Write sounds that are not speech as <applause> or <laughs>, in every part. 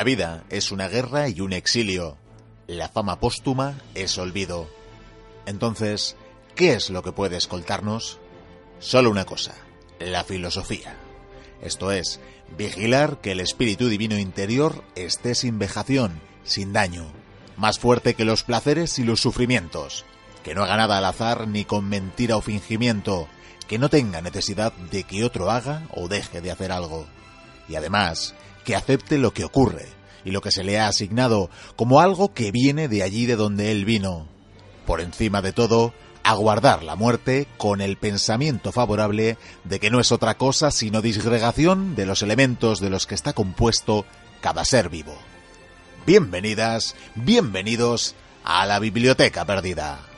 La vida es una guerra y un exilio. La fama póstuma es olvido. Entonces, ¿qué es lo que puede escoltarnos? Solo una cosa, la filosofía. Esto es, vigilar que el espíritu divino interior esté sin vejación, sin daño, más fuerte que los placeres y los sufrimientos, que no haga nada al azar ni con mentira o fingimiento, que no tenga necesidad de que otro haga o deje de hacer algo. Y además, que acepte lo que ocurre y lo que se le ha asignado como algo que viene de allí de donde él vino. Por encima de todo, aguardar la muerte con el pensamiento favorable de que no es otra cosa sino disgregación de los elementos de los que está compuesto cada ser vivo. Bienvenidas, bienvenidos a la Biblioteca Perdida.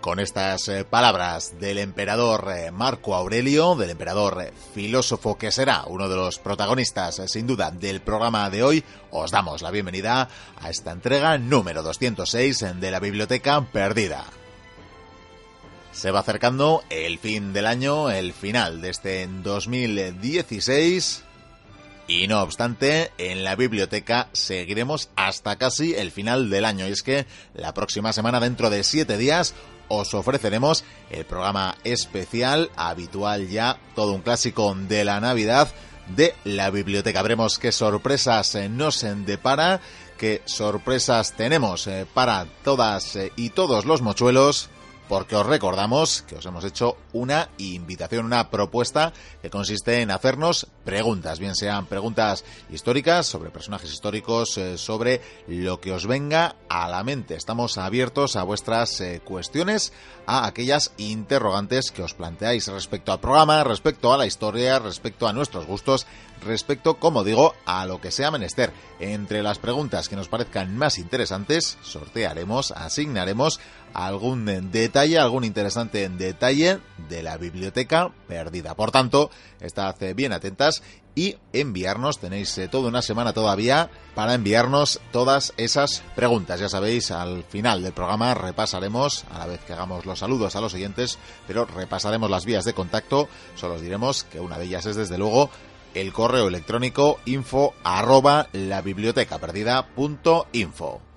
Con estas eh, palabras del emperador eh, Marco Aurelio, del emperador eh, filósofo que será uno de los protagonistas sin duda del programa de hoy, os damos la bienvenida a esta entrega número 206 de la Biblioteca Perdida. Se va acercando el fin del año, el final de este 2016. Y no obstante, en la biblioteca seguiremos hasta casi el final del año. Y es que la próxima semana, dentro de siete días, os ofreceremos el programa especial, habitual ya, todo un clásico de la Navidad de la biblioteca. Veremos qué sorpresas eh, nos depara, qué sorpresas tenemos eh, para todas eh, y todos los mochuelos porque os recordamos que os hemos hecho una invitación, una propuesta que consiste en hacernos preguntas, bien sean preguntas históricas sobre personajes históricos, eh, sobre lo que os venga a la mente. Estamos abiertos a vuestras eh, cuestiones, a aquellas interrogantes que os planteáis respecto al programa, respecto a la historia, respecto a nuestros gustos, respecto, como digo, a lo que sea menester. Entre las preguntas que nos parezcan más interesantes, sortearemos, asignaremos algún detalle, algún interesante detalle de la biblioteca perdida. Por tanto, estad bien atentas y enviarnos, tenéis eh, toda una semana todavía para enviarnos todas esas preguntas. Ya sabéis, al final del programa repasaremos, a la vez que hagamos los saludos a los oyentes, pero repasaremos las vías de contacto. Solo os diremos que una de ellas es desde luego el correo electrónico info arroba la biblioteca perdida punto info.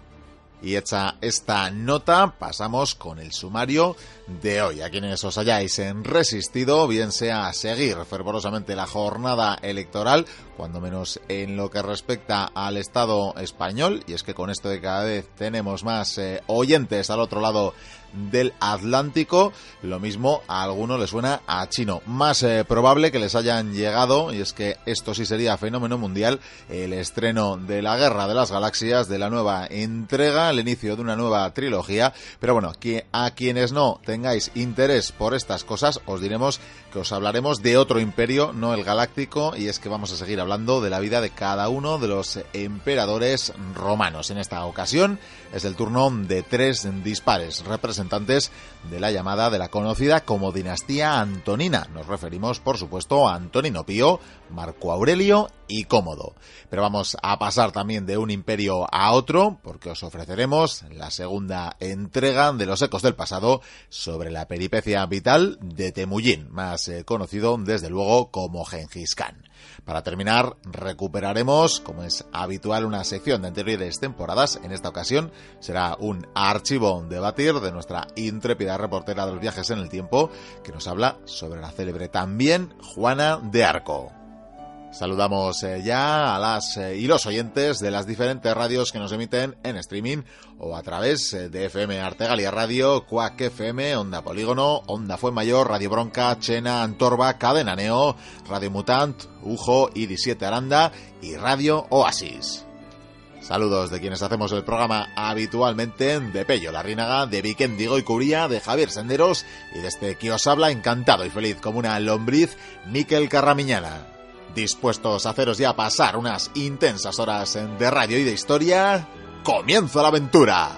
Y hecha esta nota, pasamos con el sumario de hoy. A quienes os hayáis resistido, bien sea seguir fervorosamente la jornada electoral, cuando menos en lo que respecta al Estado español, y es que con esto de cada vez tenemos más eh, oyentes al otro lado del Atlántico. Lo mismo a alguno le suena a chino. Más eh, probable que les hayan llegado, y es que esto sí sería fenómeno mundial, el estreno de la Guerra de las Galaxias, de la nueva entrega, el inicio de una nueva trilogía. Pero bueno, que a quienes no tengáis interés por estas cosas, os diremos que os hablaremos de otro imperio, no el galáctico, y es que vamos a seguir hablando de la vida de cada uno de los emperadores romanos. En esta ocasión es el turno de tres dispares representantes de la llamada de la conocida como dinastía antonina. Nos referimos, por supuesto, a Antonino Pío, Marco Aurelio y Cómodo. Pero vamos a pasar también de un imperio a otro, porque os ofreceremos la segunda entrega de los ecos del pasado sobre la peripecia vital de Temujin, más eh, conocido desde luego como Gengis Khan. Para terminar, recuperaremos, como es habitual, una sección de anteriores temporadas. En esta ocasión será un archivo debatir de nuestra intrépida reportera de los viajes en el tiempo, que nos habla sobre la célebre también Juana de Arco. Saludamos eh, ya a las eh, y los oyentes de las diferentes radios que nos emiten en streaming o a través eh, de FM Artegalia Radio, Cuac FM, Onda Polígono, Onda Mayor, Radio Bronca, Chena, Antorba, Cadena Neo, Radio Mutant, Ujo, ID7 Aranda y Radio Oasis. Saludos de quienes hacemos el programa habitualmente, de Pello Larrínaga, de Vikendigo y Curía, de Javier Senderos y de este que os habla encantado y feliz como una lombriz, Miquel Carramiñana. Dispuestos a haceros ya pasar unas intensas horas de radio y de historia, ¡comienza la aventura!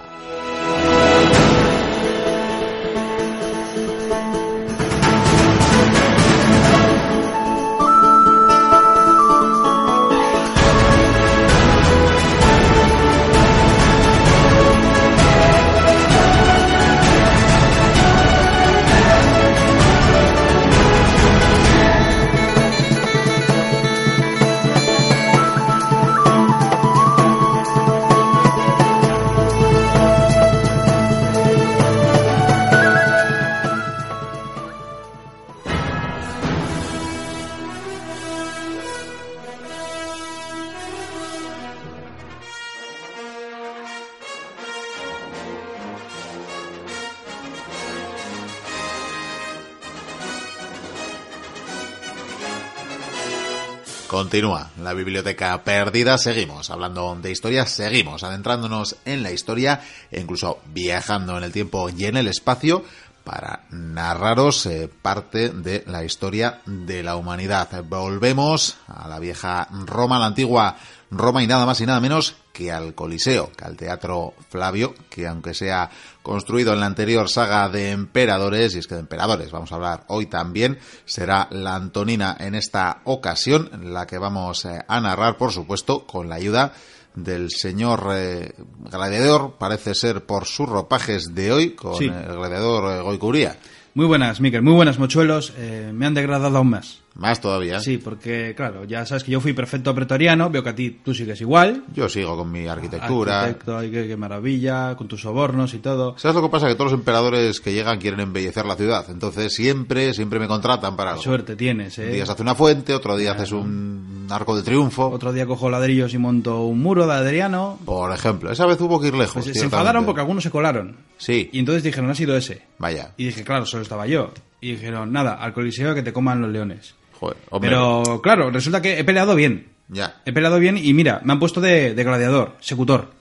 Continúa la biblioteca perdida, seguimos hablando de historia, seguimos adentrándonos en la historia e incluso viajando en el tiempo y en el espacio para narraros eh, parte de la historia de la humanidad. Volvemos a la vieja Roma, la antigua Roma y nada más y nada menos que al Coliseo, que al Teatro Flavio, que aunque sea construido en la anterior saga de emperadores, y es que de emperadores vamos a hablar hoy también, será la Antonina en esta ocasión, la que vamos eh, a narrar, por supuesto, con la ayuda del señor eh, gladiador, parece ser por sus ropajes de hoy, con Sí. el gladiador eh, Goicuría. Muy buenas, Miquel, muy buenas, mochuelos. Eh, me han degradado aún más. Más todavía. Sí, porque, claro, ya sabes que yo fui prefecto pretoriano, veo que a ti tú sigues igual. Yo sigo con mi arquitectura. Arquitecto, ay, qué, qué maravilla, con tus sobornos y todo. ¿Sabes lo que pasa? Que todos los emperadores que llegan quieren embellecer la ciudad. Entonces siempre, siempre me contratan para algo. Suerte tienes, Un ¿eh? día se hace una fuente, otro día haces un arco de triunfo. Otro día cojo ladrillos y monto un muro de Adriano. Por ejemplo, esa vez hubo que ir lejos. Pues se enfadaron porque algunos se colaron. Sí, Y entonces dijeron, ha sido ese. vaya. Y dije, claro, solo estaba yo. Y dijeron, nada, al coliseo que te coman los leones. Joder, hombre. Pero, claro, resulta que he peleado bien. Ya, He peleado bien y mira, me han puesto de, de gladiador, secutor.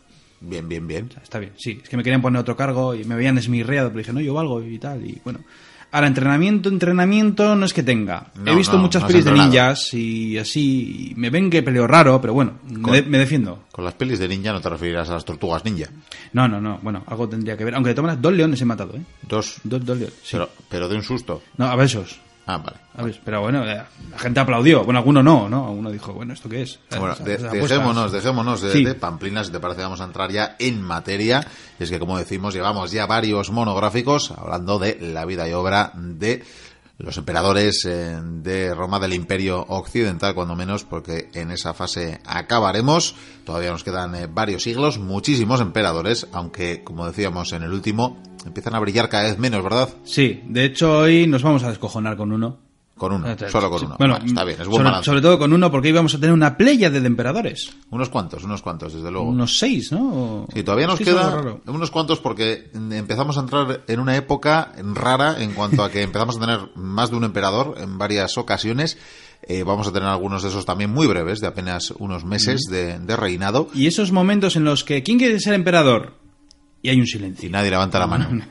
bien, bien, bien. Está bien, sí. Es que me querían poner otro cargo y me veían esmirriado, pero dije, no, yo valgo y tal. Y bueno. Ahora, entrenamiento, entrenamiento no es que tenga. No, He visto no, muchas no pelis de ninjas y así. y me ven que peleo raro, pero bueno, me, de- me defiendo. Con las pelis de ninja no te referirás a las tortugas ninja. No, no, no. Bueno, algo tendría que ver. Aunque de todas maneras, dos leones he matado, ¿eh? Dos, Dos, dos leones. Sí. pero, pero de un susto. No, a besos. Ah, vale. A ver, pero bueno, eh, la gente aplaudió. Bueno, alguno no, ¿no? Alguno dijo, bueno, ¿esto qué es? Bueno, de- dejémonos, dejémonos de, Sí. de pamplinas, si te parece, vamos a entrar ya en materia. Y es que, como decimos, llevamos ya varios monográficos hablando de la vida y obra de los emperadores eh, de Roma del Imperio Occidental, cuando menos, porque en esa fase acabaremos. Todavía nos quedan eh, varios siglos, muchísimos emperadores, aunque, como decíamos en el último, empiezan a brillar cada vez menos, ¿verdad? Sí, de hecho hoy nos vamos a descojonar con uno. Con uno, Eh, solo con sí. uno. Bueno, Vale, está bien, es buen sobre, balance. sobre todo con uno porque hoy vamos a tener una playa de emperadores. Unos cuantos, unos cuantos, desde luego. Unos seis, ¿no? Sí, todavía nos Sí, es algo queda raro. unos cuantos porque empezamos a entrar en una época rara en cuanto a que <laughs> empezamos a tener más de un emperador en varias ocasiones. Eh, vamos a tener algunos de esos también muy breves, de apenas unos meses de, de reinado. Y esos momentos en los que, ¿quién quiere ser emperador? Y hay un Y silencio. nadie levanta la mano. <laughs>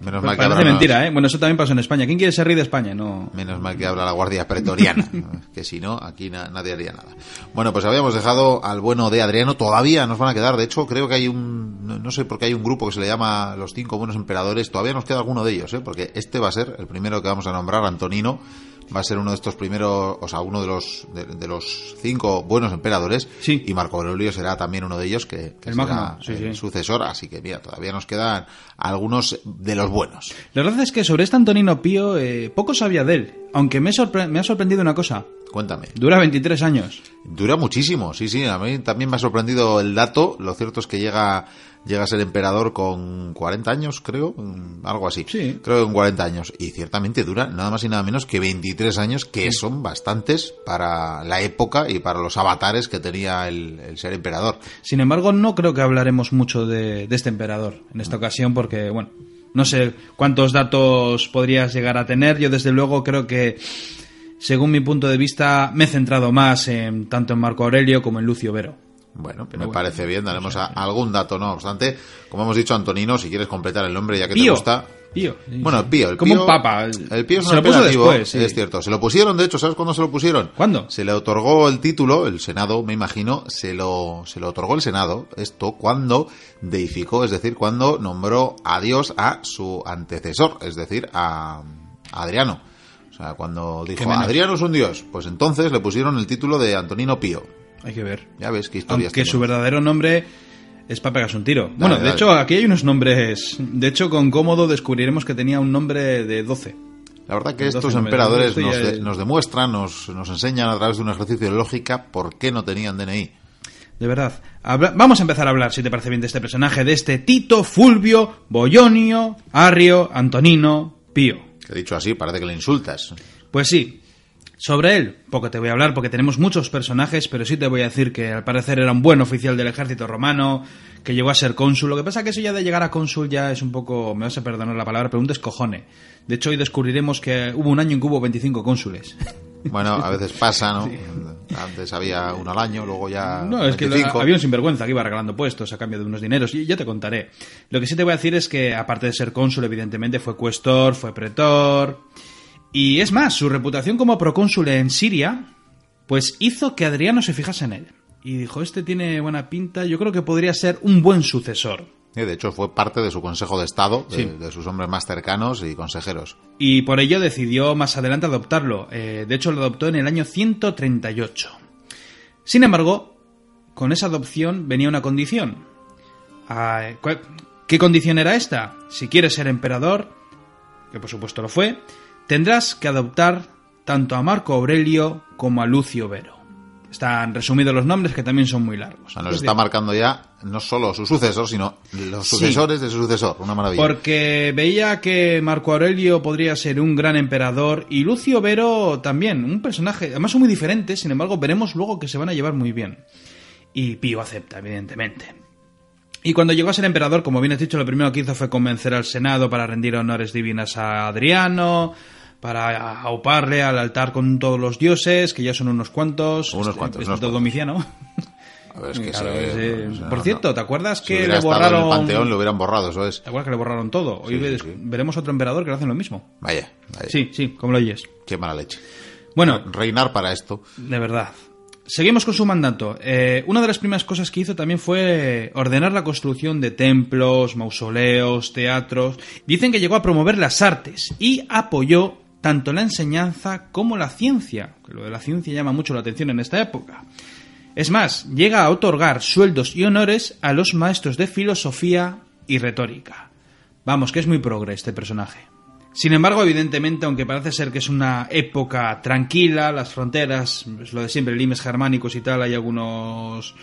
Menos mal que Parece habrá unos- mentira, ¿eh? Bueno, eso también pasó en España. ¿Quién quiere ser rey de España? No. Menos mal que habla la Guardia Pretoriana, <laughs> que si no, aquí na- nadie haría nada. Bueno, pues habíamos dejado al bueno de Adriano, todavía nos van a quedar, de hecho creo que hay un, no, no sé por qué hay un grupo que se le llama Los Cinco Buenos Emperadores, todavía nos queda alguno de ellos, ¿eh? porque este va a ser el primero que vamos a nombrar, Antonino, va a ser uno de estos primeros, o sea, uno de los, de, de los cinco buenos emperadores, Sí. y Marco Aurelio será también uno de ellos, que, que El será magno, sí, el sí. sucesor, así que mira, todavía nos quedan algunos de los buenos. La verdad es que sobre este Antonino Pío eh, poco sabía de él. Aunque me, me ha sorprendido una cosa. Cuéntame. Dura 23 años. Dura muchísimo, sí, sí. A mí también me ha sorprendido el dato. Lo cierto es que llega, llega a ser emperador con 40 años, creo, algo así. Sí. Creo que con 40 años. Y ciertamente dura nada más y nada menos que 23 años, que son bastantes para la época y para los avatares que tenía el, el ser emperador. Sin embargo, no creo que hablaremos mucho de, de este emperador en esta ocasión porque, bueno, no sé cuántos datos podrías llegar a tener. Yo, desde luego, creo que, según mi punto de vista, me he centrado más en tanto en Marco Aurelio como en Lucio Vero. Bueno, me parece bien, daremos a- algún dato, no obstante. Como hemos dicho, Antonino, si quieres completar el nombre ya que te gusta. Pío. Bueno, Pío, el Como Pío- un papa. El Pío es Se un apelativo, después, sí. es cierto. Se lo pusieron, de hecho, ¿sabes cuándo se lo pusieron? ¿Cuándo? Se le otorgó el título, el Senado, me imagino, se lo, se lo otorgó el Senado, esto cuando deificó, es decir, cuando nombró a Dios a su antecesor, es decir, a, a Adriano. O sea, cuando dijo. Adriano es un dios, pues entonces le pusieron el título de Antonino Pío. Hay que ver. Ya ves qué historias Aunque su verdadero nombre es para pegarse un tiro. bueno, de dale. hecho, aquí hay unos nombres. De hecho, con cómodo descubriremos que tenía un nombre de 12. La verdad que estos emperadores nos, ya de- es- nos demuestran, nos, nos enseñan a través de un ejercicio de lógica por qué no tenían DNI. De verdad. Habla- Vamos a empezar a hablar, si te parece bien, de este personaje, de este Tito, Fulvio, Boyonio, Arrio, Antonino, Pío. Que dicho así, parece que le insultas. Pues sí, sobre él poco te voy a hablar porque tenemos muchos personajes, pero sí te voy a decir que al parecer era un buen oficial del ejército romano, que llegó a ser cónsul. Lo que pasa que eso ya de llegar a cónsul ya es un poco, me vas a perdonar la palabra, pero un descojone. De hecho, hoy descubriremos que hubo un año en que hubo 25 cónsules. <laughs> Bueno, a veces pasa, ¿no? Antes había uno al año, luego ya. No, es que lo- 25. había un sinvergüenza que iba regalando puestos a cambio de unos dineros y ya te contaré. Lo que sí te voy a decir es que, aparte de ser cónsul, evidentemente fue cuestor, fue pretor. Y es más, su reputación como procónsul en Siria, pues hizo que Adriano se fijase en él. Y dijo, este tiene buena pinta, yo creo que podría ser un buen sucesor. Eh, De hecho, fue parte de su consejo de Estado, de, Sí. de sus hombres más cercanos y consejeros. Y por ello decidió más adelante adoptarlo. Eh, de hecho, lo adoptó en el año 138. Sin embargo, con esa adopción venía una condición. Ah, ¿cuál- ¿Qué condición era esta? Si quieres ser emperador, que por supuesto lo fue, tendrás que adoptar tanto a Marco Aurelio como a Lucio Vero. Están resumidos los nombres que también son muy largos. Nos está marcando ya no solo su sucesor, sino los Sí. sucesores de su sucesor. Una maravilla. Porque veía que Marco Aurelio podría ser un gran emperador y Lucio Vero también, un personaje, además son muy diferentes, sin embargo veremos luego que se van a llevar muy bien. Y Pío acepta, evidentemente. Y cuando llegó a ser emperador, como bien has dicho, lo primero que hizo fue convencer al Senado para rendir honores divinas a Adriano, para auparle al altar con todos los dioses, que ya son unos cuantos. Unos Este- cuantos, este unos. Domiciano. A ver, es que <laughs> Claro, se- sea, Por no- cierto, ¿te acuerdas que le estado en borraron... el panteón, lo hubieran borrado, eso es. ¿Te acuerdas que le borraron todo? Hoy Sí, sí. veremos otro emperador que lo hacen lo mismo. Vaya, vaya. Sí, sí, como lo oyes. Qué mala leche. Bueno, Reinar para esto. de verdad. Seguimos con su mandato. Eh, una de las primeras cosas que hizo también fue ordenar la construcción de templos, mausoleos, teatros. Dicen que llegó a promover las artes y apoyó tanto la enseñanza como la ciencia. Que lo de la ciencia llama mucho la atención en esta época. Es más, llega a otorgar sueldos y honores a los maestros de filosofía y retórica. Vamos, que es muy progre este personaje. Sin embargo, evidentemente, aunque parece ser que es una época tranquila, las fronteras, lo de siempre, limes germánicos y tal, hay algunos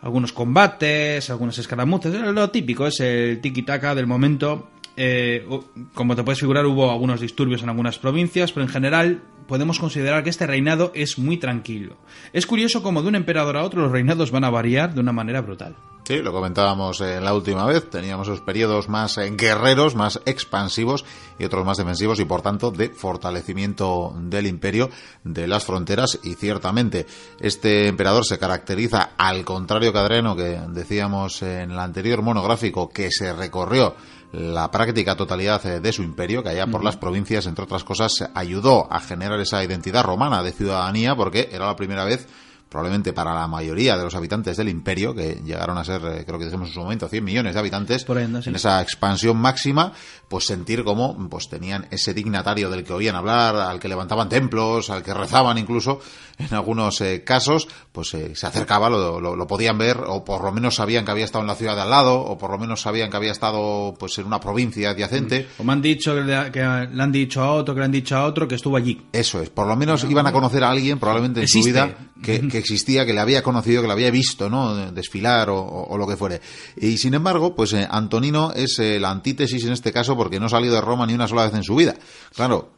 algunos combates, algunas escaramuzas, lo típico, es el tiki-taka del momento. Eh, como te puedes figurar, hubo algunos disturbios en algunas provincias, pero en general podemos considerar que este reinado es muy tranquilo. Es curioso como de un emperador a otro los reinados van a variar de una manera brutal. Sí, lo comentábamos eh, la última vez. Teníamos esos periodos más eh, guerreros, más expansivos y otros más defensivos y, por tanto, de fortalecimiento del imperio, de las fronteras. Y ciertamente, este emperador se caracteriza, al contrario que Adriano, que decíamos en el anterior monográfico, que se recorrió la práctica totalidad eh, de su imperio, que allá por las provincias, entre otras cosas, ayudó a generar esa identidad romana de ciudadanía, porque era la primera vez probablemente para la mayoría de los habitantes del imperio, que llegaron a ser, eh, creo que dijimos en su momento, 100 millones de habitantes, Por sí. en esa expansión máxima, pues sentir como pues tenían ese dignatario del que oían hablar, al que levantaban templos, al que rezaban incluso, en algunos eh, casos, pues eh, se acercaba, lo, lo- lo podían ver, o por lo menos sabían que había estado en la ciudad de al lado, o por lo menos sabían que había estado pues en una provincia adyacente. O me han dicho que le, que le han dicho a otro, que le han dicho a otro, que estuvo allí. Eso es, por lo menos iban a conocer a alguien probablemente en su vida que, que existía, que le había conocido, que le había visto, ¿no? Desfilar o, o- o lo que fuere. Y sin embargo, pues eh, Antonino es eh, la antítesis en este caso porque no salió de Roma ni una sola vez en su vida. Claro,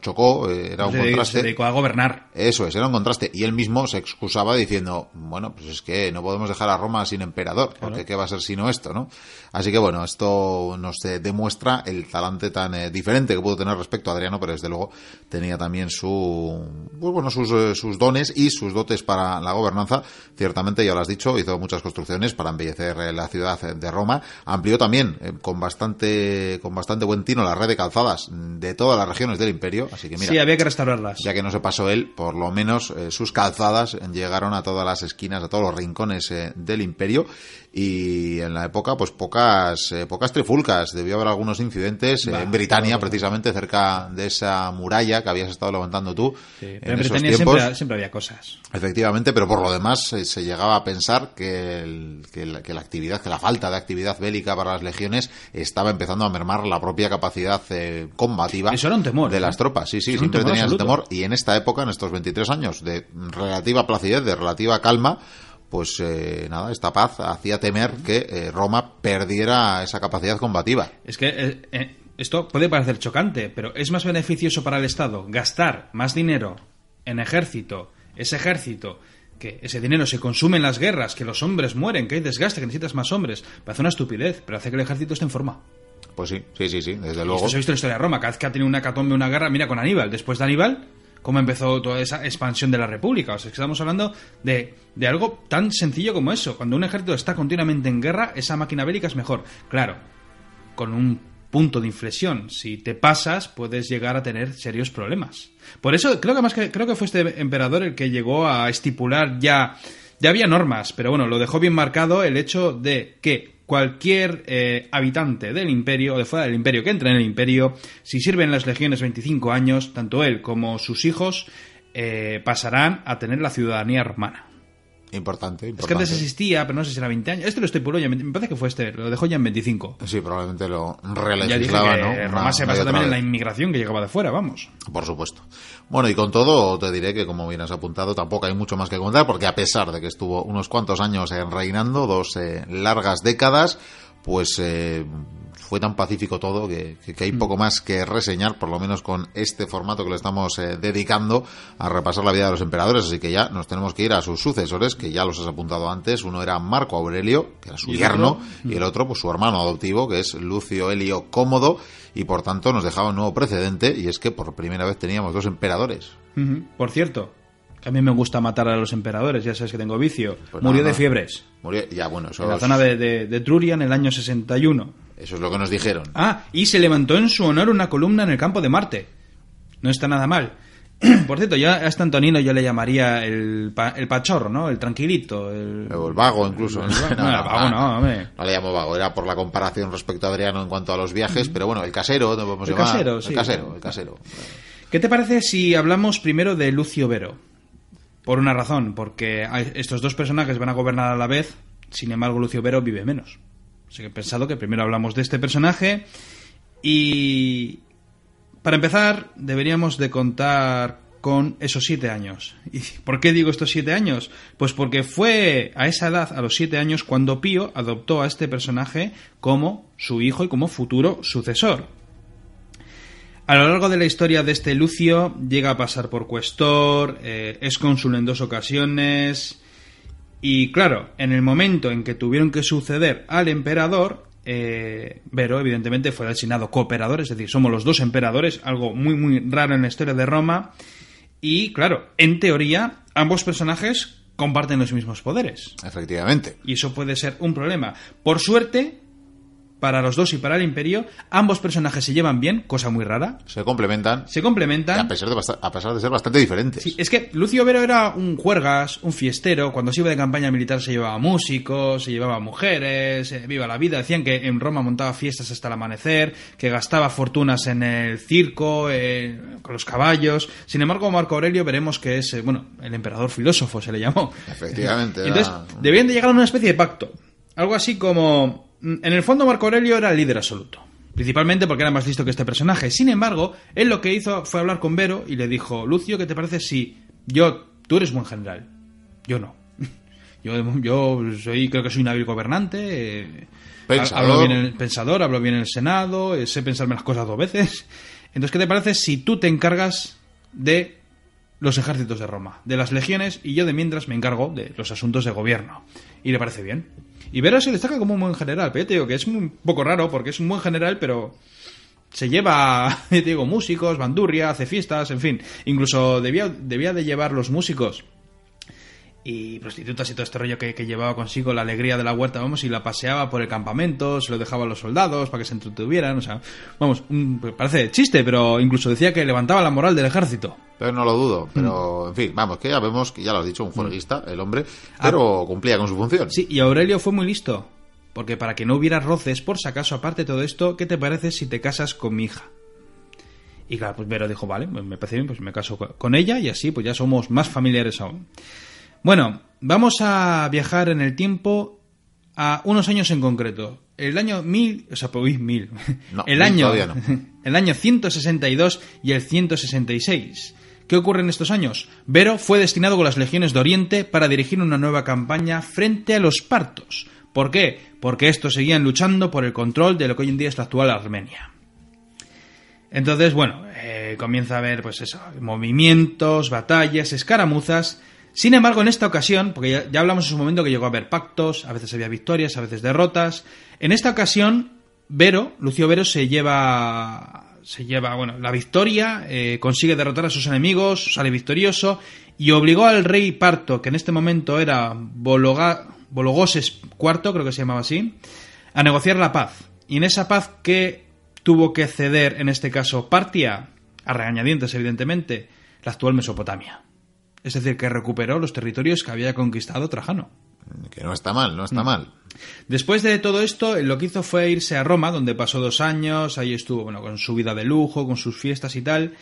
chocó, eh, era un Se, se contraste. dedicó a gobernar. Eso es, era un contraste. Y él mismo se excusaba diciendo, bueno, pues es que no podemos dejar a Roma sin emperador, porque ¿qué va a ser sino esto, no? Así que bueno, esto nos eh, demuestra el talante tan eh, diferente que pudo tener respecto a Adriano, pero desde luego tenía también su, pues bueno, sus, sus dones y sus dotes para la, la, gobernanza, ciertamente, ya lo has dicho, hizo muchas construcciones para embellecer eh, la ciudad de Roma. Amplió también, eh, con bastante con bastante buen tino, la red de calzadas de todas las regiones del imperio. Así que mira, sí, había que restaurarlas. Ya que no se pasó él, por lo menos sus calzadas llegaron a todas las esquinas, a todos los rincones del imperio y en la época pues pocas eh, pocas trifulcas. Debió haber algunos incidentes eh, en Britania precisamente cerca de esa muralla que habías estado levantando tú en, Britania siempre, siempre, había cosas. Efectivamente pero por lo demás eh, se llegaba a pensar que, que, la, actividad que la falta de actividad bélica para las legiones estaba empezando a mermar la propia capacidad combativa de las tropas. Sí sí siempre tenían ese temor. Y en esta época en estos 23 años de relativa placidez de relativa calma pues eh, nada, esta paz hacía temer que eh, Roma perdiera esa capacidad combativa. Es que eh, esto puede parecer chocante, pero es más beneficioso para el Estado gastar más dinero en ejército, ese ejército que ese dinero se consume en las guerras, que los hombres mueren, que hay desgaste, que necesitas más hombres. Parece una estupidez, pero hace que el ejército esté en forma. Pues sí, sí, sí, sí, desde luego. Esto se ha visto en la historia de Roma. Cada vez que ha tenido una catombe, una guerra, mira con Aníbal. Después de Aníbal, cómo empezó toda esa expansión de la República. O sea, estamos hablando de, de, algo tan sencillo como eso. Cuando un ejército está continuamente en guerra, esa máquina bélica es mejor. Claro, con un punto de inflexión. Si te pasas, puedes llegar a tener serios problemas. Por eso creo que más que creo que fue este emperador el que llegó a estipular ya ya había normas, pero bueno, lo dejó bien marcado el hecho de que cualquier eh, habitante del imperio o de fuera del imperio que entre en el imperio, si sirve en las legiones 25 años, tanto él como sus hijos eh, pasarán a tener la ciudadanía romana. Importante, importante. Es que antes existía, pero no sé si era 20 años. Este lo estoy puro, me parece que fue este, lo dejó ya en 25. Sí, probablemente lo relegislaba, ¿no? Roma se basa también en la inmigración que llegaba de fuera, vamos. Por supuesto. Bueno, y con todo, te diré que, como bien has apuntado, tampoco hay mucho más que contar, porque a pesar de que estuvo unos cuantos años reinando, dos eh, largas décadas, pues eh, fue tan pacífico todo que, hay poco más que reseñar, por lo menos con este formato que le estamos eh, dedicando a repasar la vida de los emperadores. Así que ya nos tenemos que ir a sus sucesores, que ya los has apuntado antes. Uno era Marco Aurelio, que era su yerno, y el otro, pues su hermano adoptivo, que es Lucio Helio Cómodo, y por tanto nos dejaba un nuevo precedente, y es que por primera vez teníamos dos emperadores. Por cierto, a mí me gusta matar a los emperadores, ya sabes que tengo vicio. Pues Murió de fiebres. Murió, ya bueno, En la zona de, de, de Truria en el año 61. Eso es lo que nos dijeron. Ah, y se levantó en su honor una columna en el campo de Marte. No está nada mal. <clears throat> Por cierto, ya a este Antonino yo le llamaría el, el pachorro, ¿no? El tranquilito. El, el vago, incluso. <laughs> no, no, vago no, hombre. No le llamo vago, era por la comparación respecto a Adriano en cuanto a los viajes, pero bueno, el casero, ¿no podemos el Casero, sí, el casero, el casero. ¿Qué te parece si hablamos primero de Lucio Vero? Por una razón, porque estos dos personajes van a gobernar a la vez, sin embargo Lucio Vero vive menos. Así que he pensado que primero hablamos de este personaje y para empezar deberíamos de contar con esos siete años. ¿Y por qué digo estos siete años? Pues porque fue a esa edad, a los siete años, cuando Pío adoptó a este personaje como su hijo y como futuro sucesor. A lo largo de la historia de este Lucio llega a pasar por cuestor, eh, es cónsul en dos ocasiones, y claro, en el momento en que tuvieron que suceder al emperador, eh, Vero evidentemente fue designado cooperador, es decir, somos los dos emperadores, algo muy muy raro en la historia de Roma. Y claro, en teoría, ambos personajes comparten los mismos poderes. Efectivamente. Y eso puede ser un problema. Por suerte, para los dos y para el Imperio. Ambos personajes se llevan bien, cosa muy rara. Se complementan. Se complementan. a, pesar de a pesar de ser bastante diferentes. Sí, es que Lucio Vero era un juergas, un fiestero. Cuando se iba de campaña militar se llevaba músicos, se llevaba mujeres, eh, viva la vida. Decían que en Roma montaba fiestas hasta el amanecer, que gastaba fortunas en el circo, eh, con los caballos. Sin embargo, Marco Aurelio veremos que es, eh, bueno, el emperador filósofo se le llamó. Efectivamente. <laughs> Entonces, debían de llegar a una especie de pacto. Algo así como en el fondo Marco Aurelio era el líder absoluto. Principalmente porque era más listo que este personaje. Sin embargo, él lo que hizo fue hablar con Vero y le dijo, Lucio, ¿qué te parece si yo, tú eres buen general? Yo no. <laughs> Yo, yo soy, creo que soy un hábil gobernante. Eh, pensador. Hablo bien en el pensador, hablo bien en el Senado, eh, sé pensarme las cosas dos veces. <laughs> Entonces, ¿qué te parece si tú te encargas de los ejércitos de Roma, de las legiones, y yo de mientras me encargo de los asuntos de gobierno? ¿Y le parece bien? Y Vera se destaca como un buen general, pero que es un poco raro porque es un buen general, pero se lleva, <laughs> te digo, músicos, bandurria, hace fiestas, en fin. Incluso debía, debía de llevar los músicos y prostitutas y todo este rollo que, que llevaba consigo la alegría de la huerta, vamos, y la paseaba por el campamento, se lo dejaba a los soldados para que se entretuvieran, o sea, vamos, un- parece chiste, pero incluso decía que levantaba la moral del ejército. Pero no lo dudo. Mm. Pero, en fin, vamos, que ya vemos que ya lo has dicho, un juerguista, el hombre, pero cumplía con su función. Ah. Sí, y Aurelio fue muy listo, porque para que no hubiera roces, por si acaso, aparte de todo esto, ¿qué te parece si te casas con mi hija? Y claro, pues Vero dijo, vale, pues me parece bien, pues me caso co- con ella y así pues ya somos más familiares aún. Bueno, vamos a viajar en el tiempo a unos años en concreto. El año 1000, o sea, pues 1000. No, el mil año no. <laughs> el año 162 y el 166. ¿Qué ocurre en estos años? Vero fue destinado con las legiones de Oriente para dirigir una nueva campaña frente a los partos. ¿Por qué? Porque estos seguían luchando por el control de lo que hoy en día es la actual Armenia. Entonces, bueno, eh, comienza a haber, pues eso, movimientos, batallas, escaramuzas. Sin embargo, en esta ocasión, porque ya, hablamos en su momento que llegó a haber pactos, a veces había victorias, a veces derrotas. En esta ocasión, Vero, Lucio Vero, se lleva, se lleva, bueno, la victoria, eh, consigue derrotar a sus enemigos, sale victorioso y obligó al rey parto, que en este momento era Bologoses IV, creo que se llamaba así, a negociar la paz. Y en esa paz que tuvo que ceder, en este caso, Partia, a regañadientes, evidentemente, la actual Mesopotamia. Es decir, que recuperó los territorios que había conquistado Trajano. Que no está mal, no Mm. está mal. Después de todo esto, lo que hizo fue irse a Roma, donde pasó dos años, ahí estuvo, bueno, con su vida de lujo, con sus fiestas y tal.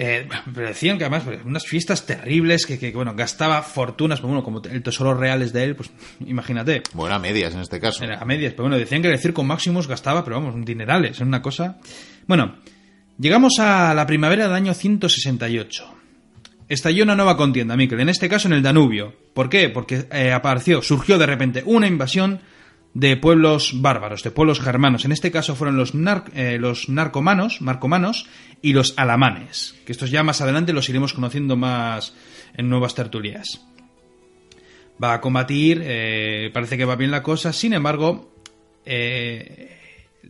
Eh, pero decían que además, pues, unas fiestas terribles, que, que, bueno, gastaba fortunas, pero bueno, como el tesoro real es de él, pues <laughs> imagínate. Bueno, a medias en este caso. Era a medias, pero bueno, decían que el circo Maximus gastaba, pero vamos, dinerales, es una cosa. Bueno, llegamos a la primavera del año 168. Estalló una nueva contienda, Miquel, en este caso en el Danubio. ¿Por qué? Porque eh, apareció, surgió de repente una invasión de pueblos bárbaros, de pueblos germanos. En este caso fueron los, eh, los narcomanos, marcomanos y los alamanes, que estos ya más adelante los iremos conociendo más en nuevas tertulias va a combatir, eh, parece que va bien la cosa, sin embargo,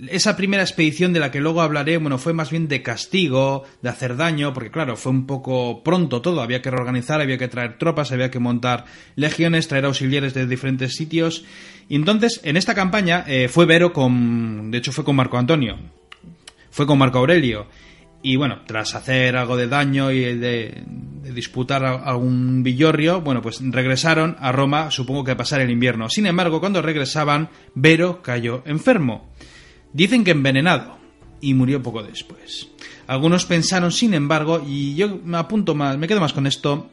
esa primera expedición de la que luego hablaré, bueno, fue más bien de castigo, de hacer daño, porque claro, fue un poco pronto todo, había que reorganizar, había que traer tropas, había que montar legiones, traer auxiliares de diferentes sitios, y entonces, en esta campaña, eh, fue Vero con, de hecho fue con Marco Antonio, fue con Marco Aurelio. Y bueno, tras hacer algo de daño y de, de disputar algún villorrio, bueno, pues regresaron a Roma, supongo que a pasar el invierno. Sin embargo, cuando regresaban, Vero cayó enfermo. Dicen que envenenado y murió poco después. Algunos pensaron, sin embargo, y yo me apunto más, me quedo más con esto,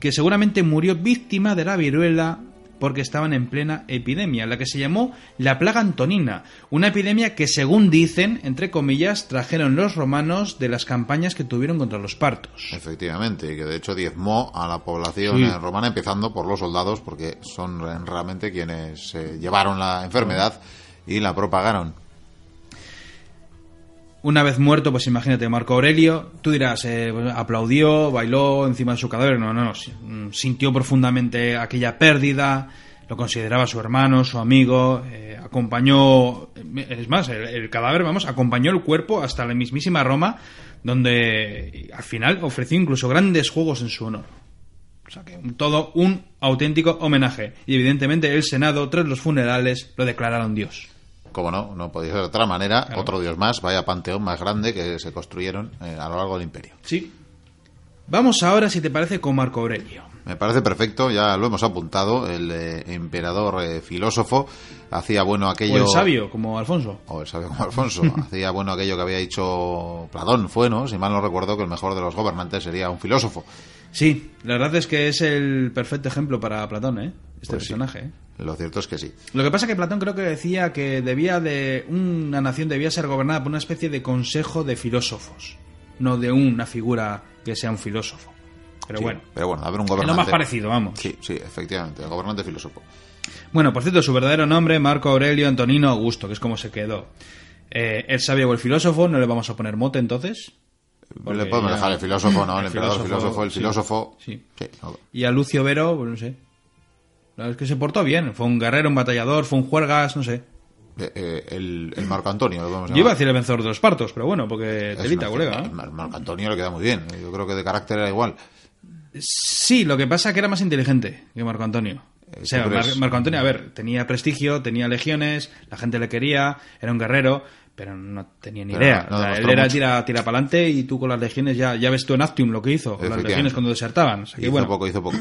que seguramente murió víctima de la viruela porque estaban en plena epidemia, la que se llamó la plaga antonina, una epidemia que según dicen, entre comillas, trajeron los romanos de las campañas que tuvieron contra los partos. Efectivamente, y que de hecho diezmó a la población Sí. eh, romana, empezando por los soldados, porque son re- realmente quienes eh, llevaron la enfermedad y la propagaron. Una vez muerto, pues imagínate, Marco Aurelio, tú dirás, eh, pues, aplaudió, bailó encima de su cadáver, no, no, no, mm, sintió profundamente aquella pérdida, lo consideraba su hermano, su amigo, eh, acompañó, es más, el, el cadáver, vamos, acompañó el cuerpo hasta la mismísima Roma, donde al final ofreció incluso grandes juegos en su honor. O sea que todo un auténtico homenaje. Y evidentemente el Senado, tras los funerales, lo declararon Dios. Como no, no podía ser de otra manera, otro dios más, vaya panteón más grande que se construyeron eh, a lo largo del imperio. Sí. Vamos ahora, si te parece, con Marco Aurelio. Me parece perfecto, ya lo hemos apuntado, el eh, emperador eh, filósofo hacía bueno aquello... O el sabio, como Alfonso. o el sabio como Alfonso, <laughs> hacía bueno aquello que había dicho Platón, fue, ¿no? Si mal no recuerdo que el mejor de los gobernantes sería un filósofo. Sí, la verdad es que es el perfecto ejemplo para Platón, ¿eh? Este Pues sí. personaje, ¿eh? Lo cierto es que sí. Lo que pasa es que Platón creo que decía que debía de una nación debía ser gobernada por una especie de consejo de filósofos, no de una figura que sea un filósofo. Pero Sí, bueno, Pero bueno, a ver un es lo gobernante. más parecido, vamos. Sí, sí, efectivamente, el gobernante filósofo. Bueno, por cierto, su verdadero nombre, Marco Aurelio Antonino Augusto, que es como se quedó. Eh, el sabio o el filósofo, no le vamos a poner mote entonces. Porque Le podemos ya- dejar el filósofo, ¿no? El, el emperador filósofo, filósofo, el sí. filósofo. Sí. no. Y a Lucio Vero, pues no sé. La verdad es que se portó bien. Fue un guerrero, un batallador, fue un juergas, no sé. Eh, eh, el, el Marco Antonio, lo podemos Yo iba a decir el vencedor de los partos, pero bueno, porque Es telita, una- colega. ¿eh? Marco Antonio le queda muy bien. Yo creo que de carácter era igual. Sí, lo que pasa es que era más inteligente que Marco Antonio. Eh, O sea, Marco Antonio, a ver, tenía prestigio, tenía legiones, la gente le quería, era un guerrero, pero no tenía ni Pero idea. no O sea, demostró él era mucho. tira, tira para adelante y tú con las legiones ya, ya ves tú en Actium lo que hizo, con las legiones cuando desertaban. O sea, Hizo bueno, poco, hizo poco.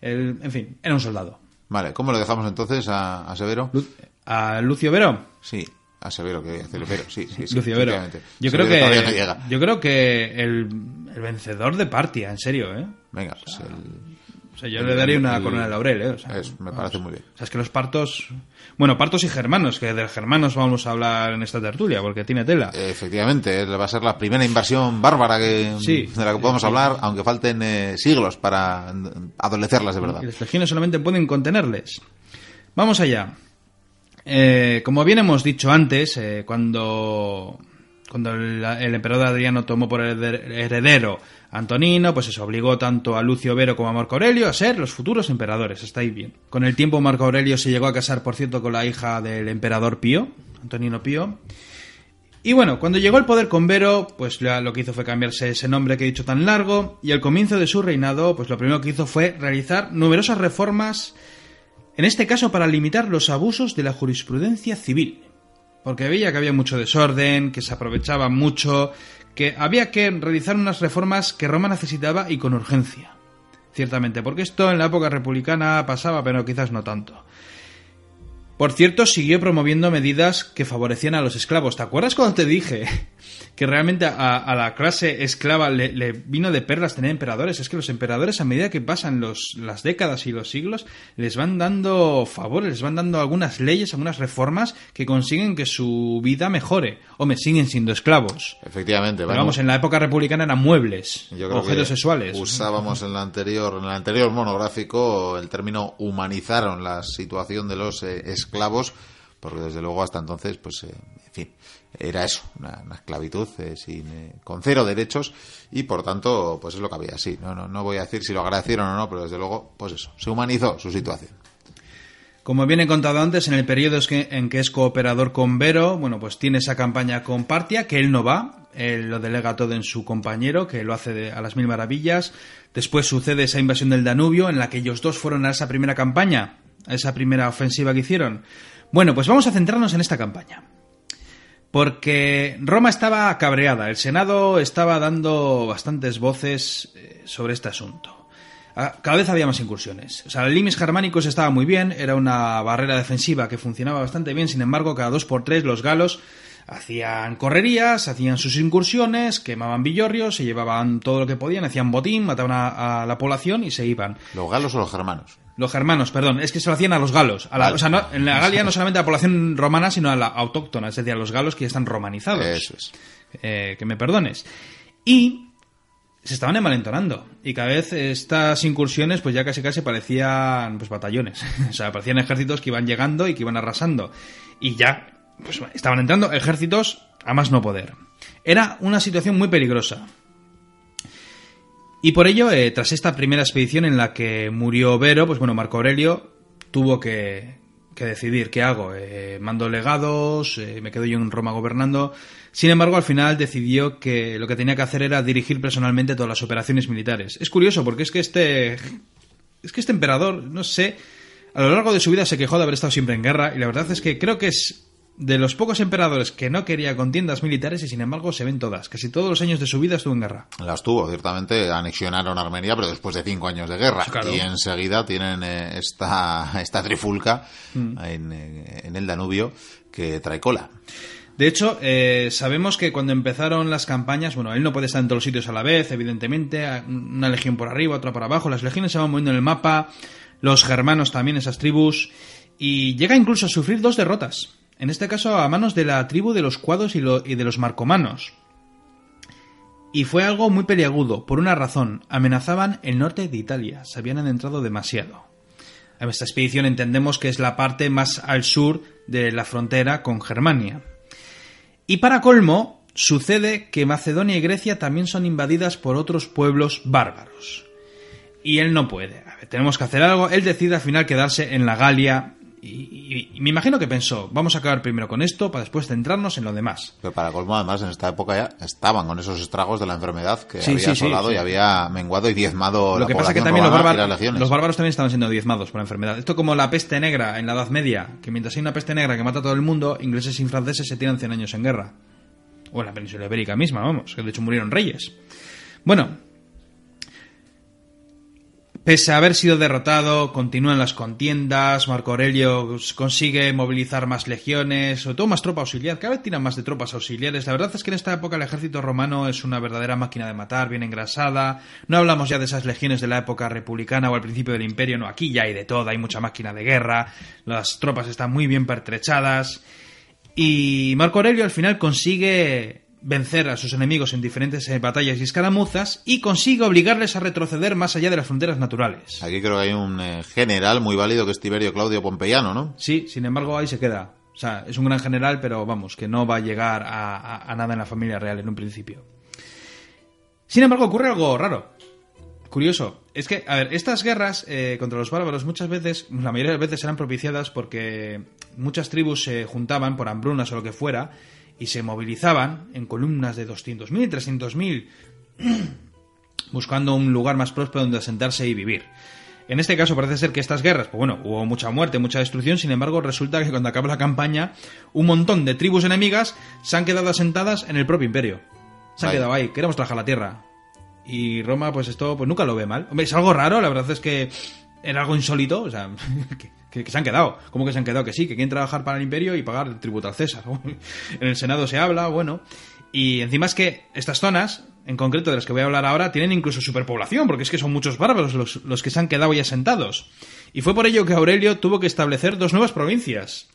él, en fin, era un soldado. Vale, ¿cómo lo dejamos entonces a, a Severo? Lu- A Lucio Vero, Sí, a Severo, que Severo, sí, sí, sí. <laughs> Lucio Vero. Yo creo Severo que yo creo que el, el vencedor de Partia, en serio, ¿eh? Venga, pues el- O sea, yo El- le daría una el- corona de laurel, ¿eh? O sea, es- me parece muy bien. O sea, es que los partos... Bueno, partos y germanos, que de germanos vamos a hablar en esta tertulia, porque tiene tela. Efectivamente, va a ser la primera invasión bárbara que, Sí. de la que podemos hablar, aunque falten eh, siglos para adolecerlas de verdad. Y las legiones solamente pueden contenerles. Vamos allá. Eh, como bien hemos dicho antes, eh, cuando, cuando el, el emperador Adriano tomó por hereder- heredero Antonino, pues eso obligó tanto a Lucio Vero como a Marco Aurelio a ser los futuros emperadores. Está ahí bien. Con el tiempo Marco Aurelio se llegó a casar, por cierto, con la hija del emperador Pío, Antonino Pío. Y bueno, cuando llegó al poder con Vero, pues lo que hizo fue cambiarse ese nombre que he dicho tan largo, y al comienzo de su reinado, pues lo primero que hizo fue realizar numerosas reformas, en este caso para limitar los abusos de la jurisprudencia civil. Porque veía que había mucho desorden, que se aprovechaba mucho, que había que realizar unas reformas que Roma necesitaba y con urgencia. Ciertamente, porque esto en la época republicana pasaba, pero quizás no tanto. Por cierto, siguió promoviendo medidas que favorecían a los esclavos. ¿Te acuerdas cuando te dije que realmente a, a la clase esclava le, le vino de perlas tener emperadores? Es que los emperadores, a medida que pasan los, las décadas y los siglos, les van dando favores, les van dando algunas leyes, algunas reformas que consiguen que su vida mejore. Hombre, siguen siendo esclavos. Efectivamente, Pero vamos. en la época republicana eran muebles, Yo creo objetos que sexuales. Usábamos en el anterior, en el anterior monográfico el término humanizaron la situación de los eh, esclavos, porque desde luego hasta entonces, pues, eh, en fin, era eso, una, esclavitud eh, sin, eh, con cero derechos y por tanto, pues es lo que había. Sí, no, no, no voy a decir si lo agradecieron o no, pero desde luego, pues eso, se humanizó su situación. Como bien he contado antes, en el periodo en que es cooperador con Vero, bueno, pues tiene esa campaña con Partia, que él no va, él lo delega todo en su compañero, que lo hace a las mil maravillas. Después sucede esa invasión del Danubio, en la que ellos dos fueron a esa primera campaña, esa primera ofensiva que hicieron. Bueno, pues vamos a centrarnos en esta campaña. Porque Roma estaba cabreada, el Senado estaba dando bastantes voces eh, sobre este asunto. Ah, Cada vez había más incursiones. O sea, el limis germánicos estaba muy bien, era una barrera defensiva que funcionaba bastante bien, sin embargo, cada dos por tres los galos hacían correrías, hacían sus incursiones, quemaban villorrios, se llevaban todo lo que podían, hacían botín, mataban a, a la población y se iban. ¿Los galos o los germanos? Los germanos, perdón, es que se lo hacían a los galos. A la- o sea, no- en la Galia no solamente a la población romana, sino a la autóctona, es decir, a los galos que ya están romanizados. Eso es. Eh, que me perdones. Y se estaban envalentonando. Y cada vez estas incursiones, pues ya casi casi parecían pues batallones. <laughs> o sea, parecían ejércitos que iban llegando y que iban arrasando. Y ya, pues estaban entrando ejércitos a más no poder. Era una situación muy peligrosa. Y por ello, eh, tras esta primera expedición en la que murió Vero, pues bueno, Marco Aurelio tuvo que, que decidir qué hago. Eh, mando legados, eh, me quedo yo en Roma gobernando. Sin embargo, al final decidió que lo que tenía que hacer era dirigir personalmente todas las operaciones militares. Es curioso porque es que este, es que este emperador, no sé, a lo largo de su vida se quejó de haber estado siempre en guerra y la verdad es que creo que es de los pocos emperadores que no quería contiendas militares y sin embargo se ven todas. Casi todos los años de su vida estuvo en guerra. Las tuvo, ciertamente anexionaron Armenia, pero después de cinco años de guerra. Claro. Y enseguida tienen eh, esta, <laughs> esta trifulca Mm. en, eh, en el Danubio que trae cola. De hecho, eh, sabemos que cuando empezaron las campañas, bueno, él no puede estar en todos los sitios a la vez, evidentemente, una legión por arriba, otra por abajo, las legiones se van moviendo en el mapa, los germanos también, esas tribus, y llega incluso a sufrir dos derrotas, en este caso a manos de la tribu de los cuados y, de los marcomanos. Y fue algo muy peliagudo, por una razón, amenazaban el norte de Italia, se habían adentrado demasiado. En esta expedición entendemos que es la parte más al sur de la frontera con Germania. Y para colmo, sucede que Macedonia y Grecia también son invadidas por otros pueblos bárbaros. Y él no puede. A ver, tenemos que hacer algo. Él decide al final quedarse en la Galia y, y, y me imagino que pensó, vamos a acabar primero con esto para después centrarnos en lo demás. Pero para colmo, además, en esta época ya estaban con esos estragos de la enfermedad que Sí, había sí, asolado sí. y había menguado y diezmado Lo la que pasa que también los, bárbaros, los bárbaros también estaban siendo diezmados por la enfermedad. Esto como la peste negra en la Edad Media, que mientras hay una peste negra que mata a todo el mundo, ingleses y franceses se tiran 100 años en guerra. O en la península ibérica misma, vamos, que de hecho murieron reyes. Bueno, pese a haber sido derrotado, continúan las contiendas, Marco Aurelio consigue movilizar más legiones, sobre todo más tropa auxiliar, cada vez tiran más de tropas auxiliares. La verdad es que en esta época el ejército romano es una verdadera máquina de matar, bien engrasada. No hablamos ya de esas legiones de la época republicana o al principio del imperio, no, aquí ya hay de todo, hay mucha máquina de guerra, las tropas están muy bien pertrechadas. Y Marco Aurelio al final consigue vencer a sus enemigos en diferentes eh, batallas y escaramuzas y consigue obligarles a retroceder más allá de las fronteras naturales. Aquí creo que hay un eh, general muy válido que es Tiberio Claudio Pompeyano, ¿no? Sí, sin embargo ahí se queda. O sea, es un gran general, pero vamos, que no va a llegar a, a- a nada en la familia real en un principio. Sin embargo, ocurre algo raro. Curioso. Es que, a ver, estas guerras eh, contra los bárbaros muchas veces, la mayoría de las veces eran propiciadas porque muchas tribus se juntaban por hambrunas o lo que fuera y se movilizaban en columnas de 200.000 y 300.000 buscando un lugar más próspero donde asentarse y vivir. En este caso parece ser que estas guerras, pues bueno, hubo mucha muerte, mucha destrucción, sin embargo resulta que cuando acaba la campaña, un montón de tribus enemigas se han quedado asentadas en el propio imperio. Se han quedado ahí, queremos trabajar la tierra. Y Roma, pues esto, pues nunca lo ve mal. Hombre, es algo raro, la verdad es que era algo insólito, o sea, <laughs> que, se han quedado. ¿Cómo que se han quedado? Que sí, que quieren trabajar para el imperio y pagar el tributo al César. <laughs> en el Senado se habla, bueno. Y encima es que estas zonas, en concreto de las que voy a hablar ahora, tienen incluso superpoblación, porque es que son muchos bárbaros los, los que se han quedado ahí asentados. Y fue por ello que Aurelio tuvo que establecer dos nuevas provincias.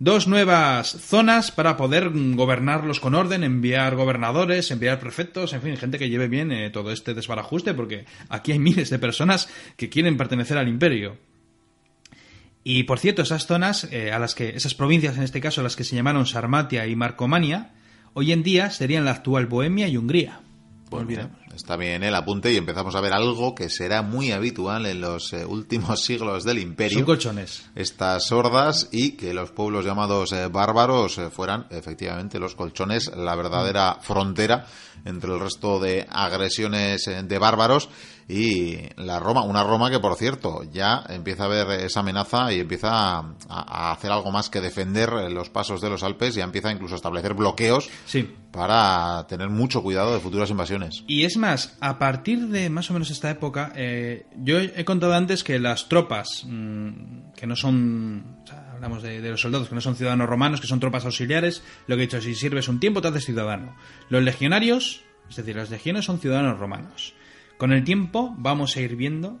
Dos nuevas zonas para poder gobernarlos con orden, enviar gobernadores, enviar prefectos, en fin, gente que lleve bien eh, todo este desbarajuste, porque aquí hay miles de personas que quieren pertenecer al imperio. Y por cierto, esas zonas, eh, a las que, esas provincias en este caso, las que se llamaron Sarmatia y Marcomania, hoy en día serían la actual Bohemia y Hungría. Pues mira, está bien el apunte y empezamos a ver algo que será muy habitual en los eh, últimos <laughs> siglos del imperio. Son colchones. estas hordas y que los pueblos llamados eh, bárbaros eh, fueran efectivamente los colchones, la verdadera frontera entre el resto de agresiones eh, de bárbaros y la Roma, una Roma que por cierto ya empieza a ver esa amenaza y empieza a, a hacer algo más que defender los pasos de los Alpes, ya empieza incluso a establecer bloqueos Sí. para tener mucho cuidado de futuras invasiones. Y es a partir de más o menos esta época, eh, yo he he contado antes que las tropas mm, que no son, o sea, hablamos de, de los soldados que no son ciudadanos romanos, que son tropas auxiliares, lo que he dicho, si sirves un tiempo te haces ciudadano. Los legionarios, es decir, las legiones son ciudadanos romanos. Con el tiempo vamos a ir viendo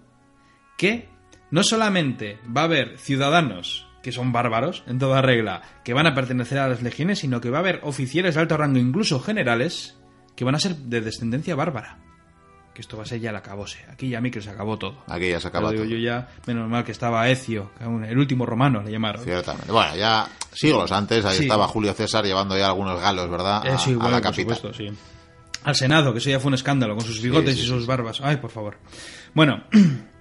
que no solamente va a haber ciudadanos que son bárbaros, en toda regla, que van a pertenecer a las legiones, sino que va a haber oficiales de alto rango, incluso generales, que van a ser de descendencia bárbara. Que esto va a ser ya el acabose. Aquí ya a mí que se acabó todo. Aquí ya se digo todo. yo ya, menos mal que estaba Ecio, el último romano le llamaron. Ciertamente. Bueno, ya siglos antes, ahí Sí. estaba Julio César llevando ya algunos galos, ¿verdad? A, Eh, sí, a bueno, la por capital. supuesto, sí. Al Senado, que eso ya fue un escándalo, con sus bigotes y sus barbas. Ay, por favor. Bueno, <clears throat>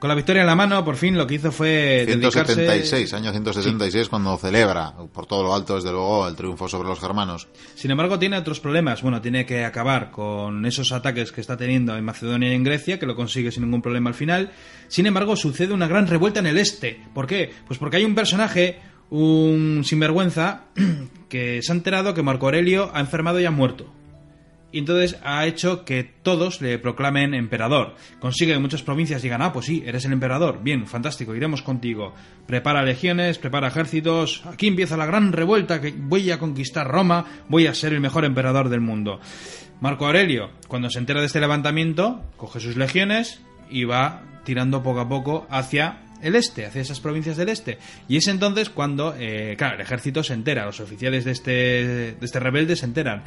con la victoria en la mano, por fin lo que hizo fue 176, dedicarse... año 176, cuando celebra por todo lo alto, desde luego, el triunfo sobre los germanos. Sin embargo, tiene otros problemas. Bueno, tiene que acabar con esos ataques que está teniendo en Macedonia y en Grecia, que lo consigue sin ningún problema al final. Sin embargo, sucede una gran revuelta en el este. ¿Por qué? Pues porque hay un personaje, un sinvergüenza, <clears throat> que se ha enterado que Marco Aurelio ha enfermado y ha muerto. Y entonces ha hecho que todos le proclamen emperador. Consigue que muchas provincias digan, ah, pues sí, eres el emperador. Bien, fantástico, iremos contigo. Prepara legiones, prepara ejércitos. Aquí empieza la gran revuelta que voy a conquistar Roma, voy a ser el mejor emperador del mundo. Marco Aurelio, cuando se entera de este levantamiento, coge sus legiones y va tirando poco a poco hacia el este, hacia esas provincias del este. Y es entonces cuando, eh, claro, el ejército se entera, los oficiales de este, de este rebelde se enteran.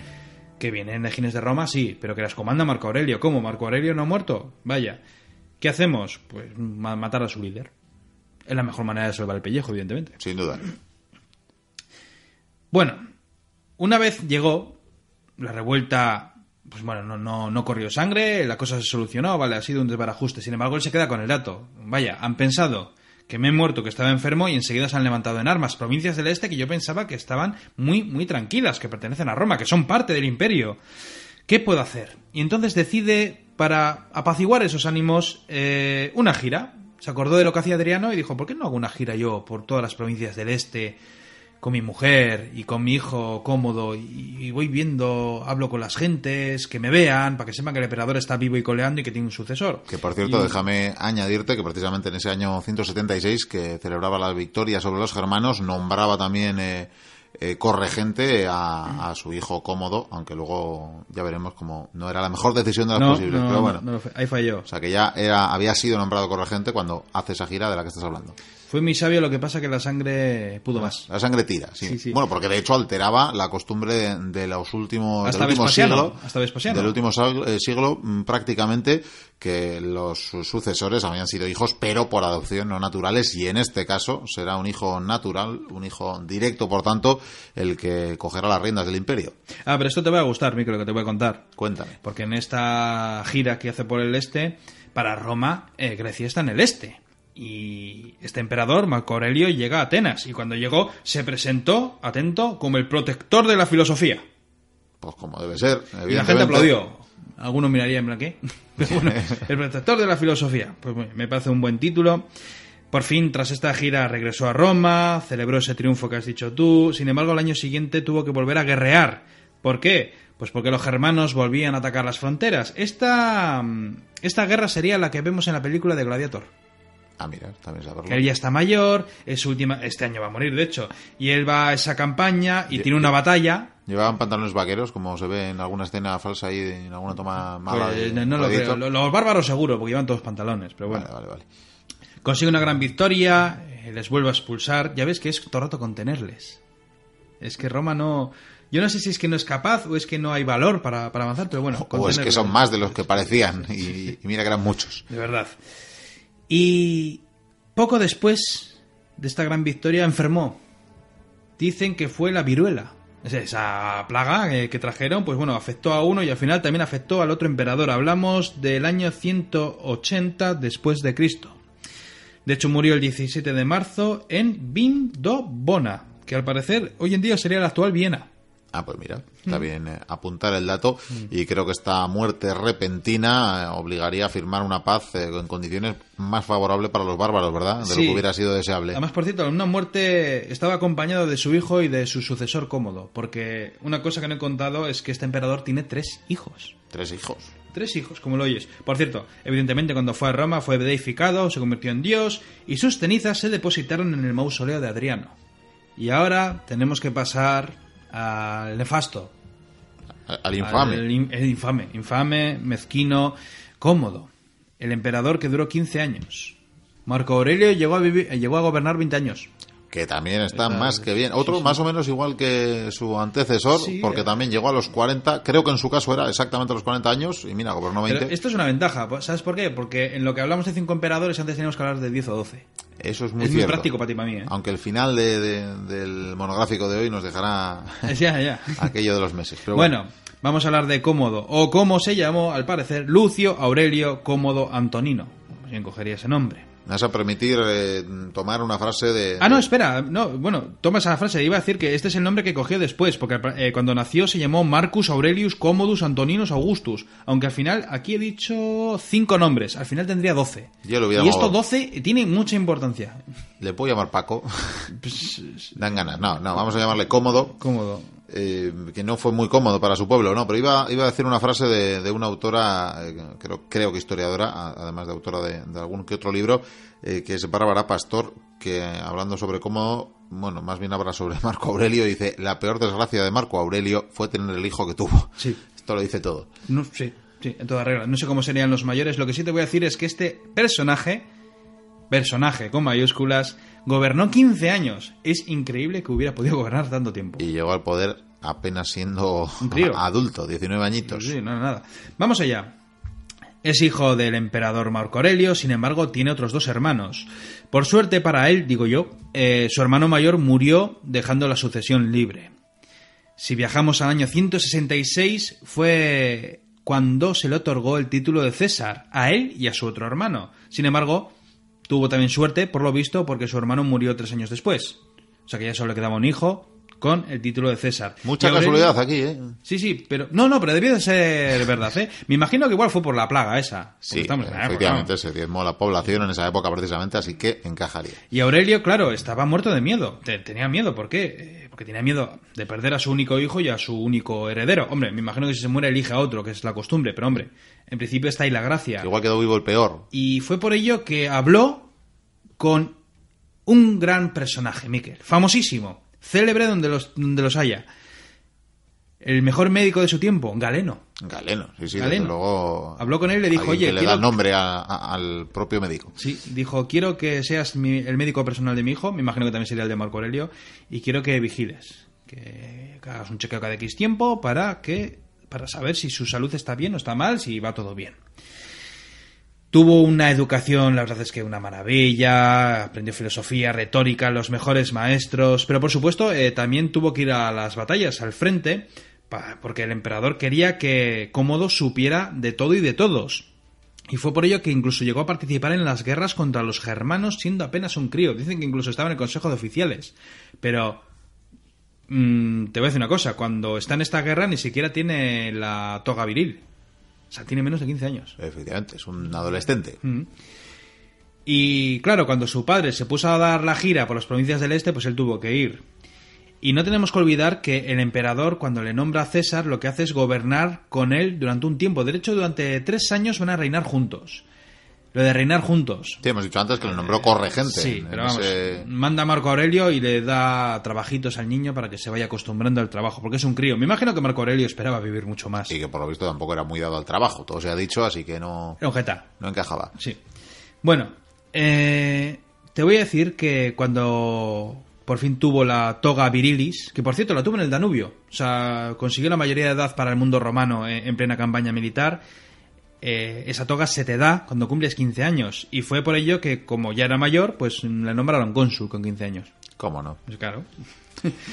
Que vienen legiones de Roma, sí, pero que las comanda Marco Aurelio. ¿Cómo? ¿Marco Aurelio no ha muerto? Vaya. ¿Qué hacemos? Pues ma- matar a su líder. Es la mejor manera de salvar el pellejo, evidentemente. Sin duda. Bueno, una vez llegó, la revuelta, pues bueno, no, no, no corrió sangre, la cosa se solucionó, vale, ha sido un desbarajuste. Sin embargo, él se queda con el dato. Vaya, han pensado que me he muerto, que estaba enfermo y enseguida se han levantado en armas. Provincias del este que yo pensaba que estaban muy, muy tranquilas, que pertenecen a Roma, que son parte del imperio. ¿Qué puedo hacer? Y entonces decide, para apaciguar esos ánimos, eh, una gira. Se acordó de lo que hacía Adriano y dijo, ¿por qué no hago una gira yo por todas las provincias del este? Con mi mujer y con mi hijo cómodo y, voy viendo, hablo con las gentes, que me vean, para que sepan que el emperador está vivo y coleando y que tiene un sucesor. Que por cierto, déjame añadirte que precisamente en ese año 176, que celebraba la victoria sobre los germanos, nombraba también... Eh, eh, corregente a, su hijo cómodo, aunque luego ya veremos como no era la mejor decisión de las posibles. pero bueno, ahí falló. O sea que ya era, había sido nombrado corregente cuando hace esa gira de la que estás hablando. Fue muy sabio, lo que pasa que la sangre pudo más. La sangre tira, sí. Bueno, porque de hecho alteraba la costumbre de, los últimos hasta del último siglo, hasta del último eh, siglo, prácticamente que los sucesores habían sido hijos, pero por adopción no naturales, y en este caso será un hijo natural, un hijo directo, por tanto, el que cogerá las riendas del imperio. Ah, pero esto te va a gustar, Micro, que te voy a contar. Cuéntame. Porque en esta gira que hace por el este, para Roma, eh, Grecia está en el este. Y este emperador, Marco Aurelio, llega a Atenas y cuando llegó se presentó, atento, como el protector de la filosofía. Pues como debe ser. Y la gente aplaudió. Algunos mirarían en plan, ¿qué? <laughs> bueno, el protector de la filosofía. Pues me parece un buen título. Por fin, tras esta gira, regresó a Roma, celebró ese triunfo que has dicho tú. Sin embargo, al año siguiente tuvo que volver a guerrear. ¿Por qué? Pues porque los germanos volvían a atacar las fronteras. Esta, esta guerra sería la que vemos en la película de Gladiator. Ah, mira, también saberlo. Que él ya está mayor, es última, este año va a morir, de hecho. Y él va a esa campaña y tiene una batalla. ¿Llevaban pantalones vaqueros, como se ve en alguna escena falsa ahí, en alguna toma mala? Pues, no, lo creo. Los bárbaros seguro, porque llevan todos pantalones, pero bueno. Vale, vale, vale. Consigue una gran victoria, eh, les vuelve a expulsar. Ya ves que es todo rato contenerles. Es que Roma no... Yo no sé si es que no es capaz o es que no hay valor para, avanzar, pero bueno. O es que son más de los que parecían y mira que eran muchos. De verdad. Y poco después de esta gran victoria enfermó. Dicen que fue la viruela. Esa plaga que, trajeron, pues bueno, afectó a uno y al final también afectó al otro emperador. Hablamos del año 180 después de Cristo. De hecho, murió el 17 de marzo en Vindobona, que al parecer hoy en día sería la actual Viena. Ah, pues mira, está mm. bien eh, apuntar el dato y creo que esta muerte repentina eh, obligaría a firmar una paz eh, en condiciones más favorables para los bárbaros, ¿verdad? De lo que hubiera sido deseable. Además, por cierto, una muerte estaba acompañada de su hijo y de su sucesor cómodo, porque una cosa que no he contado es que este emperador tiene tres hijos. ¿Tres hijos? Tres hijos, como lo oyes. Por cierto, evidentemente cuando fue a Roma fue deificado, se convirtió en dios y sus cenizas se depositaron en el mausoleo de Adriano. Y ahora tenemos que pasar al nefasto. Al infame. el infame, infame, mezquino, cómodo. El emperador que duró 15 años. Marco Aurelio llegó a, vivir, llegó a gobernar 20 años que también está más que bien. Otro más o menos igual que su antecesor, porque eh. también llegó a los 40, creo que en su caso era exactamente a los 40 años, y mira, gobernó 20. esto es una ventaja, ¿sabes por qué? Porque en lo que hablamos de cinco emperadores antes teníamos que hablar de 10 o 12. Eso es muy, es muy práctico para ti para mí. ¿eh? Aunque el final del monográfico de hoy nos dejará <laughs> ya, ya. aquello de los meses. Pero bueno. vamos a hablar de Cómodo, o como se llamó, al parecer, Lucio Aurelio Cómodo Antonino. Bien cogería ese nombre. Me vas a permitir eh, tomar una frase de... Ah, no, espera. No, bueno, toma esa frase. Iba a decir que este es el nombre que cogió después, porque eh, cuando nació se llamó Marcus Aurelius Commodus Antoninus Augustus. Aunque al final, aquí he dicho cinco nombres. Al final tendría doce. Yo lo y esto doce tiene mucha importancia. ¿Le puedo llamar Paco? <laughs> Dan ganas. No, no, vamos a llamarle Cómodo. Cómodo. Eh, que no fue muy cómodo para su pueblo, no, pero iba, iba a decir una frase de, una autora, eh, creo, creo que historiadora, además de autora de, algún que otro libro, eh, que es Bárbara Pastor, que hablando sobre cómo, bueno, más bien habla sobre <laughs> Marco Aurelio, dice, la peor desgracia de Marco Aurelio fue tener el hijo que tuvo. Sí. <laughs> Esto lo dice todo. No, sí, sí, en toda regla. No sé cómo serían los mayores, lo que sí te voy a decir es que este personaje, personaje con mayúsculas, Gobernó 15 años. Es increíble que hubiera podido gobernar tanto tiempo. Y llegó al poder apenas siendo <laughs> adulto, 19 añitos. Sí, no, nada. Vamos allá. Es hijo del emperador Marco Aurelio, sin embargo, tiene otros dos hermanos. Por suerte para él, digo yo, eh, su hermano mayor murió dejando la sucesión libre. Si viajamos al año 166, fue cuando se le otorgó el título de César a él y a su otro hermano. Sin embargo, tuvo también suerte, por lo visto, porque su hermano murió tres años después. O sea que ya solo le quedaba un hijo con el título de César. Mucha Aurelio- casualidad aquí, ¿eh? Sí, sí, pero no, no, pero debió de ser verdad, ¿eh? Me imagino que igual fue por la plaga esa. Sí, estamos en la época, efectivamente ¿no? se diezmó la población en esa época precisamente, así que encajaría. Y Aurelio, claro, estaba muerto de miedo. Te- Tenía miedo, ¿por qué? Eh, Porque tenía miedo de perder a su único hijo y a su único heredero. Hombre, me imagino que si se muere elige a otro, que es la costumbre, pero hombre, en principio está ahí la gracia. Igual quedó vivo el peor. Y fue por ello que habló con un gran personaje, Miquel, famosísimo, célebre donde los, donde los haya. El mejor médico de su tiempo, Galeno. Galeno, sí, sí, Galeno. luego. Habló con él y le dijo, "Oye, que le quiero- da el nombre a- a- al propio médico. Sí, dijo, quiero que seas mi- el médico personal de mi hijo, me imagino que también sería el de Marco Aurelio, y quiero que vigiles, que, que hagas un chequeo cada X tiempo para que para saber si su salud está bien o está mal, si va todo bien. Tuvo una educación, la verdad es que una maravilla, aprendió filosofía, retórica, los mejores maestros, pero por supuesto eh, también tuvo que ir a las batallas, al frente, porque el emperador quería que Cómodo supiera de todo y de todos. Y fue por ello que incluso llegó a participar en las guerras contra los germanos siendo apenas un crío. Dicen que incluso estaba en el Consejo de Oficiales. Pero mm, te voy a decir una cosa, cuando está en esta guerra ni siquiera tiene la toga viril. O sea, tiene menos de 15 años. Efectivamente, es un adolescente. Mm. Y claro, cuando su padre se puso a dar la gira por las provincias del este, pues él tuvo que ir. Y no tenemos que olvidar que el emperador, cuando le nombra a César, lo que hace es gobernar con él durante un tiempo. De hecho, durante tres años van a reinar juntos. Lo de reinar juntos. Sí, hemos dicho antes que le nombró corregente. Sí, pero vamos, ese- manda a Marco Aurelio y le da trabajitos al niño para que se vaya acostumbrando al trabajo, porque es un crío. Me imagino que Marco Aurelio esperaba vivir mucho más. Y que por lo visto tampoco era muy dado al trabajo, todo se ha dicho, así que no, Era un jeta. no encajaba. Sí. Bueno, eh, te voy a decir que cuando por fin tuvo la toga virilis, que por cierto la tuvo en el Danubio, o sea, consiguió la mayoría de edad para el mundo romano en, en plena campaña militar, eh, esa toga se te da cuando cumples 15 años. Y fue por ello que, como ya era mayor, pues le nombraron cónsul con 15 años. ¿Cómo no? Pues claro.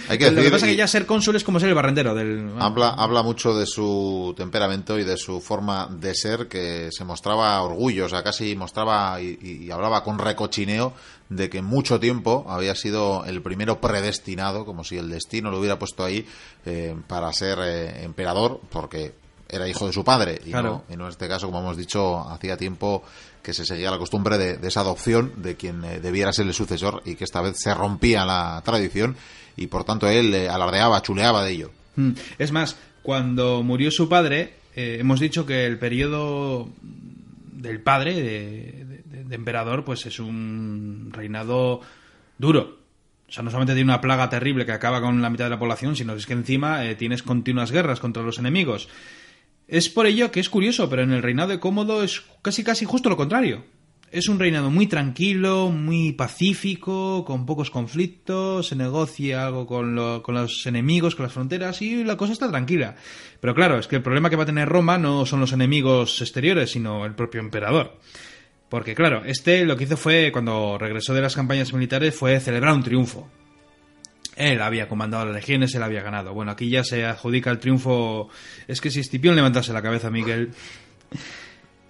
Hay que Lo que pasa es que ya ser cónsul es como ser el barrendero del... habla, habla mucho de su temperamento y de su forma de ser, que se mostraba orgullo, o sea, casi mostraba y, y hablaba con recochineo de que mucho tiempo había sido el primero predestinado, como si el destino lo hubiera puesto ahí eh, para ser eh, emperador, porque era hijo de su padre. Y, Claro. no, y no en este caso, como hemos dicho, hacía tiempo que se seguía la costumbre de, de esa adopción de quien eh, debiera ser el sucesor y que esta vez se rompía la tradición y por tanto él eh, alardeaba, chuleaba de ello. Mm. Es más, cuando murió su padre, eh, hemos dicho que el periodo del padre, de, de- de emperador, pues es un reinado duro. O sea, no solamente tiene una plaga terrible que acaba con la mitad de la población, sino es que encima eh, tienes continuas guerras contra los enemigos. Es por ello que es curioso, pero en el reinado de Cómodo es casi casi justo lo contrario. Es un reinado muy tranquilo, muy pacífico, con pocos conflictos, se negocia algo con, con los enemigos, con las fronteras y la cosa está tranquila. Pero claro, es que el problema que va a tener Roma no son los enemigos exteriores, sino el propio emperador. Porque claro, este lo que hizo fue, cuando regresó de las campañas militares, fue celebrar un triunfo. Él había comandado las legiones, él había ganado. Bueno, aquí ya se adjudica el triunfo. Es que si Escipión levantase la cabeza, Miguel.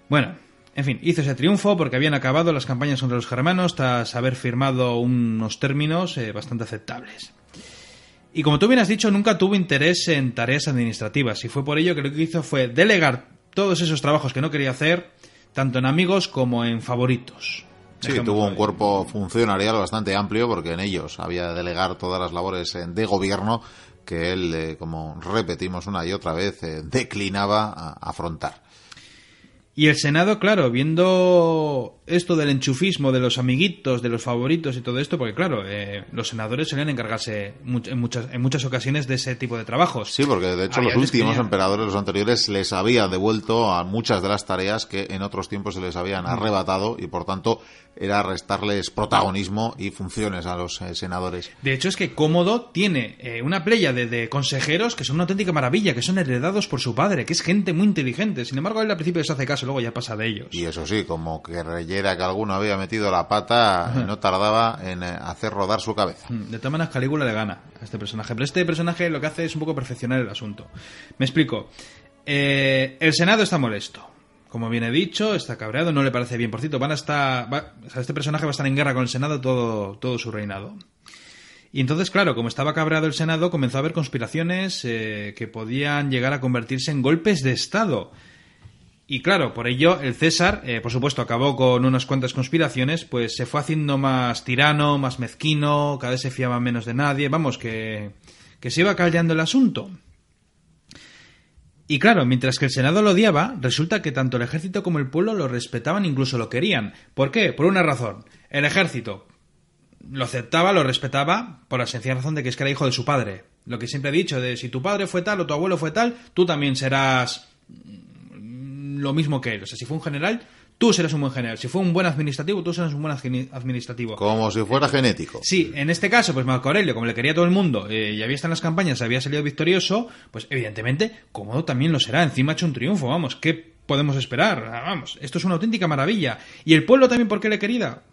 Bueno, en fin, hizo ese triunfo porque habían acabado las campañas contra los germanos tras haber firmado unos términos eh, bastante aceptables. Y como tú bien has dicho, nunca tuvo interés en tareas administrativas y fue por ello que lo que hizo fue delegar todos esos trabajos que no quería hacer, tanto en amigos como en favoritos. Sí, tuvo un ahí. cuerpo funcionarial bastante amplio porque en ellos había de delegar todas las labores eh, de gobierno que él, eh, como repetimos una y otra vez, eh, declinaba a afrontar. Y el Senado, claro, viendo esto del enchufismo, de los amiguitos, de los favoritos y todo esto, porque claro, eh, los senadores solían encargarse much- en muchas, en muchas ocasiones de ese tipo de trabajos. Sí, porque de hecho Había los últimos emperadores, los anteriores, les había devuelto a muchas de las tareas que en otros tiempos se les habían arrebatado y por tanto era restarles protagonismo y funciones a los eh, senadores. De hecho, es que Cómodo tiene eh, una playa de, de consejeros que son una auténtica maravilla, que son heredados por su padre, que es gente muy inteligente. Sin embargo, él al principio se hace caso, luego ya pasa de ellos. Y eso sí, como que reyera que alguno había metido la pata, no tardaba en eh, hacer rodar su cabeza. Mm, De todas maneras, Calígula le gana a este personaje. Pero este personaje lo que hace es un poco perfeccionar el asunto. Me explico. Eh, el Senado está molesto. como bien he dicho, está cabreado, no le parece bien. Por cierto, van a estar, va- o sea, este personaje va a estar en guerra con el Senado todo, todo su reinado. Y entonces, claro, como estaba cabreado el Senado, comenzó a haber conspiraciones eh, que podían llegar a convertirse en golpes de Estado. Y claro, por ello el César, eh, por supuesto, acabó con unas cuantas conspiraciones, pues se fue haciendo más tirano, más mezquino, cada vez se fiaba menos de nadie, vamos, que, que se iba caldeando el asunto. Y claro, mientras que el Senado lo odiaba, resulta que tanto el ejército como el pueblo lo respetaban, incluso lo querían. ¿Por qué? Por una razón. El ejército lo aceptaba, lo respetaba, por la sencilla razón de que es que era hijo de su padre. Lo que siempre he dicho, de si tu padre fue tal o tu abuelo fue tal, tú también serás lo mismo que él. O sea, si fue un general, tú serás un buen general. Si fue un buen administrativo, tú serás un buen admi- administrativo. Como si fuera genético. Sí, en este caso, pues Marco Aurelio, como le quería a todo el mundo eh, y había estado en las campañas, había salido victorioso, pues evidentemente, cómodo también lo será. Encima ha hecho un triunfo, vamos, ¿qué podemos esperar? Ah, Vamos, esto es una auténtica maravilla. ¿Y el pueblo también por qué le quería?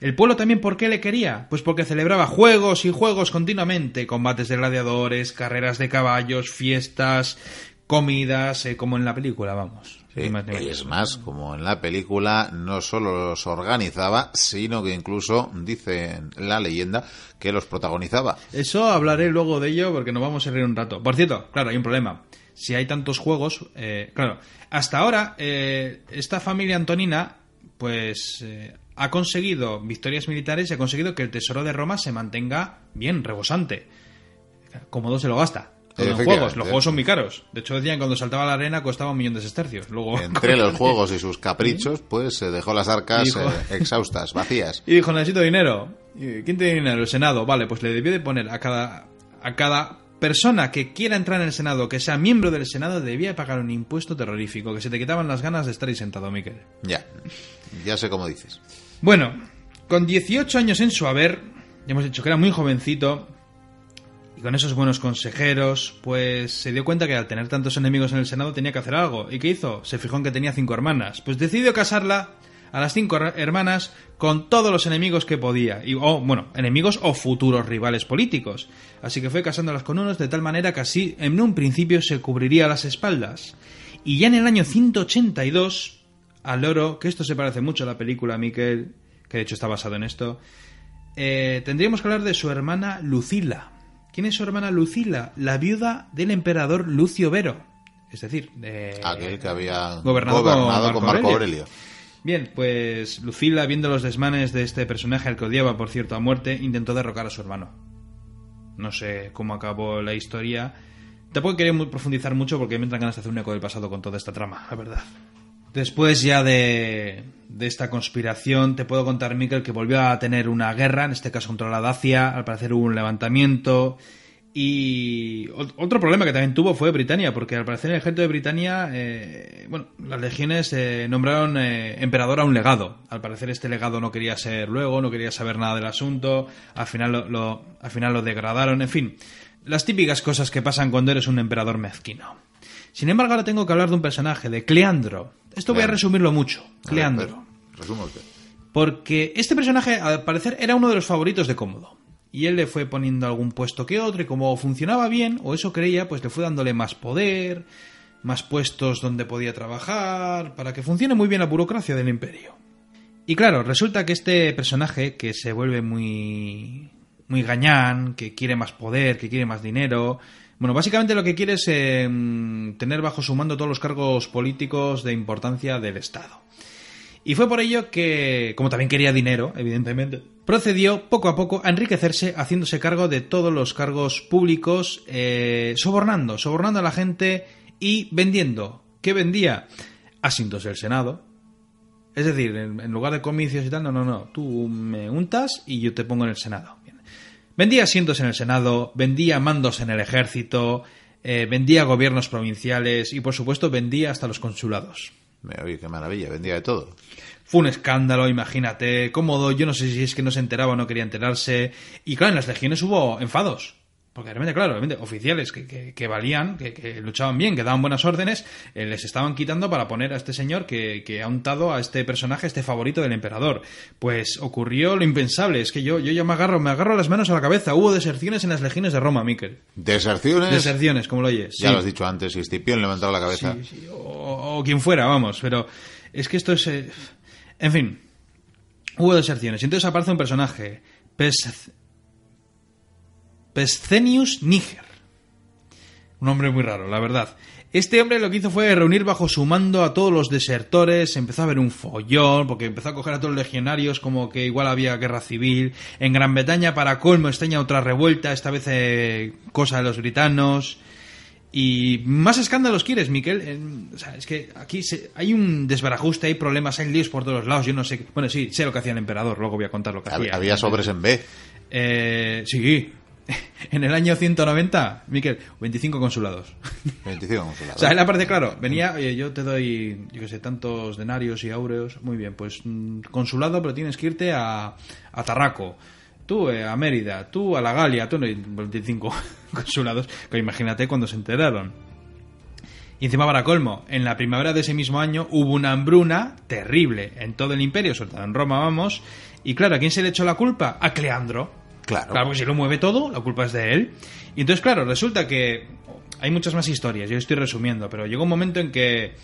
¿El pueblo también por qué le quería? Pues porque celebraba juegos y juegos continuamente, combates de gladiadores, carreras de caballos, fiestas, comidas, eh, como en la película, vamos. Sí, Ni más ni y es más, como en la película, no solo los organizaba, sino que incluso, dice la leyenda, que los protagonizaba. Eso hablaré luego de ello porque nos vamos a reír un rato. Por cierto, claro, hay un problema. Si hay tantos juegos, eh, claro, hasta ahora eh, esta familia antonina, pues eh, ha conseguido victorias militares y ha conseguido que el tesoro de Roma se mantenga bien, rebosante. Cómodo se lo gasta. Todo en juegos. Los juegos son muy caros. De hecho, decían que cuando saltaba a la arena costaba un millón de sestercios. Luego, Entre los <laughs> juegos y sus caprichos, pues se dejó las arcas eh, exhaustas, vacías. <laughs> Y dijo, necesito dinero. ¿Y ¿Quién tiene dinero? El Senado. Vale, pues le debió de poner a cada, a cada persona que quiera entrar en el Senado, que sea miembro del Senado, debía pagar un impuesto terrorífico, que se te quitaban las ganas de estar ahí sentado, Miquel. Ya, ya sé cómo dices. Bueno, con 18 años en su haber, ya hemos dicho que era muy jovencito, y con esos buenos consejeros, pues se dio cuenta que al tener tantos enemigos en el Senado tenía que hacer algo. ¿Y qué hizo? Se fijó en que tenía cinco hermanas. Pues decidió casarla a las cinco her- hermanas con todos los enemigos que podía. Y, o, bueno, enemigos o futuros rivales políticos. Así que fue casándolas con unos de tal manera que así en un principio se cubriría las espaldas. Y ya en el año 182, al loro, que esto se parece mucho a la película Miquel, que de hecho está basado en esto, eh, tendríamos que hablar de su hermana Lucila. ¿Quién es su hermana Lucila? La viuda del emperador Lucio Vero. Es decir, de... Aquel que había Gobernado gobernado, con con, Marco Aurelio. Aurelio. Bien, pues Lucila, viendo los desmanes de este personaje al que odiaba, por cierto, a muerte, intentó derrocar a su hermano. No sé cómo acabó la historia. Tampoco quería profundizar mucho porque me entran ganas de hacer un eco del pasado con toda esta trama, la verdad. Después ya de, de esta conspiración, te puedo contar, Miquel, que volvió a tener una guerra, en este caso contra la Dacia, al parecer hubo un levantamiento. Y ot- otro problema que también tuvo fue Britania, porque al parecer el ejército de Britania, eh, bueno, las legiones eh, nombraron eh, emperador a un legado. Al parecer este legado no quería ser luego, no quería saber nada del asunto, al final lo, lo- al final lo degradaron, en fin. Las típicas cosas que pasan cuando eres un emperador mezquino. Sin embargo, ahora tengo que hablar de un personaje, de Cleandro. Esto voy a resumirlo mucho. Cleandro. resumo usted. Porque este personaje, al parecer, era uno de los favoritos de Cómodo. Y él le fue poniendo algún puesto que otro, y como funcionaba bien, o eso creía, pues le fue dándole más poder, más puestos donde podía trabajar, para que funcione muy bien la burocracia del imperio. Y claro, resulta que este personaje, que se vuelve muy. muy gañán, que quiere más poder, que quiere más dinero. Bueno, básicamente lo que quiere es eh, tener bajo su mando todos los cargos políticos de importancia del Estado. Y fue por ello que, como también quería dinero, evidentemente, procedió poco a poco a enriquecerse haciéndose cargo de todos los cargos públicos, eh, sobornando, sobornando a la gente y vendiendo. ¿Qué vendía? Asientos del Senado. Es decir, en, en lugar de comicios y tal, no, no, no. Tú me untas y yo te pongo en el Senado. Vendía asientos en el Senado, vendía mandos en el ejército, eh, vendía gobiernos provinciales y, por supuesto, vendía hasta los consulados. Me- Oye, qué maravilla, vendía de todo. Fue un escándalo, imagínate, cómodo, yo no sé si es que no se enteraba o no quería enterarse. Y claro, en las legiones hubo enfados. Porque realmente, claro, realmente, oficiales que, que- que valían, que, que luchaban bien, que daban buenas órdenes, eh, les estaban quitando para poner a este señor que, que ha untado a este personaje, este favorito del emperador. Pues ocurrió lo impensable, es que yo, yo ya me agarro, me agarro las manos a la cabeza. Hubo deserciones en las legiones de Roma, Miquel. Deserciones. Deserciones, como lo oyes. Ya sí. lo has dicho antes, Escipión levantaba la cabeza. Sí, sí. O, o quien fuera, vamos, pero es que esto es... eh, En fin, hubo deserciones. Y entonces aparece un personaje, Pes... Pescenius Níger. Un hombre muy raro, la verdad. Este hombre lo que hizo fue reunir bajo su mando a todos los desertores, empezó a haber un follón, porque empezó a coger a todos los legionarios como que igual había guerra civil. En Gran Bretaña, para colmo, estaña otra revuelta, esta vez eh, cosa de los britanos. Y más escándalos quieres, Miquel. En- o sea, es que aquí se- hay un desbarajuste, hay problemas, hay líos por todos los lados. Yo no sé. Bueno, sí, sé lo que hacía el emperador, luego voy a contar lo que hacía. Había sobres en B. Eh, sí. <laughs> En el año 190, Miquel, 25 consulados. 25 consulados. <laughs> O sea, él aparece claro, venía, oye, yo te doy, yo qué sé, tantos denarios y áureos, muy bien, pues mm, consulado, pero tienes que irte a, a Tarraco, tú eh, a Mérida, tú a la Galia, tú no, y 25 <laughs> consulados, que imagínate cuando se enteraron. Y encima para colmo, en la primavera de ese mismo año hubo una hambruna terrible en todo el imperio, sobre todo en Roma, vamos, y claro, ¿a quién se le echó la culpa? A Cleandro. Claro. Claro, porque si lo mueve todo, la culpa es de él. Y entonces, claro, resulta que hay muchas más historias, yo estoy resumiendo, pero llegó un momento en que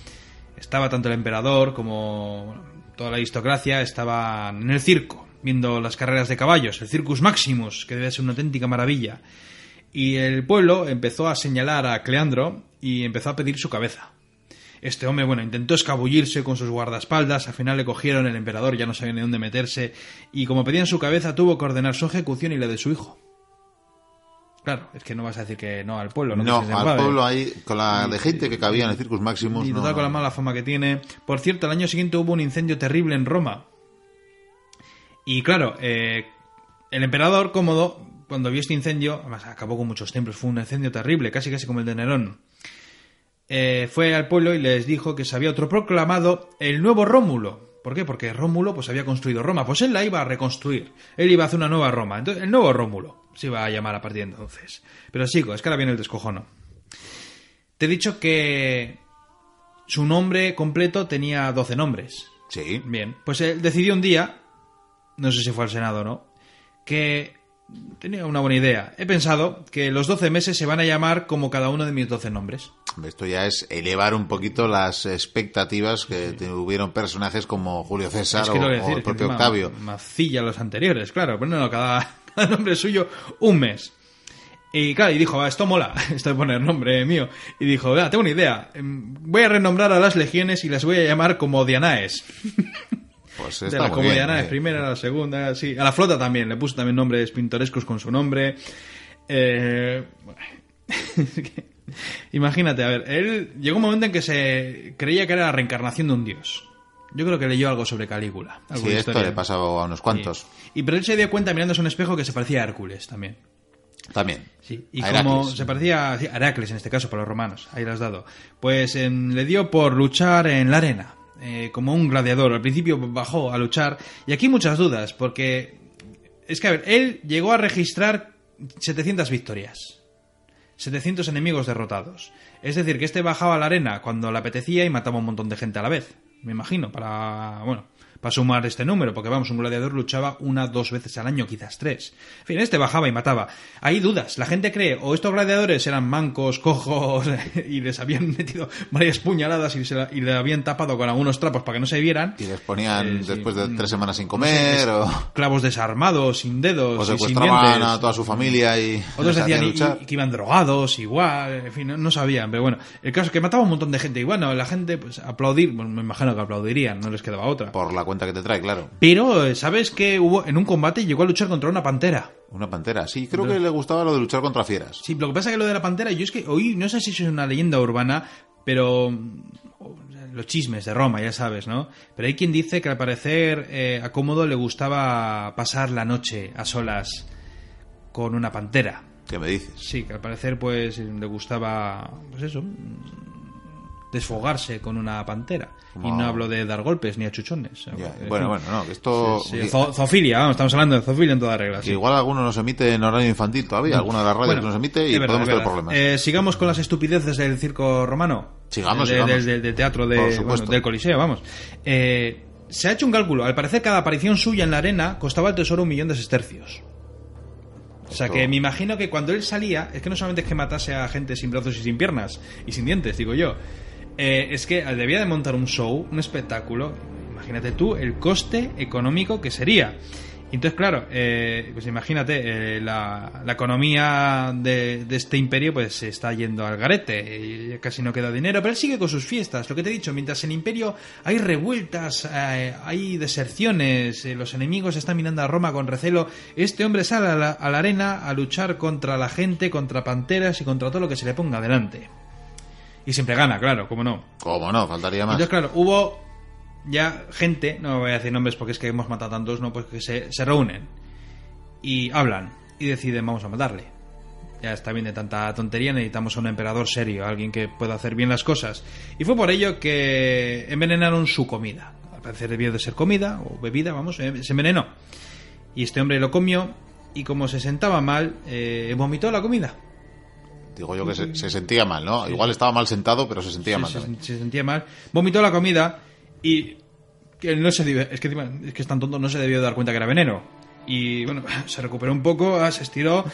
estaba tanto el emperador como toda la aristocracia estaban en el circo, viendo las carreras de caballos, el Circus Maximus, que debe ser una auténtica maravilla. Y el pueblo empezó a señalar a Cleandro y empezó a pedir su cabeza. Este hombre, bueno, intentó escabullirse con sus guardaespaldas, al final le cogieron, el emperador ya no sabía ni dónde meterse, y como pedían su cabeza, tuvo que ordenar su ejecución y la de su hijo. Claro, es que no vas a decir que no al pueblo, no, No, al pueblo ahí, con la de gente que cabía en el Circus Maximus. Y no, total con la mala fama que tiene. Por cierto, el año siguiente hubo un incendio terrible en Roma. Y claro, eh, el emperador cómodo, cuando vio este incendio, además acabó con muchos templos, fue un incendio terrible, casi casi como el de Nerón. Eh, fue al pueblo y les dijo que se había otro proclamado el nuevo Rómulo. ¿Por qué? Porque Rómulo pues había construido Roma, pues él la iba a reconstruir. Él iba a hacer una nueva Roma. Entonces, el nuevo Rómulo se iba a llamar a partir de entonces. Pero sigo, es que ahora viene el descojono. Te he dicho que su nombre completo tenía 12 nombres. Sí. Bien, pues él decidió un día, no sé si fue al Senado o no, que tenía una buena idea. He pensado que los 12 meses se van a llamar como cada uno de mis 12 nombres. Esto ya es elevar un poquito las expectativas que tuvieron personajes como Julio César Es que o, decir, el propio Octavio. Macilla los anteriores, claro. Pero no, cada, <laughs> cada nombre suyo un mes. Y claro, y dijo, "Va, esto mola, <laughs> esto de poner nombre mío. Y dijo, "Vea, tengo una idea. em, Voy a renombrar a las legiones y las voy a llamar como Dianaes. <laughs> Pues de la como Dianaes, eh. primera, la segunda, sí. A la flota también, le puso también nombres pintorescos con su nombre. Eh, <laughs> Imagínate, a ver, él llegó un momento en que se creía que era la reencarnación de un dios. Yo creo que leyó algo sobre Calígula. Sí, esto historia. le pasaba a unos cuantos. Y pero él se dio cuenta mirándose a un espejo que se parecía a Hércules también. También. Sí, y como se parecía a Heracles en este caso para los romanos, ahí lo has dado. Pues le dio por luchar en la arena, eh, como un gladiador. Al principio bajó a luchar y aquí muchas dudas, porque es que a ver, él llegó a registrar 700 victorias, 700 enemigos derrotados. Es decir, que este bajaba a la arena cuando le apetecía y mataba un montón de gente a la vez. Me imagino, para bueno, para sumar este número, porque vamos, un gladiador luchaba una, dos veces al año, quizás tres. En fin, este bajaba y mataba. Hay dudas. La gente cree, o estos gladiadores eran mancos, cojos, <laughs> y les habían metido varias puñaladas y, se la- y le habían tapado con algunos trapos para que no se vieran. Y les ponían Eh, sí. después de tres semanas sin No sé, comer o, Clavos desarmados, sin dedos, o sin secuestraban dientes. a toda su familia y Otros decían y- luchar. y que iban drogados, igual, en fin, no, no sabían, pero bueno, el caso es que mataba a un montón de gente y bueno, la gente pues aplaudir, bueno, me imagino que aplaudirían, no les quedaba otra. Por la cuenta que te trae, claro. Pero, eh, ¿sabes que hubo en un combate llegó a luchar contra una pantera? Una pantera. Sí, creo que le gustaba lo de luchar contra fieras. Sí, lo que pasa es que lo de la pantera, yo es que oí, no sé si es una leyenda urbana, pero los chismes de Roma, ya sabes, ¿no? Pero hay quien dice que al parecer eh, a Cómodo le gustaba pasar la noche a solas con una pantera. ¿Qué me dices? Sí, que al parecer pues le gustaba, pues eso, desfogarse con una pantera. Y no hablo de dar golpes ni achuchones. Ya, En Bueno, bueno, no, que esto... Sí, sí, zo- vamos, estamos hablando de zoofilia en toda regla. sí. Igual alguno nos emite en horario infantil todavía, alguna de las radios Bueno, nos emite y verdad, podemos tener problemas. Eh, sigamos con las estupideces del circo romano. Sigamos, De- sigamos. Del, teatro de, bueno, del Coliseo, vamos. Eh, se ha hecho un cálculo. Al parecer, cada aparición suya en la arena costaba el tesoro un millón de sestercios. O sea que me imagino que cuando él salía, es que no solamente es que matase a gente sin brazos y sin piernas y sin dientes, digo yo. Eh, es que debía de montar un show, un espectáculo. Imagínate tú el coste económico que sería. Entonces, claro, eh, pues imagínate, eh, la, economía de, de, este imperio pues se está yendo al garete, y casi no queda dinero, pero él sigue con sus fiestas, lo que te he dicho, mientras en el imperio hay revueltas, eh, hay deserciones, eh, los enemigos están mirando a Roma con recelo, este hombre sale a la, a la arena a luchar contra la gente, contra panteras y contra todo lo que se le ponga delante. Y siempre gana, claro, cómo no. Cómo no, faltaría más. Entonces, claro, hubo ya gente, no voy a decir nombres porque es que hemos matado tantos, no, pues que se, se reúnen y hablan y deciden vamos a matarle. Ya está bien de tanta tontería, necesitamos a un emperador serio, alguien que pueda hacer bien las cosas. Y fue por ello que envenenaron su comida. Al parecer debió de ser comida o bebida, vamos, eh, se envenenó. Y este hombre lo comió y como se sentaba mal, eh, vomitó la comida. Digo yo que se, se sentía mal, ¿no? Igual estaba mal sentado, pero se sentía Sí, mal. se, sentía mal. Vomitó la comida y que no se es que es que es tan tonto no se debió dar cuenta que era veneno. Y bueno, <laughs> se recuperó un poco, se estiró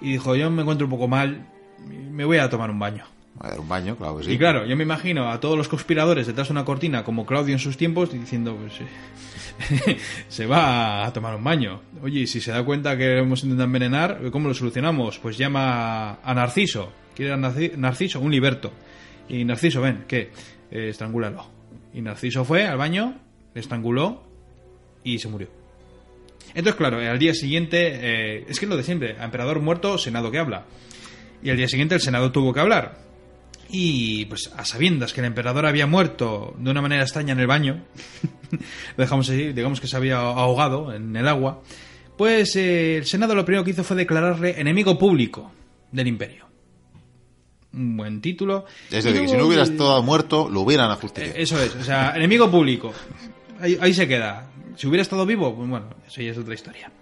y dijo, "Yo me encuentro un poco mal, me voy a tomar un baño." A ver, un baño, claro que sí. Y claro, yo me imagino a todos los conspiradores detrás de una cortina como Claudio en sus tiempos diciendo, pues eh, <laughs> se va a tomar un baño. Oye, si se da cuenta que hemos intentado envenenar, ¿cómo lo solucionamos? Pues llama a Narciso. ¿Quiere a Narci- Narciso? Un liberto. Y Narciso, ven, ¿qué? Eh, estrangúlalo. Y Narciso fue al baño, le estranguló y se murió. Entonces, claro, al día siguiente, eh, es que es lo de siempre, a emperador muerto, senado que habla. Y al día siguiente el senado tuvo que hablar. Y pues a sabiendas que el emperador había muerto de una manera extraña en el baño, <laughs> lo dejamos así, digamos que se había ahogado en el agua, pues eh, el Senado lo primero que hizo fue declararle enemigo público del imperio. Un buen título. Es decir, que si no hubiera el- estado muerto, lo hubieran eh, ajusticiado. Eso es, o sea, enemigo público. Ahí, ahí se queda. Si hubiera estado vivo, pues bueno, eso ya es otra historia.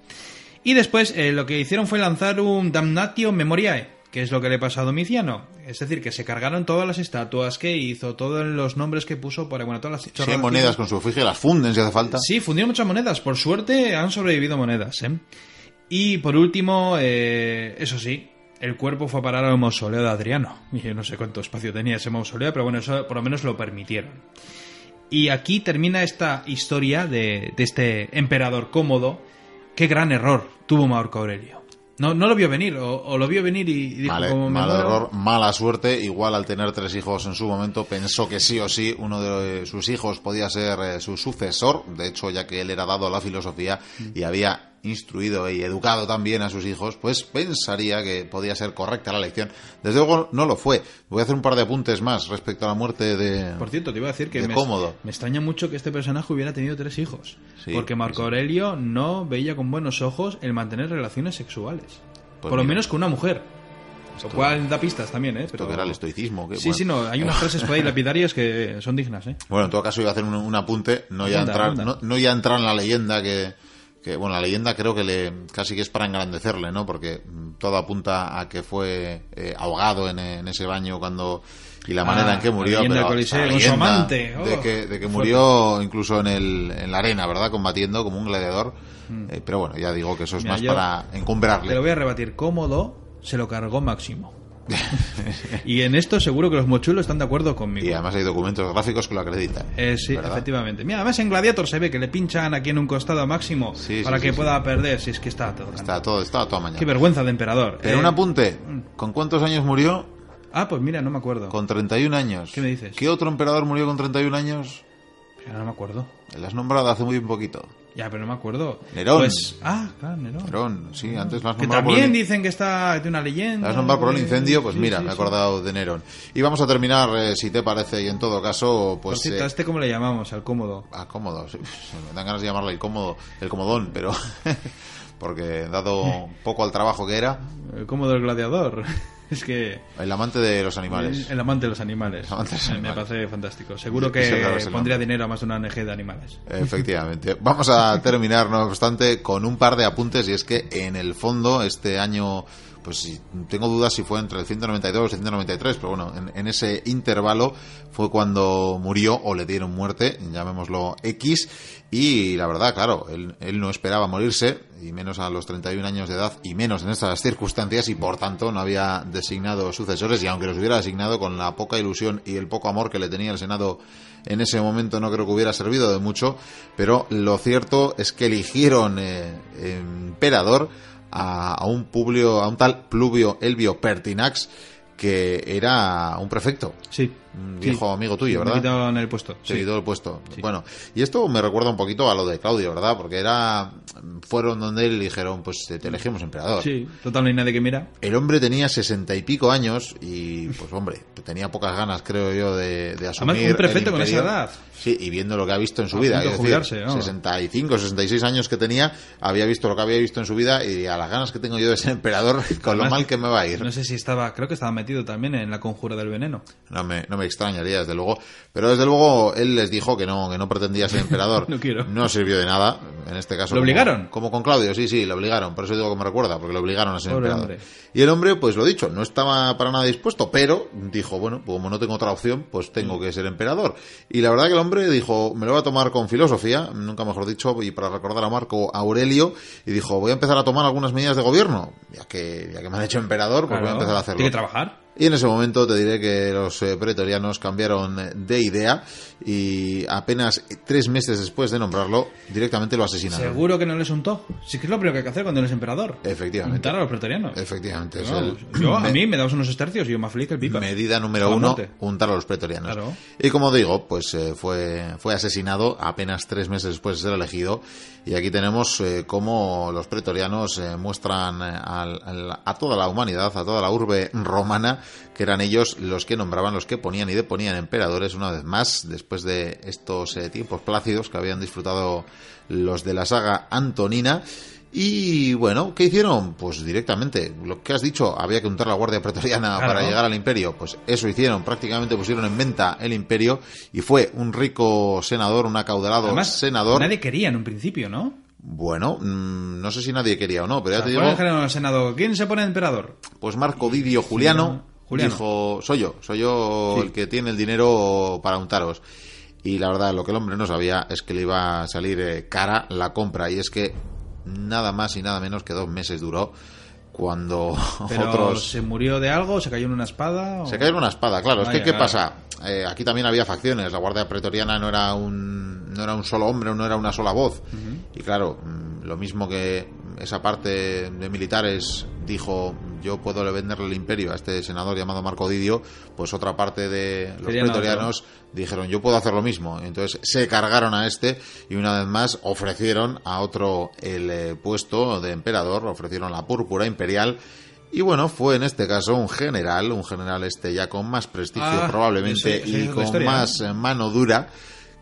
Y después eh, lo que hicieron fue lanzar un Damnatio Memoriae, que es lo que le pasó a Domiciano. Es decir, que se cargaron todas las estatuas que hizo, todos los nombres que puso, para, bueno, todas las Si hay monedas con su efigie, las funden si hace falta. Sí, fundieron muchas monedas. Por suerte han sobrevivido monedas, ¿eh? Y por último, eh, eso sí, el cuerpo fue a parar al mausoleo de Adriano. <laughs> Yo no sé cuánto espacio tenía ese mausoleo, pero bueno, eso por lo menos lo permitieron. Y aquí termina esta historia de, de este emperador cómodo. Qué gran error tuvo Marco Aurelio. No, no lo vio venir, o, o lo vio venir y, y dijo Vale, como me mal error, mala suerte. Igual al tener tres hijos en su momento pensó que sí o sí uno de sus hijos podía ser eh, su sucesor. De hecho, ya que él era dado a la filosofía y había instruido y educado también a sus hijos, pues pensaría que podía ser correcta la elección. Desde luego no lo fue. Voy a hacer un par de apuntes más respecto a la muerte de... Por cierto, te iba a decir que de me, cómodo. me extraña mucho que este personaje hubiera tenido tres hijos. Sí, porque Marco. Aurelio no veía con buenos ojos el mantener relaciones sexuales. Pues Por lo menos con una mujer. Lo cual da pistas también, ¿eh? Esto que era el estoicismo. que, Sí, bueno. sí, no. Hay unas frases por ahí <laughs> lapidarias que son dignas, ¿eh? Bueno, en todo caso iba a hacer un, un apunte, no ya, Anda, entrar, anda. no, no ya entrar en la leyenda que, que, bueno, la leyenda creo que le casi que es para engrandecerle, ¿no? Porque mm, todo apunta a que fue eh, ahogado en, en ese baño cuando y la Ah, manera en que murió, pero Coliseo, su amante, oh, de que, de que murió incluso en el en la arena, ¿verdad? Combatiendo como un gladiador. Eh, pero bueno, ya digo que eso es Mm. Mira, más para Te lo encumbrarle. voy a rebatir. Cómodo se lo cargó Máximo. Y en esto seguro que los mochulos están de acuerdo conmigo. Y además hay documentos gráficos que lo acreditan. Eh, sí, ¿verdad? efectivamente. Mira, además en Gladiator se ve que le pinchan aquí en un costado Máximo Sí, para sí, que sí, pueda perder, si es que está todo. Está todo, está toda mañana. Qué vergüenza de emperador. Pero Eh, un apunte, ¿con cuántos años murió? Ah, pues mira, no me acuerdo. Con 31 años. ¿Qué me dices? ¿Qué otro emperador murió con 31 años? Ya no me acuerdo. Le has nombrado hace muy poquito. Ya, pero no me acuerdo. Nerón. Pues, ah, claro, Nerón. Nerón, sí, antes lo has Que por también el, dicen que está de una leyenda. lo has nombrado por el de- incendio, pues Sí, mira, sí, me he sí. acordado de Nerón. Y vamos a terminar, eh, si te parece, y en todo caso, Por pues... cierto, eh, ¿a este cómo le llamamos? Al cómodo. ah, cómodo, sí, me dan ganas de llamarle el cómodo, el comodón, pero... <laughs> porque dado <laughs> poco al trabajo que era, El cómodo del gladiador. <laughs> es que... el amante de los animales. El amante de los animales. El amante de los Me- parece fantástico. Seguro que claro pondría dinero a más de una ONG de animales. Efectivamente. <laughs> Vamos a terminar, no obstante, con un par de apuntes y es que en el fondo este año, pues tengo dudas si fue entre el 192 y el 193, pero bueno, en, en ese intervalo fue cuando murió o le dieron muerte, llamémoslo X, Y la verdad, claro, él, no esperaba morirse, y menos a los 31 años de edad, y menos en estas circunstancias, y por tanto no había designado sucesores, y aunque los hubiera designado con la poca ilusión y el poco amor que le tenía el Senado en ese momento, no creo que hubiera servido de mucho, pero lo cierto es que eligieron eh, emperador a, a, un publio, a un tal Pluvio Elvio Pertinax, que era un prefecto. Sí. Viejo sí. amigo tuyo, ¿verdad? Me quitado en el puesto. Se quitó el puesto. Sí. Bueno, y esto me recuerda un poquito a lo de Claudio, ¿verdad? Porque era. Fueron donde él dijeron, pues te elegimos emperador. Sí, total, no hay nadie que mira. El hombre tenía sesenta y pico años y, pues hombre, tenía pocas ganas, creo yo, de, de asumir. Además, un prefecto con esa edad. Sí, y viendo lo que ha visto en su a vida. Es decir, ¿no? 65, 66 años que tenía, había visto lo que había visto en su vida y a las ganas que tengo yo de ser emperador, <laughs> con Además, lo mal que me va a ir. No sé si estaba, creo que estaba metido también en la conjura del veneno. No me, no me extrañaría, desde luego. Pero desde luego él les dijo que no, que no pretendía ser emperador. <laughs> no quiero. No sirvió de nada, en este caso. ¿Lo obligaron? Como, como, con Claudio, sí, sí, lo obligaron. Por eso digo que me recuerda, porque lo obligaron a ser Pobre emperador. hombre. Y el hombre, pues lo dicho, no estaba para nada dispuesto, pero dijo, bueno, pues como no tengo otra opción, pues tengo que ser emperador. Y la verdad que el hombre dijo, me lo voy a tomar con filosofía, nunca mejor dicho, y para recordar a Marco Aurelio, y dijo, voy a empezar a tomar algunas medidas de gobierno, ya que, ya que me han hecho emperador, pues Claro. voy a empezar a hacerlo. Tiene que trabajar. Y en ese momento te diré que los eh, pretorianos cambiaron de idea y apenas tres meses después de nombrarlo, directamente lo asesinaron. Seguro que no les untó. Sí que es lo primero que hay que hacer cuando eres emperador. Efectivamente. Untar a los pretorianos. Efectivamente. No, el- yo, a mí me dabas unos estercios y yo más feliz que el pipa. Medida número uno, untar a los pretorianos. Claro. Y como digo, pues eh, fue, fue asesinado apenas tres meses después de ser elegido. Y aquí tenemos eh, cómo los pretorianos eh, muestran eh, al- al- a toda la humanidad, a toda la urbe romana, que eran ellos los que nombraban, los que ponían y deponían emperadores una vez más, después de estos eh, tiempos plácidos que habían disfrutado los de la saga Antonina. Y bueno, ¿qué hicieron? Pues directamente, lo que has dicho, había que untar la Guardia Pretoriana Claro. para llegar al imperio. Pues eso hicieron, prácticamente pusieron en venta el imperio y fue un rico senador, un acaudalado Además, senador. nadie quería en un principio, ¿no? Bueno, mm, no sé si nadie quería o no, pero ya O sea, te digo, Senado, ¿quién se pone emperador? pues Marco Didio Juliano, Dijo, soy yo, soy yo Sí. el que tiene el dinero para untaros. Y la verdad, lo que el hombre no sabía es que le iba a salir eh, cara la compra y es que nada más y nada menos que dos meses duró cuando <laughs> Pero otros... ¿Se murió de algo? ¿Se cayó en una espada? o- Se cayó en una espada, claro. es que, ¿qué claro. pasa? Eh, aquí también había facciones. La Guardia Pretoriana no era un, no era un solo hombre, no era una sola voz. Y claro, mm, lo mismo que esa parte de militares dijo, yo puedo venderle el imperio a este senador llamado Marco Didio, pues otra parte de los pretorianos dijeron, yo puedo hacer lo mismo. Entonces se cargaron a este y una vez más ofrecieron a otro el eh, puesto de emperador, ofrecieron la púrpura imperial. Y bueno, fue en este caso un general, un general este ya con más prestigio Ah, probablemente y con historia, más eh, mano dura,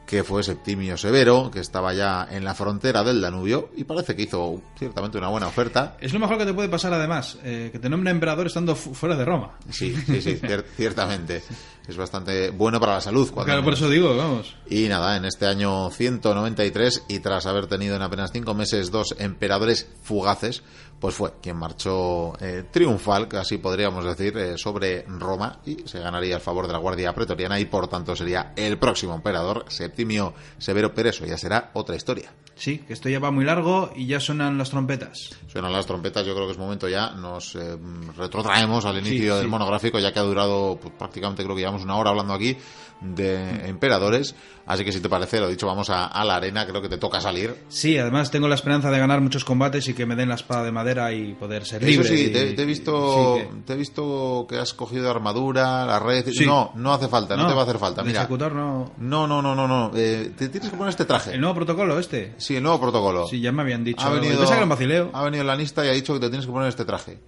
que fue Septimio Severo, que estaba ya en la frontera del Danubio y parece que hizo ciertamente una buena oferta. Es lo mejor que te puede pasar, además, eh, que te nombra emperador estando fu- fuera de Roma. Sí, sí, sí, cier- ciertamente. Es bastante bueno para la salud. cuando Claro, por eso digo, vamos. Y nada, en este año 193, y tras haber tenido en apenas cinco meses dos emperadores fugaces, pues fue quien marchó eh, triunfal, casi podríamos decir, eh, sobre Roma y se ganaría el favor de la Guardia Pretoriana y por tanto sería el próximo emperador, Septimio Severo Pereso. Ya será otra historia. Sí, que esto ya va muy largo y ya suenan las trompetas. Suenan las trompetas, yo creo que es momento ya, nos eh, retrotraemos al inicio Sí, del sí. monográfico, ya que ha durado pues, prácticamente creo que llevamos una hora hablando aquí de emperadores, así que si te parece, lo dicho, vamos a, a la arena, creo que te toca salir. Sí, además tengo la esperanza de ganar muchos combates y que me den la espada de madera y poder ser Eso libre. sí, y- te, te he visto, sí, que- te he visto que has cogido armadura, la red. Sí. No, no hace falta, no, te va a hacer falta. Mira, ejecutor no... no, no, no, no, no. Eh, te tienes que poner este traje. El nuevo protocolo este. Sí, el nuevo protocolo. Sí, ya me habían dicho. ha venido, que era un vacileo. ha venido el lanista y ha dicho que te tienes que poner este traje.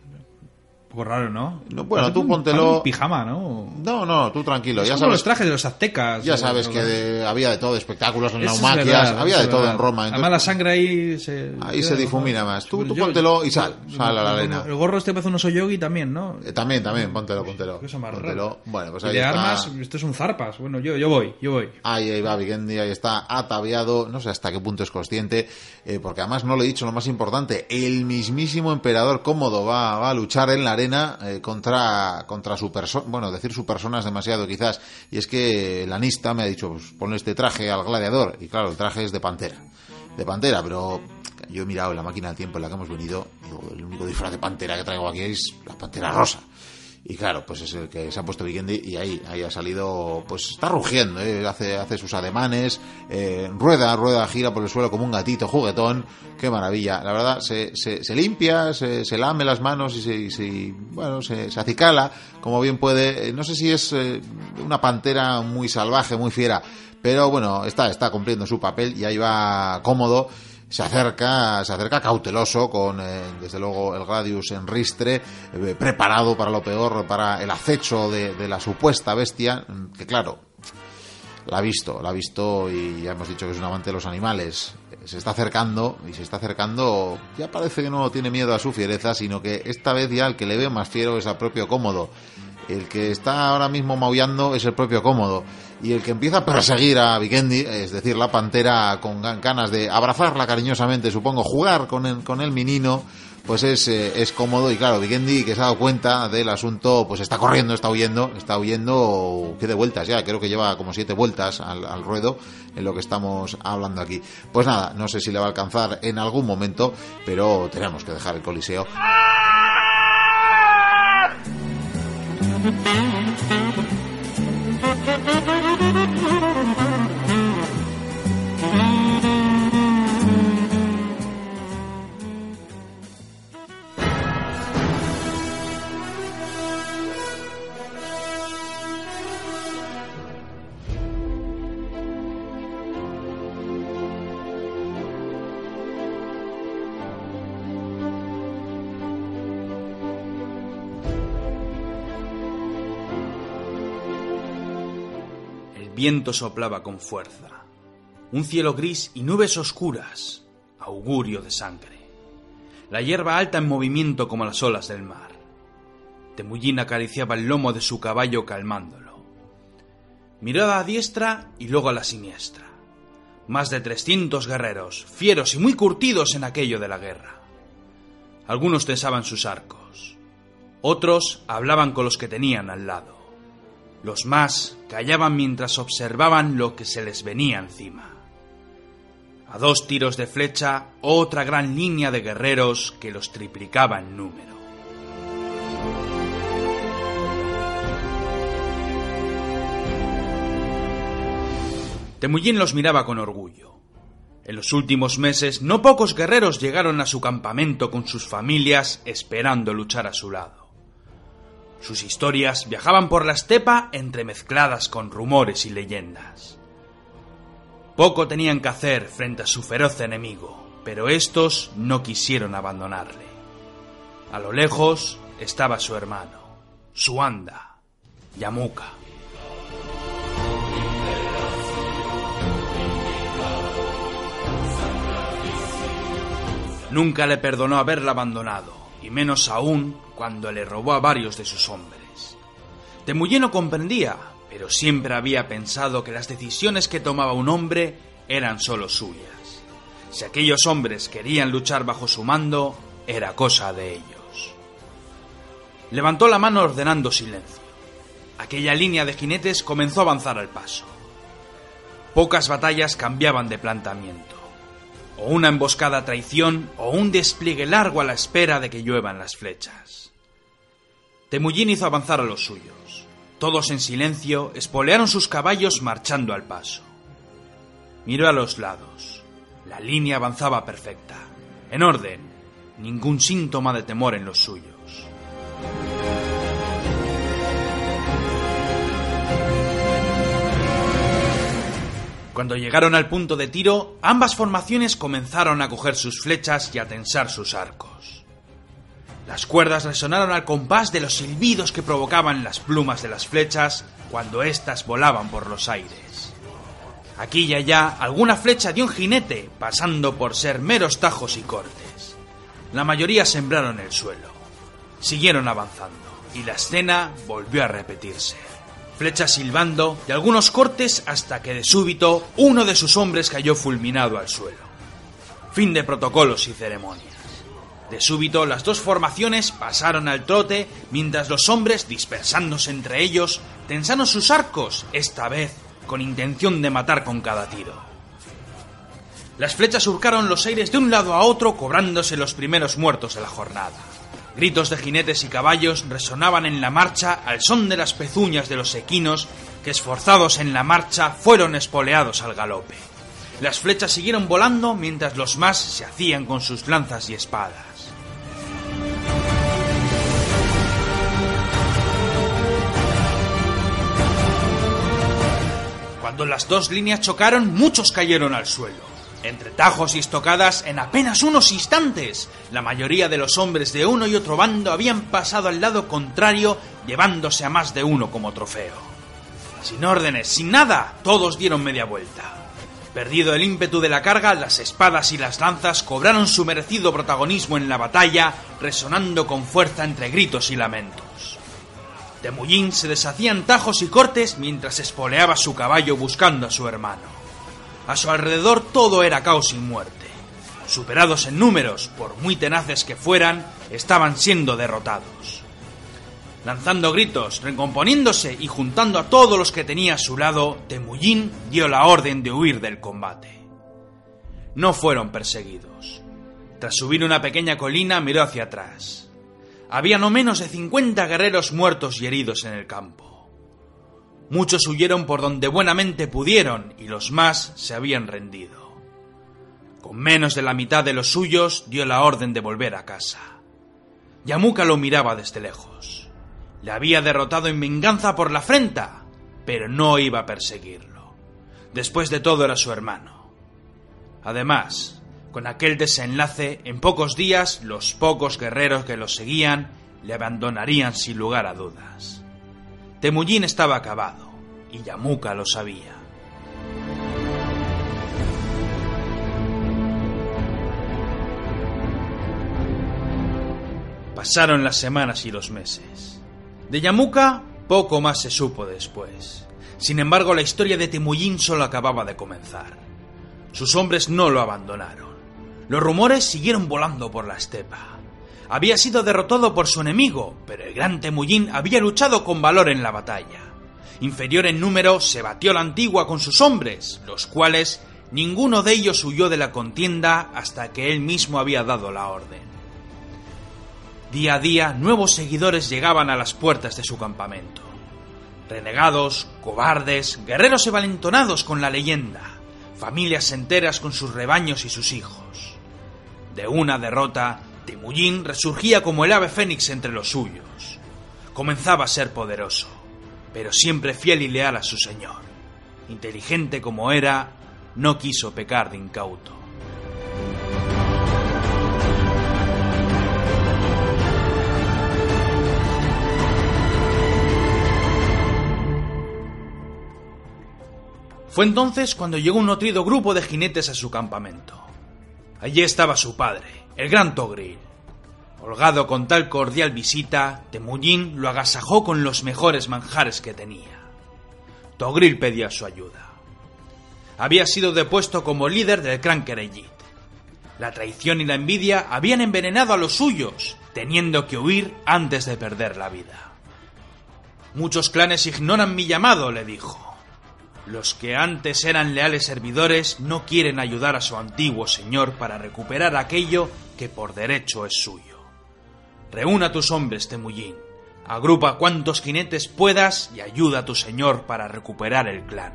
Poco raro, ¿no? No, bueno, Parece tú un- póntelo- un pijama, ¿no? No, no, tú tranquilo. Es ya como sabes los trajes de los aztecas. Ya sabes que de- había de todo, espectáculos, es naumaquias, verdad, había de todo verdad. en Roma. Además, entonces- la sangre ahí se... Ahí se difumina más. Tú- tú Yo- póntelo y sal, sal a la arena. El gorro este parece un oso yogi también, ¿no? Eh, también, también, póntelo, póntelo. Qué cosa más Póntelo. Bueno, pues Y ahí de está. armas, esto es un zarpas. Bueno, yo, yo voy, yo voy. Ahí, ahí va Vigendi, ahí está ataviado, no sé hasta qué punto es consciente, eh, porque además no le he dicho lo más importante, el mismísimo emperador cómodo va, va a luchar en la arena eh, contra, contra su persona, bueno, decir su persona es demasiado quizás, y es que el anista me ha dicho, pues ponle este traje al gladiador, y claro, el traje es de pantera, de pantera, pero yo he mirado en la máquina del tiempo en la que hemos venido, digo, el único disfraz de pantera que traigo aquí es la pantera rosa. Y claro, pues es el que se ha puesto Vikendi y ahí, ahí ha salido, pues está rugiendo, ¿eh? hace, hace sus ademanes, eh, rueda, rueda, gira por el suelo como un gatito juguetón, qué maravilla. La verdad, se, se, se limpia, se, se, lame las manos y se, se bueno, se, se, acicala como bien puede. Eh, no sé si es eh, una pantera muy salvaje, muy fiera, pero bueno, está, está cumpliendo su papel y ahí va cómodo se acerca, se acerca cauteloso con, eh, desde luego, el Gradius en ristre, eh, preparado para lo peor, para el acecho de, de, la supuesta bestia, que claro, la ha visto, la ha visto y ya hemos dicho que es un amante de los animales. Se está acercando y se está acercando, ya parece que no tiene miedo a su fiereza, sino que esta vez ya el que le ve más fiero es al propio cómodo. El que está ahora mismo maullando es el propio cómodo y el que empieza a perseguir a Vikendi, es decir, la pantera con ganas de abrazarla cariñosamente, supongo, jugar con el, con el menino, pues es, eh, es cómodo y claro, Vikendi que se ha dado cuenta del asunto, pues está corriendo, está huyendo, está huyendo, que de vueltas ya, creo que lleva como siete vueltas al ruedo en lo que estamos hablando aquí. Pues nada, no sé si le va a alcanzar en algún momento, pero tenemos que dejar el coliseo. <laughs> viento soplaba con fuerza. Un cielo gris y nubes oscuras, augurio de sangre. La hierba alta en movimiento como las olas del mar. Temullín acariciaba el lomo de su caballo calmándolo. Miró a la diestra y luego a la siniestra. Más de trescientos guerreros, fieros y muy curtidos en aquello de la guerra. Algunos tensaban sus arcos. Otros hablaban con los que tenían al lado. Los más callaban mientras observaban lo que se les venía encima. A dos tiros de flecha, otra gran línea de guerreros que los triplicaba en número. Temullín los miraba con orgullo. En los últimos meses, no pocos guerreros llegaron a su campamento con sus familias esperando luchar a su lado. Sus historias viajaban por la estepa entremezcladas con rumores y leyendas. Poco tenían que hacer frente a su feroz enemigo, pero estos no quisieron abandonarle. A lo lejos estaba su hermano, su anda, Yamuka. Nunca le perdonó haberla abandonado, y menos aún cuando le robó a varios de sus hombres. Temullé no comprendía, pero siempre había pensado que las decisiones que tomaba un hombre eran solo suyas. Si aquellos hombres querían luchar bajo su mando, era cosa de ellos. Levantó la mano ordenando silencio. Aquella línea de jinetes comenzó a avanzar al paso. Pocas batallas cambiaban de planteamiento. O una emboscada traición o un despliegue largo a la espera de que lluevan las flechas. Temullín hizo avanzar a los suyos. Todos en silencio espolearon sus caballos marchando al paso. Miró a los lados. La línea avanzaba perfecta, en orden, ningún síntoma de temor en los suyos. Cuando llegaron al punto de tiro, ambas formaciones comenzaron a coger sus flechas y a tensar sus arcos. Las cuerdas resonaron al compás de los silbidos que provocaban las plumas de las flechas cuando éstas volaban por los aires. Aquí y allá alguna flecha de un jinete, pasando por ser meros tajos y cortes. La mayoría sembraron el suelo. Siguieron avanzando, y la escena volvió a repetirse. Flechas silbando y algunos cortes hasta que de súbito uno de sus hombres cayó fulminado al suelo. Fin de protocolos y ceremonias. De súbito, las dos formaciones pasaron al trote, mientras los hombres, dispersándose entre ellos, tensaron sus arcos, esta vez con intención de matar con cada tiro. Las flechas surcaron los aires de un lado a otro, cobrándose los primeros muertos de la jornada. Gritos de jinetes y caballos resonaban en la marcha al son de las pezuñas de los equinos que, esforzados en la marcha, fueron espoleados al galope. Las flechas siguieron volando mientras los más se hacían con sus lanzas y espadas. Cuando las dos líneas chocaron, muchos cayeron al suelo. Entre tajos y estocadas, en apenas unos instantes, la mayoría de los hombres de uno y otro bando habían pasado al lado contrario, llevándose a más de uno como trofeo. Sin órdenes, sin nada, todos dieron media vuelta. Perdido el ímpetu de la carga, las espadas y las lanzas cobraron su merecido protagonismo en la batalla, resonando con fuerza entre gritos y lamentos. Temujin se deshacía en tajos y cortes mientras espoleaba su caballo buscando a su hermano. A su alrededor todo era caos y muerte. Superados en números, por muy tenaces que fueran, estaban siendo derrotados. Lanzando gritos, recomponiéndose y juntando a todos los que tenía a su lado, Temujin dio la orden de huir del combate. No fueron perseguidos. Tras subir una pequeña colina miró hacia atrás. Había no menos de 50 guerreros muertos y heridos en el campo. Muchos huyeron por donde buenamente pudieron y los más se habían rendido. Con menos de la mitad de los suyos dio la orden de volver a casa. Yamuka lo miraba desde lejos. Le había derrotado en venganza por la afrenta, pero no iba a perseguirlo. Después de todo era su hermano. Además, con aquel desenlace, en pocos días los pocos guerreros que lo seguían le abandonarían sin lugar a dudas. Temujin estaba acabado, y Yamuka lo sabía. Pasaron las semanas y los meses. De Yamuka poco más se supo después. Sin embargo, la historia de Temujin solo acababa de comenzar. Sus hombres no lo abandonaron. Los rumores siguieron volando por la estepa había sido derrotado por su enemigo, pero el gran Temujin había luchado con valor en la batalla. Inferior en número, se batió la antigua con sus hombres, los cuales ninguno de ellos huyó de la contienda hasta que él mismo había dado la orden. Día a día, nuevos seguidores llegaban a las puertas de su campamento. Renegados, cobardes, guerreros evalentonados con la leyenda, familias enteras con sus rebaños y sus hijos. De una derrota, Temujin resurgía como el ave fénix entre los suyos. Comenzaba a ser poderoso, pero siempre fiel y leal a su señor. Inteligente como era, no quiso pecar de incauto. Fue entonces cuando llegó un nutrido grupo de jinetes a su campamento. Allí estaba su padre, el gran Togril. Holgado con tal cordial visita, Temujin lo agasajó con los mejores manjares que tenía. Togril pedía su ayuda. Había sido depuesto como líder del Kereyit. La traición y la envidia habían envenenado a los suyos, teniendo que huir antes de perder la vida. Muchos clanes ignoran mi llamado, le dijo. Los que antes eran leales servidores no quieren ayudar a su antiguo señor para recuperar aquello que por derecho es suyo. Reúna tus hombres, Temujin. Agrupa cuantos jinetes puedas y ayuda a tu señor para recuperar el clan.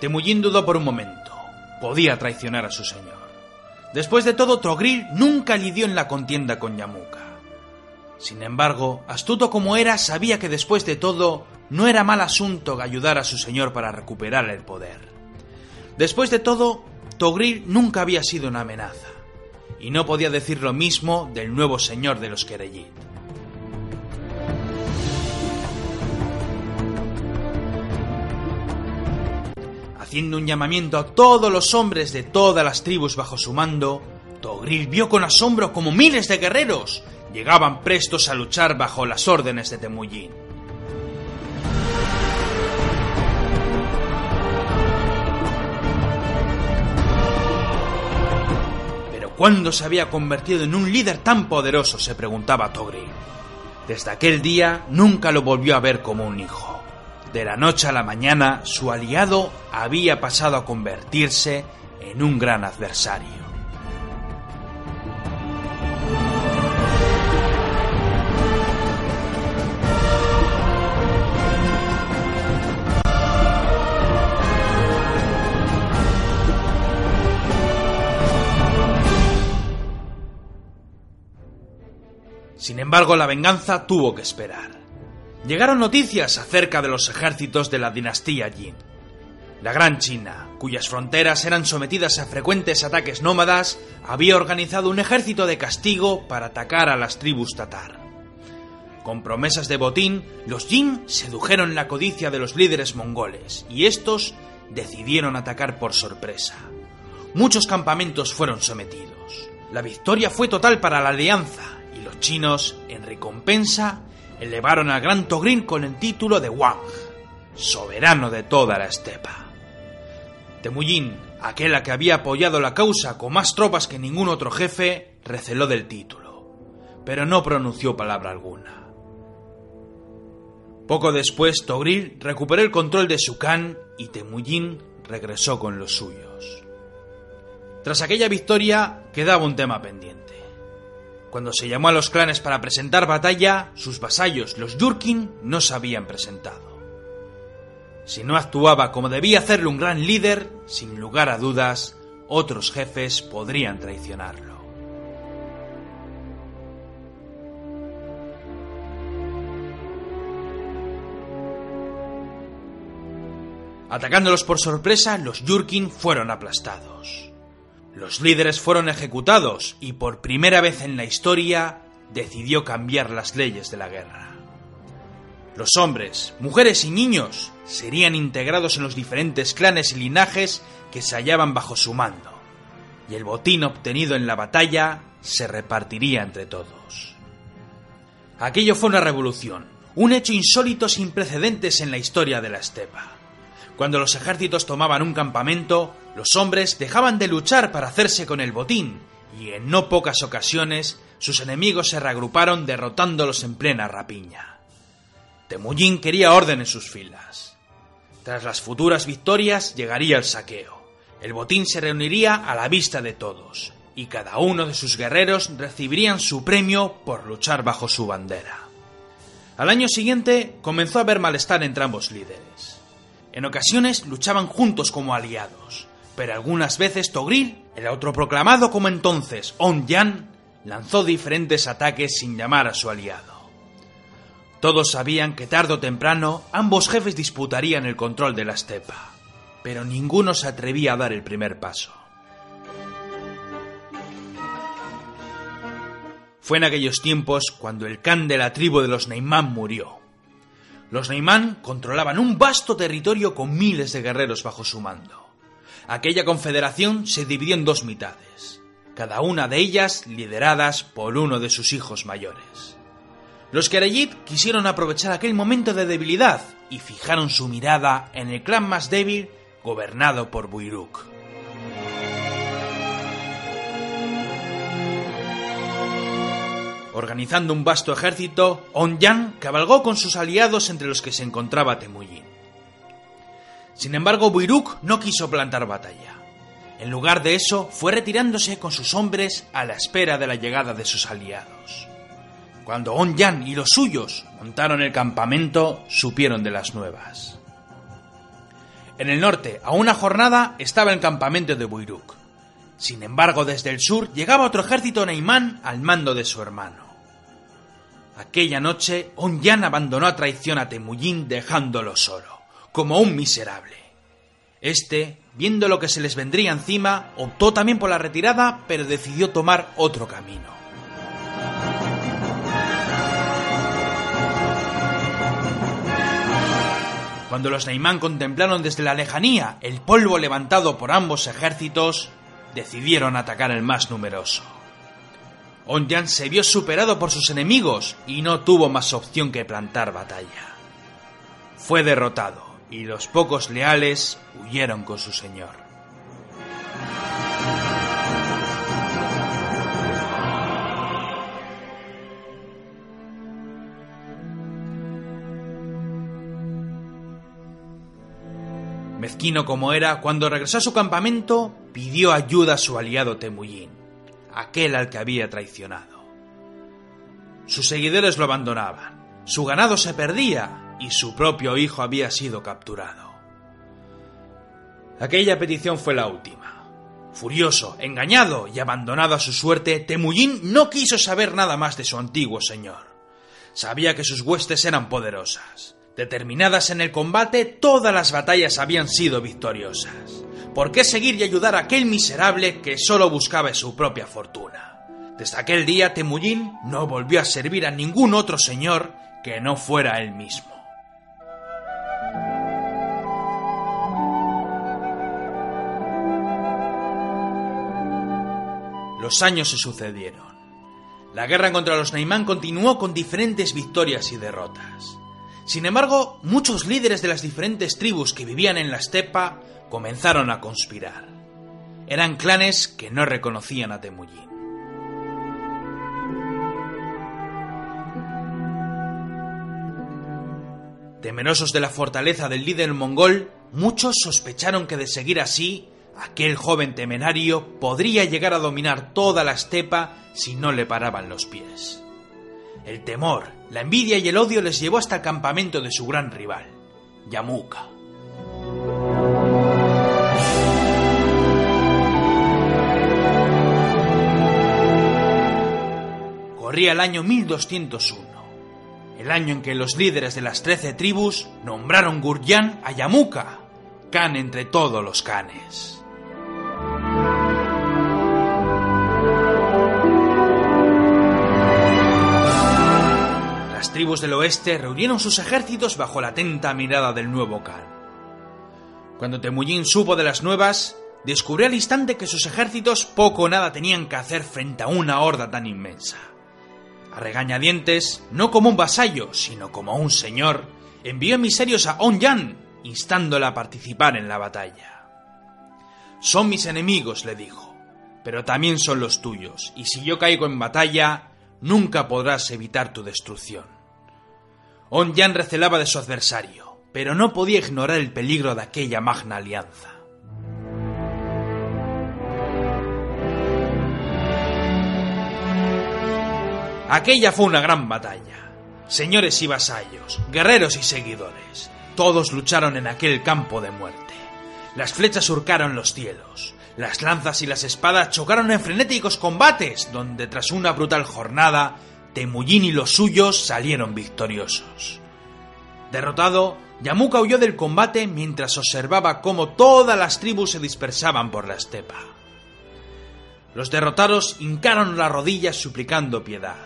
Temujin dudó por un momento. Podía traicionar a su señor. Después de todo, Togril nunca lidió en la contienda con Yamuka. Sin embargo, astuto como era, sabía que después de todo no era mal asunto ayudar a su señor para recuperar el poder. Después de todo, Togril nunca había sido una amenaza, y no podía decir lo mismo del nuevo señor de los Kereyit. Haciendo un llamamiento a todos los hombres de todas las tribus bajo su mando, Togril vio con asombro como miles de guerreros llegaban prestos a luchar bajo las órdenes de Temujin. ¿Cuándo se había convertido en un líder tan poderoso? se preguntaba Togril. Desde aquel día nunca lo volvió a ver como un hijo. De la noche a la mañana, su aliado había pasado a convertirse en un gran adversario. Sin embargo, la venganza tuvo que esperar. Llegaron noticias acerca de los ejércitos de la dinastía Jin. La Gran China, cuyas fronteras eran sometidas a frecuentes ataques nómadas, había organizado un ejército de castigo para atacar a las tribus tatar. Con promesas de botín, los Jin sedujeron la codicia de los líderes mongoles y estos decidieron atacar por sorpresa. Muchos campamentos fueron sometidos. La victoria fue total para la alianza y los chinos, en recompensa, elevaron al gran Togrin con el título de Wang, soberano de toda la estepa. Temujin, aquel a que había apoyado la causa con más tropas que ningún otro jefe, receló del título, pero no pronunció palabra alguna. Poco después, Togril recuperó el control de Sukan y Temujin regresó con los suyos. Tras aquella victoria quedaba un tema pendiente. Cuando se llamó a los clanes para presentar batalla, sus vasallos, los Yurkin, no se habían presentado. Si no actuaba como debía hacerlo un gran líder, sin lugar a dudas, otros jefes podrían traicionarlo. Atacándolos por sorpresa, los Yurkin fueron aplastados. Los líderes fueron ejecutados y por primera vez en la historia decidió cambiar las leyes de la guerra. Los hombres, mujeres y niños serían integrados en los diferentes clanes y linajes que se hallaban bajo su mando, y el botín obtenido en la batalla se repartiría entre todos. Aquello fue una revolución, un hecho insólito sin precedentes en la historia de la estepa. Cuando los ejércitos tomaban un campamento, los hombres dejaban de luchar para hacerse con el botín, y en no pocas ocasiones sus enemigos se reagruparon derrotándolos en plena rapiña. Temujin quería orden en sus filas. Tras las futuras victorias llegaría el saqueo. El botín se reuniría a la vista de todos, y cada uno de sus guerreros recibirían su premio por luchar bajo su bandera. Al año siguiente comenzó a haber malestar entre ambos líderes. En ocasiones luchaban juntos como aliados, pero algunas veces Togril, el autoproclamado como entonces On Yan, lanzó diferentes ataques sin llamar a su aliado. Todos sabían que tarde o temprano ambos jefes disputarían el control de la estepa, pero ninguno se atrevía a dar el primer paso. Fue en aquellos tiempos cuando el can de la tribu de los Neimán murió, los Neimán controlaban un vasto territorio con miles de guerreros bajo su mando. Aquella confederación se dividió en dos mitades, cada una de ellas lideradas por uno de sus hijos mayores. Los Kereyit quisieron aprovechar aquel momento de debilidad y fijaron su mirada en el clan más débil gobernado por Buiruk. Organizando un vasto ejército, Onyan cabalgó con sus aliados entre los que se encontraba Temujin. Sin embargo, Buiruk no quiso plantar batalla. En lugar de eso, fue retirándose con sus hombres a la espera de la llegada de sus aliados. Cuando Onyan y los suyos montaron el campamento, supieron de las nuevas. En el norte, a una jornada, estaba el campamento de Buiruk. Sin embargo, desde el sur llegaba otro ejército neimán al mando de su hermano. Aquella noche, Onyan abandonó a traición a Temujin dejándolo solo, como un miserable. Este, viendo lo que se les vendría encima, optó también por la retirada, pero decidió tomar otro camino. Cuando los Neimán contemplaron desde la lejanía el polvo levantado por ambos ejércitos, decidieron atacar el más numeroso. Onyan se vio superado por sus enemigos y no tuvo más opción que plantar batalla. Fue derrotado y los pocos leales huyeron con su señor. Mezquino como era, cuando regresó a su campamento, pidió ayuda a su aliado Temullín, aquel al que había traicionado. Sus seguidores lo abandonaban, su ganado se perdía y su propio hijo había sido capturado. Aquella petición fue la última. Furioso, engañado y abandonado a su suerte, Temujin no quiso saber nada más de su antiguo señor. Sabía que sus huestes eran poderosas. Determinadas en el combate, todas las batallas habían sido victoriosas. ¿Por qué seguir y ayudar a aquel miserable que solo buscaba su propia fortuna? Desde aquel día, Temujin no volvió a servir a ningún otro señor que no fuera él mismo. Los años se sucedieron. La guerra contra los Naimán continuó con diferentes victorias y derrotas. Sin embargo, muchos líderes de las diferentes tribus que vivían en la estepa comenzaron a conspirar. Eran clanes que no reconocían a Temujin. Temerosos de la fortaleza del líder mongol, muchos sospecharon que de seguir así, aquel joven temerario podría llegar a dominar toda la estepa si no le paraban los pies. El temor, la envidia y el odio les llevó hasta el campamento de su gran rival, Yamuka. Corría el año 1201, el año en que los líderes de las trece tribus nombraron Guryan a Yamuka, Khan entre todos los Khanes. Tribus del oeste reunieron sus ejércitos bajo la atenta mirada del nuevo Khan. Cuando Temujin supo de las nuevas, descubrió al instante que sus ejércitos poco o nada tenían que hacer frente a una horda tan inmensa. A regañadientes, no como un vasallo, sino como un señor, envió emisarios a Onyan, instándola a participar en la batalla. Son mis enemigos, le dijo, pero también son los tuyos, y si yo caigo en batalla, nunca podrás evitar tu destrucción. Onyan recelaba de su adversario, pero no podía ignorar el peligro de aquella magna alianza. Aquella fue una gran batalla. Señores y vasallos, guerreros y seguidores, todos lucharon en aquel campo de muerte. Las flechas surcaron los cielos, las lanzas y las espadas chocaron en frenéticos combates, donde tras una brutal jornada, Temujin y los suyos salieron victoriosos. Derrotado, Yamuka huyó del combate mientras observaba cómo todas las tribus se dispersaban por la estepa. Los derrotados hincaron las rodillas suplicando piedad.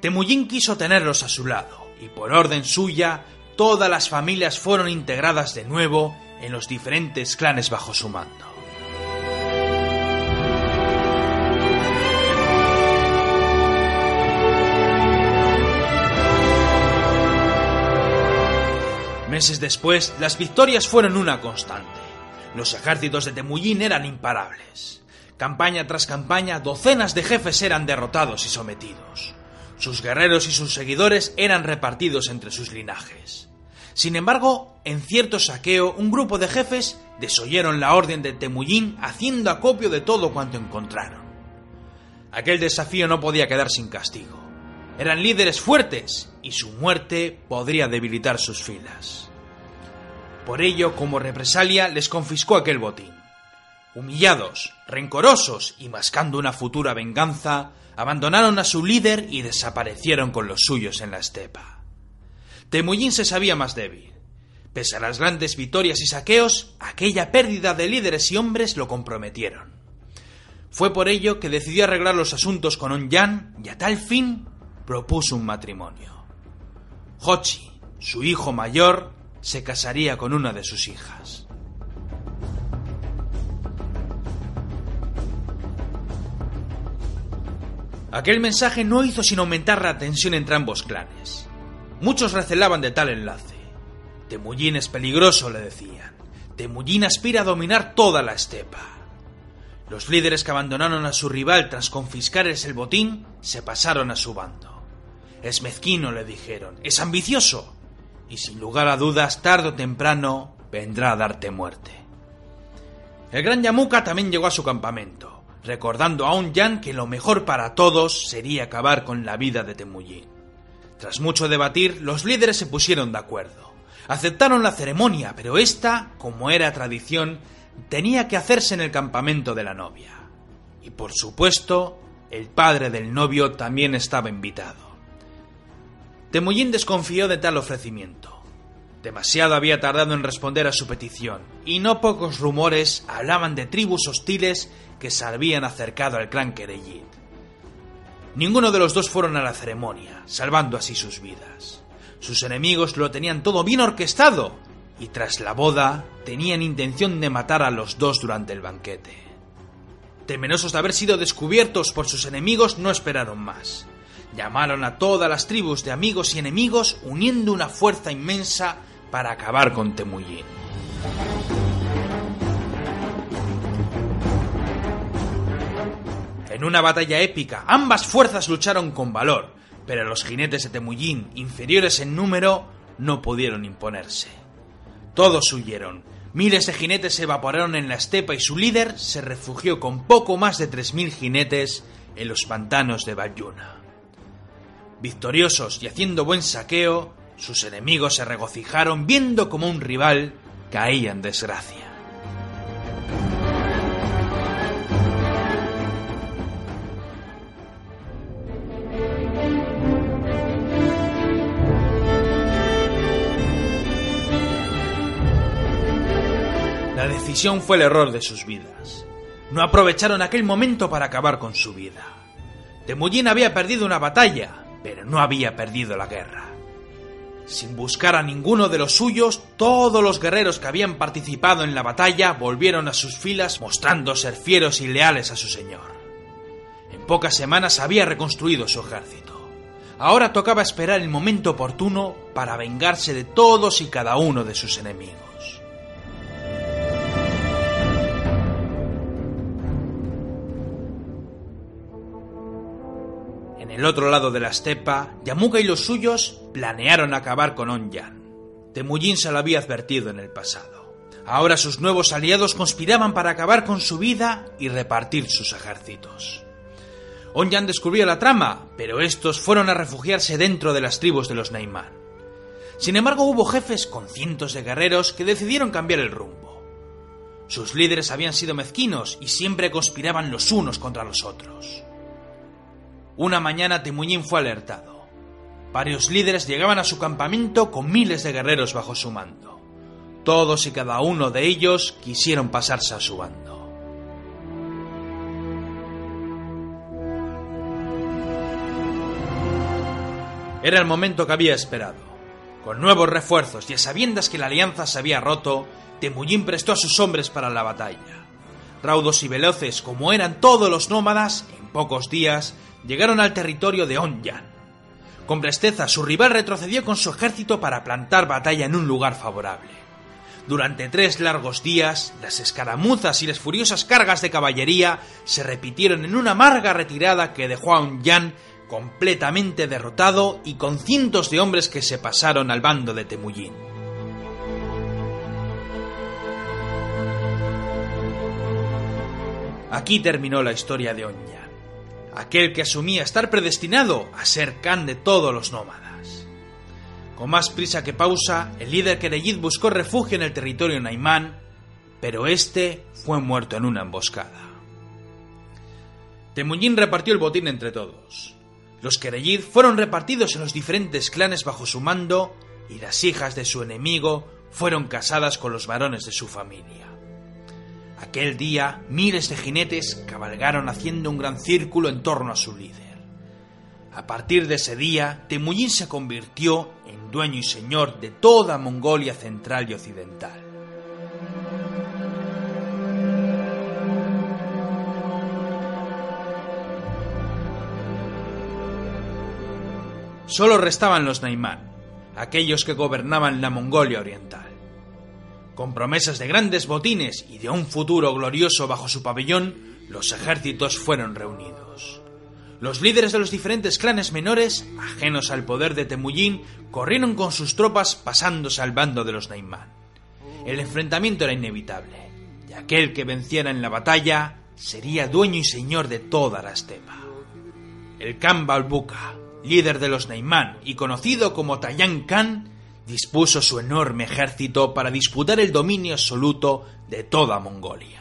Temujin quiso tenerlos a su lado, y por orden suya, todas las familias fueron integradas de nuevo en los diferentes clanes bajo su mando. Meses después, las victorias fueron una constante. Los ejércitos de Temujin eran imparables. Campaña tras campaña, docenas de jefes eran derrotados y sometidos. Sus guerreros y sus seguidores eran repartidos entre sus linajes. Sin embargo, en cierto saqueo, un grupo de jefes desoyeron la orden de Temujin haciendo acopio de todo cuanto encontraron. Aquel desafío no podía quedar sin castigo. Eran líderes fuertes y su muerte podría debilitar sus filas. Por ello, como represalia, les confiscó aquel botín. Humillados, rencorosos y mascando una futura venganza, abandonaron a su líder y desaparecieron con los suyos en la estepa. Temujin se sabía más débil. Pese a las grandes victorias y saqueos, aquella pérdida de líderes y hombres lo comprometieron. Fue por ello que decidió arreglar los asuntos con Onyan y a tal fin propuso un matrimonio. Hochi, su hijo mayor, se casaría con una de sus hijas. Aquel mensaje no hizo sino aumentar la tensión entre ambos clanes. Muchos recelaban de tal enlace. Temujin es peligroso, le decían. Temujin aspira a dominar toda la estepa. Los líderes que abandonaron a su rival tras confiscarles el botín se pasaron a su bando. Es mezquino, le dijeron, es ambicioso, y sin lugar a dudas, tarde o temprano, vendrá a darte muerte. El gran Yamuka también llegó a su campamento, recordando a un Yan que lo mejor para todos sería acabar con la vida de Temujin. Tras mucho debatir, los líderes se pusieron de acuerdo. Aceptaron la ceremonia, pero esta, como era tradición, tenía que hacerse en el campamento de la novia. Y por supuesto, el padre del novio también estaba invitado. Temujin desconfió de tal ofrecimiento. Demasiado había tardado en responder a su petición, y no pocos rumores hablaban de tribus hostiles que se habían acercado al clan Kereyit. Ninguno de los dos fueron a la ceremonia, salvando así sus vidas. Sus enemigos lo tenían todo bien orquestado, y tras la boda tenían intención de matar a los dos durante el banquete. Temerosos de haber sido descubiertos por sus enemigos, no esperaron más. Llamaron a todas las tribus de amigos y enemigos, uniendo una fuerza inmensa para acabar con Temujin. En una batalla épica, ambas fuerzas lucharon con valor, pero los jinetes de Temujin, inferiores en número, no pudieron imponerse. Todos huyeron. Miles de jinetes se evaporaron en la estepa y su líder se refugió con poco más de 3.000 jinetes en los pantanos de Bayuna. Victoriosos y haciendo buen saqueo, sus enemigos se regocijaron viendo como un rival caía en desgracia. La decisión fue el error de sus vidas. No aprovecharon aquel momento para acabar con su vida. Temujin había perdido una batalla, pero no había perdido la guerra. Sin buscar a ninguno de los suyos, todos los guerreros que habían participado en la batalla volvieron a sus filas mostrando ser fieros y leales a su señor. En pocas semanas había reconstruido su ejército. Ahora tocaba esperar el momento oportuno para vengarse de todos y cada uno de sus enemigos. El otro lado de la estepa, Yamuka y los suyos planearon acabar con Onyan. Temujin se lo había advertido en el pasado. Ahora sus nuevos aliados conspiraban para acabar con su vida y repartir sus ejércitos. Onyan descubrió la trama, pero estos fueron a refugiarse dentro de las tribus de los Naiman. Sin embargo, hubo jefes con cientos de guerreros que decidieron cambiar el rumbo. Sus líderes habían sido mezquinos y siempre conspiraban los unos contra los otros. Una mañana Temujin fue alertado. Varios líderes llegaban a su campamento con miles de guerreros bajo su mando. Todos y cada uno de ellos quisieron pasarse a su bando. Era el momento que había esperado. Con nuevos refuerzos y a sabiendas que la alianza se había roto, Temujin prestó a sus hombres para la batalla. Raudos y veloces como eran todos los nómadas, en pocos días llegaron al territorio de Onyan. Con presteza, su rival retrocedió con su ejército para plantar batalla en un lugar favorable. Durante tres largos días, las escaramuzas y las furiosas cargas de caballería se repitieron en una amarga retirada que dejó a Onyan completamente derrotado y con cientos de hombres que se pasaron al bando de Temujin. Aquí terminó la historia de Onyan, aquel que asumía estar predestinado a ser Khan de todos los nómadas. Con más prisa que pausa, el líder Kereyid buscó refugio en el territorio Naimán, pero este fue muerto en una emboscada. Temujin repartió el botín entre todos. Los Kereyid fueron repartidos en los diferentes clanes bajo su mando y las hijas de su enemigo fueron casadas con los varones de su familia. Aquel día miles de jinetes cabalgaron haciendo un gran círculo en torno a su líder. A partir de ese día, Temujin se convirtió en dueño y señor de toda Mongolia central y occidental. Solo restaban los Naimán, aquellos que gobernaban la Mongolia oriental. Con promesas de grandes botines y de un futuro glorioso bajo su pabellón, los ejércitos fueron reunidos. Los líderes de los diferentes clanes menores, ajenos al poder de Temujin, corrieron con sus tropas pasándose al bando de los Naimán. el enfrentamiento era inevitable, y aquel que venciera en la batalla sería dueño y señor de toda la estepa. El Khan Balbuka, líder de los Naiman y conocido como Tayan Khan, dispuso su enorme ejército para disputar el dominio absoluto de toda Mongolia.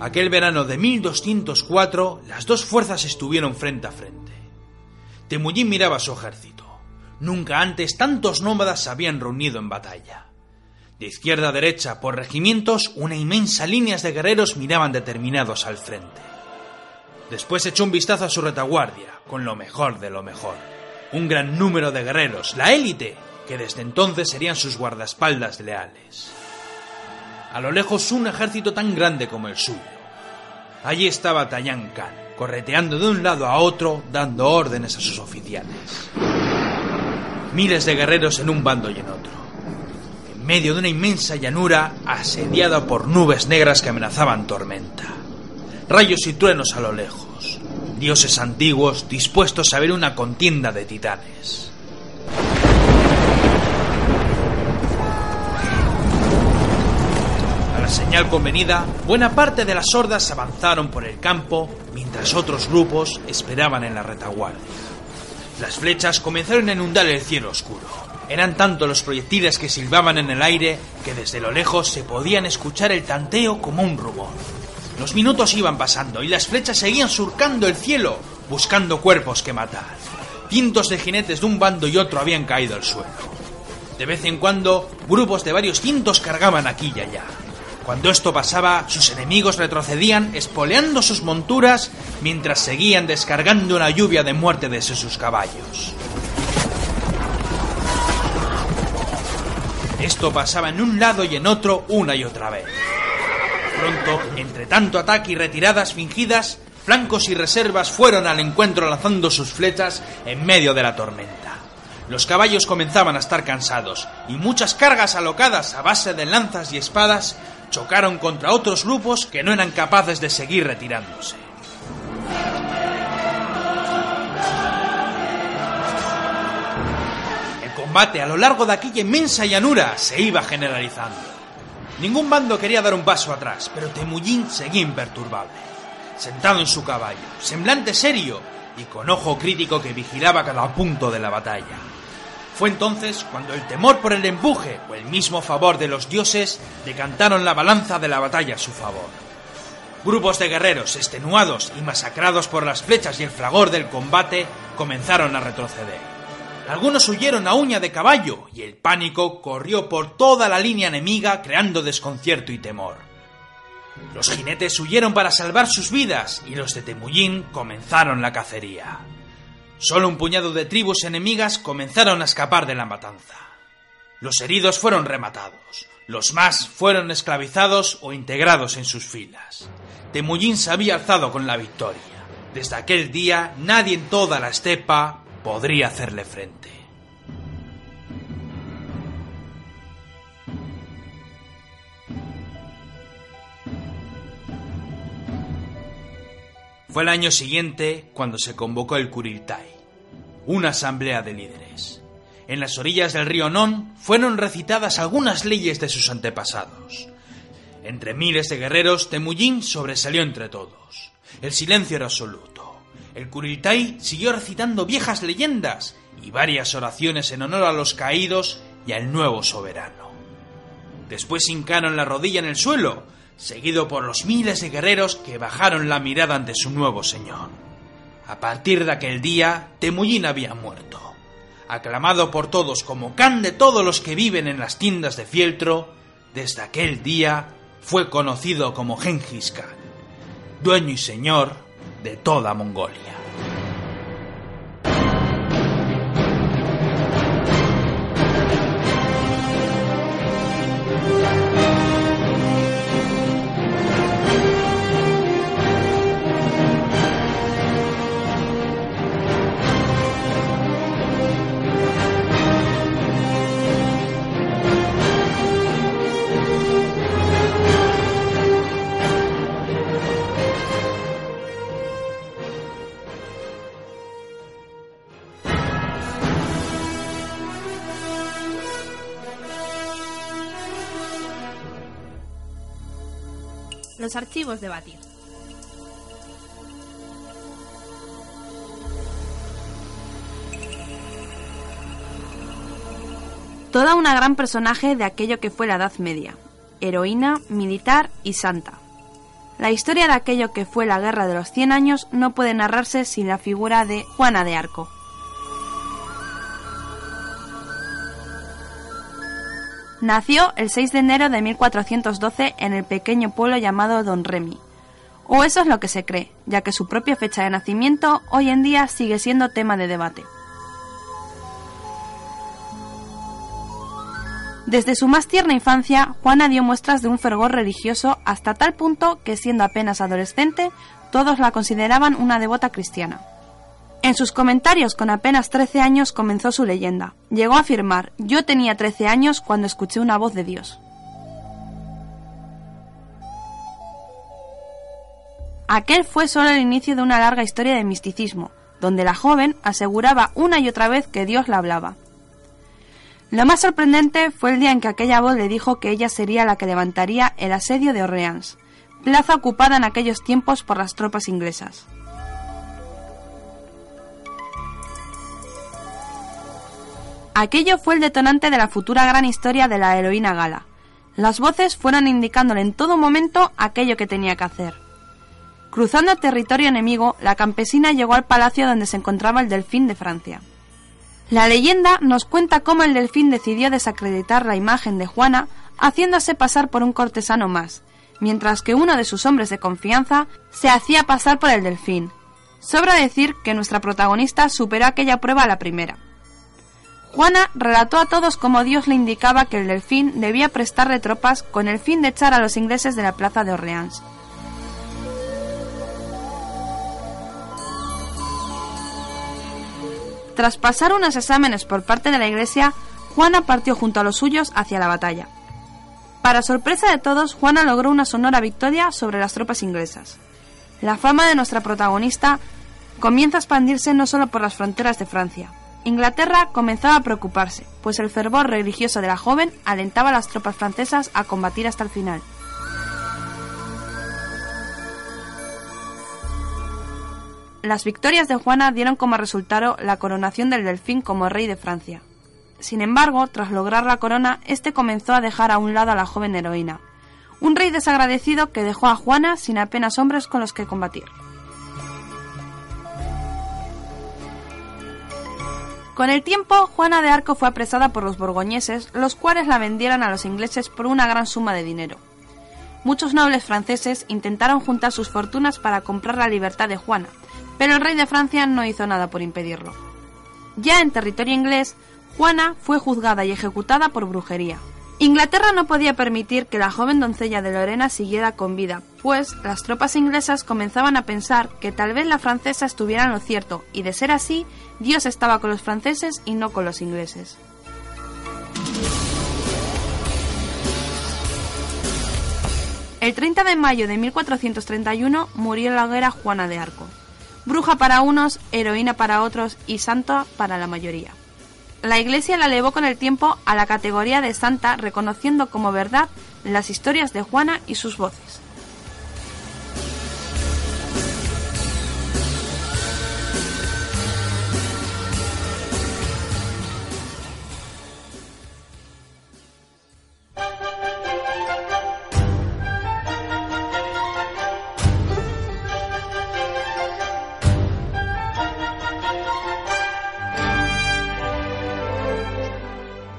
Aquel verano de 1204, las dos fuerzas estuvieron frente a frente. Temujin miraba a su ejército. Nunca antes tantos nómadas se habían reunido en batalla. De izquierda a derecha, por regimientos, una inmensa línea de guerreros miraban determinados al frente. Después echó un vistazo a su retaguardia, con lo mejor de lo mejor. Un gran número de guerreros, la élite, que desde entonces serían sus guardaespaldas leales. A lo lejos un ejército tan grande como el suyo. Allí estaba Tayan Khan, correteando de un lado a otro, dando órdenes a sus oficiales. Miles de guerreros en un bando y en otro. Medio de una inmensa llanura asediada por nubes negras que amenazaban tormenta. Rayos y truenos a lo lejos. Dioses antiguos dispuestos a ver una contienda de titanes. señal convenida, buena parte de las hordas avanzaron por el campo mientras otros grupos esperaban en la retaguardia. Las flechas comenzaron a inundar el cielo oscuro. Eran tanto los proyectiles que silbaban en el aire que desde lo lejos se podían escuchar el tanteo como un rumor. Los minutos iban pasando y las flechas seguían surcando el cielo, buscando cuerpos que matar. Cientos de jinetes de un bando y otro habían caído al suelo. De vez en cuando, grupos de varios cientos cargaban aquí y allá. Cuando esto pasaba, sus enemigos retrocedían, espoleando sus monturas, mientras seguían descargando una lluvia de muerte desde sus caballos. Esto pasaba en un lado y en otro una y otra vez. Pronto, entre tanto ataque y retiradas fingidas, flancos y reservas fueron al encuentro lanzando sus flechas en medio de la tormenta. Los caballos comenzaban a estar cansados, y muchas cargas alocadas a base de lanzas y espadas chocaron contra otros grupos que no eran capaces de seguir retirándose. Combate a lo largo de aquella inmensa llanura se iba generalizando. Ningún bando quería dar un paso atrás, pero Temujin seguía imperturbable, sentado en su caballo, semblante serio y con ojo crítico que vigilaba cada punto de la batalla. Fue entonces cuando el temor por el empuje o el mismo favor de los dioses decantaron la balanza de la batalla a su favor. Grupos de guerreros extenuados y masacrados por las flechas y el fragor del combate comenzaron a retroceder. Algunos huyeron a uña de caballo y el pánico corrió por toda la línea enemiga creando desconcierto y temor. Los jinetes huyeron para salvar sus vidas y los de Temujin comenzaron la cacería. Solo un puñado de tribus enemigas comenzaron a escapar de la matanza. Los heridos fueron rematados, los más fueron esclavizados o integrados en sus filas. Temujin se había alzado con la victoria. Desde aquel día nadie en toda la estepa podría hacerle frente. Fue el año siguiente cuando se convocó el Kuriltai, una asamblea de líderes. En las orillas del río Non fueron recitadas algunas leyes de sus antepasados. Entre miles de guerreros, Temujin sobresalió entre todos. El silencio era absoluto. El Kuriltai siguió recitando viejas leyendas y varias oraciones en honor a los caídos y al nuevo soberano. Después hincaron la rodilla en el suelo seguido por los miles de guerreros que bajaron la mirada ante su nuevo señor. A partir de aquel día, Temujin había muerto. Aclamado por todos como Khan de todos los que viven en las tiendas de fieltro, desde aquel día fue conocido como Genghis Khan, dueño y señor de toda Mongolia. Archivos de Batir. Toda una gran personaje de aquello que fue la Edad Media, heroína, militar y santa. La historia de aquello que fue la Guerra de los Cien Años no puede narrarse sin la figura de Juana de Arco. Nació el 6 de enero de 1412 en el pequeño pueblo llamado Don Remy. O eso es lo que se cree, ya que su propia fecha de nacimiento hoy en día sigue siendo tema de debate. Desde su más tierna infancia, Juana dio muestras de un fervor religioso hasta tal punto que siendo apenas adolescente, todos la consideraban una devota cristiana. En sus comentarios con apenas 13 años comenzó su leyenda. Llegó a afirmar, yo tenía 13 años cuando escuché una voz de Dios. Aquel fue solo el inicio de una larga historia de misticismo, donde la joven aseguraba una y otra vez que Dios la hablaba. Lo más sorprendente fue el día en que aquella voz le dijo que ella sería la que levantaría el asedio de Orleans, plaza ocupada en aquellos tiempos por las tropas inglesas. Aquello fue el detonante de la futura gran historia de la heroína gala. Las voces fueron indicándole en todo momento aquello que tenía que hacer. Cruzando territorio enemigo, la campesina llegó al palacio donde se encontraba el delfín de Francia. La leyenda nos cuenta cómo el delfín decidió desacreditar la imagen de Juana haciéndose pasar por un cortesano más, mientras que uno de sus hombres de confianza se hacía pasar por el delfín. Sobra decir que nuestra protagonista superó aquella prueba a la primera. Juana relató a todos cómo Dios le indicaba que el delfín debía prestarle tropas con el fin de echar a los ingleses de la plaza de Orleans. Tras pasar unos exámenes por parte de la iglesia, Juana partió junto a los suyos hacia la batalla. Para sorpresa de todos, Juana logró una sonora victoria sobre las tropas inglesas. La fama de nuestra protagonista comienza a expandirse no solo por las fronteras de Francia, Inglaterra comenzaba a preocuparse, pues el fervor religioso de la joven alentaba a las tropas francesas a combatir hasta el final. Las victorias de Juana dieron como resultado la coronación del delfín como rey de Francia. Sin embargo, tras lograr la corona, este comenzó a dejar a un lado a la joven heroína, un rey desagradecido que dejó a Juana sin apenas hombres con los que combatir. Con el tiempo, Juana de Arco fue apresada por los borgoñeses, los cuales la vendieron a los ingleses por una gran suma de dinero. Muchos nobles franceses intentaron juntar sus fortunas para comprar la libertad de Juana, pero el rey de Francia no hizo nada por impedirlo. Ya en territorio inglés, Juana fue juzgada y ejecutada por brujería. Inglaterra no podía permitir que la joven doncella de Lorena siguiera con vida, pues las tropas inglesas comenzaban a pensar que tal vez la francesa estuviera en lo cierto, y de ser así, Dios estaba con los franceses y no con los ingleses. El 30 de mayo de 1431 murió en la hoguera Juana de Arco, bruja para unos, heroína para otros y santa para la mayoría. La Iglesia la elevó con el tiempo a la categoría de santa, reconociendo como verdad las historias de Juana y sus voces.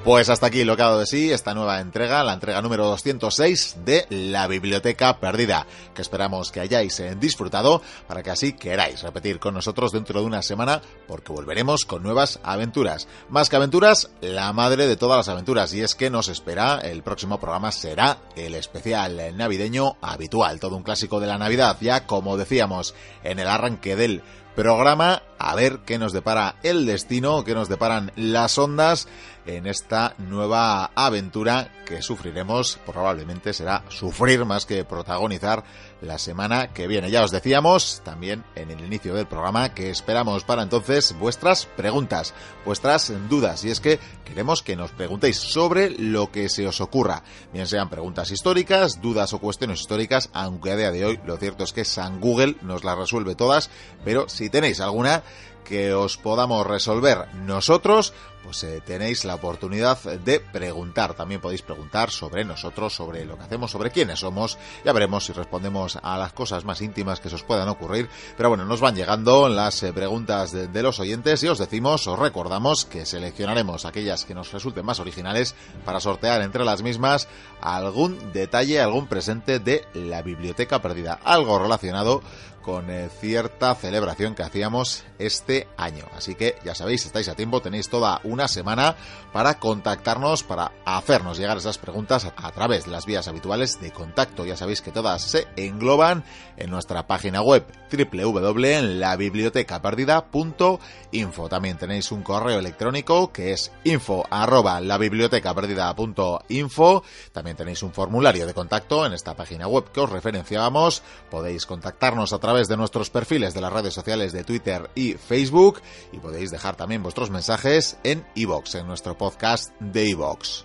Pues hasta aquí lo que ha dado de sí esta nueva entrega, la entrega número 206 de La Biblioteca Perdida, que esperamos que hayáis eh, disfrutado para que así queráis repetir con nosotros dentro de una semana, porque volveremos con nuevas aventuras. Más que aventuras, la madre de todas las aventuras, y es que nos espera, el próximo programa será el especial navideño habitual, todo un clásico de la Navidad, ya como decíamos en el arranque del programa, a ver qué nos depara el destino, qué nos deparan las ondas en esta nueva aventura que sufriremos, probablemente será sufrir más que protagonizar la semana que viene. Ya os decíamos también en el inicio del programa que esperamos para entonces vuestras preguntas, vuestras dudas, y es que queremos que nos preguntéis sobre lo que se os ocurra, bien sean preguntas históricas, dudas o cuestiones históricas, aunque a día de hoy lo cierto es que San Google nos las resuelve todas, pero si tenéis alguna que os podamos resolver nosotros, pues eh, tenéis la oportunidad de preguntar. También podéis preguntar sobre nosotros, sobre lo que hacemos, sobre quiénes somos. Ya veremos si respondemos a las cosas más íntimas que se os puedan ocurrir. Pero bueno, nos van llegando las eh, preguntas de, de los oyentes y os decimos, os recordamos que seleccionaremos aquellas que nos resulten más originales para sortear entre las mismas algún detalle, algún presente de la biblioteca perdida. Algo relacionado con eh, cierta celebración que hacíamos este año. Así que ya sabéis, estáis a tiempo, tenéis toda una semana para contactarnos, para hacernos llegar esas preguntas a, a través de las vías habituales de contacto. Ya sabéis que todas se engloban en nuestra página web www.labibliotecaperdida.info. También tenéis un correo electrónico que es info arroba labibliotecaperdida.info. También tenéis un formulario de contacto en esta página web que os referenciábamos. Podéis contactarnos a través de nuestros perfiles de las redes sociales de Twitter y Facebook y podéis dejar también vuestros mensajes en iVoox, en nuestro podcast de iVoox.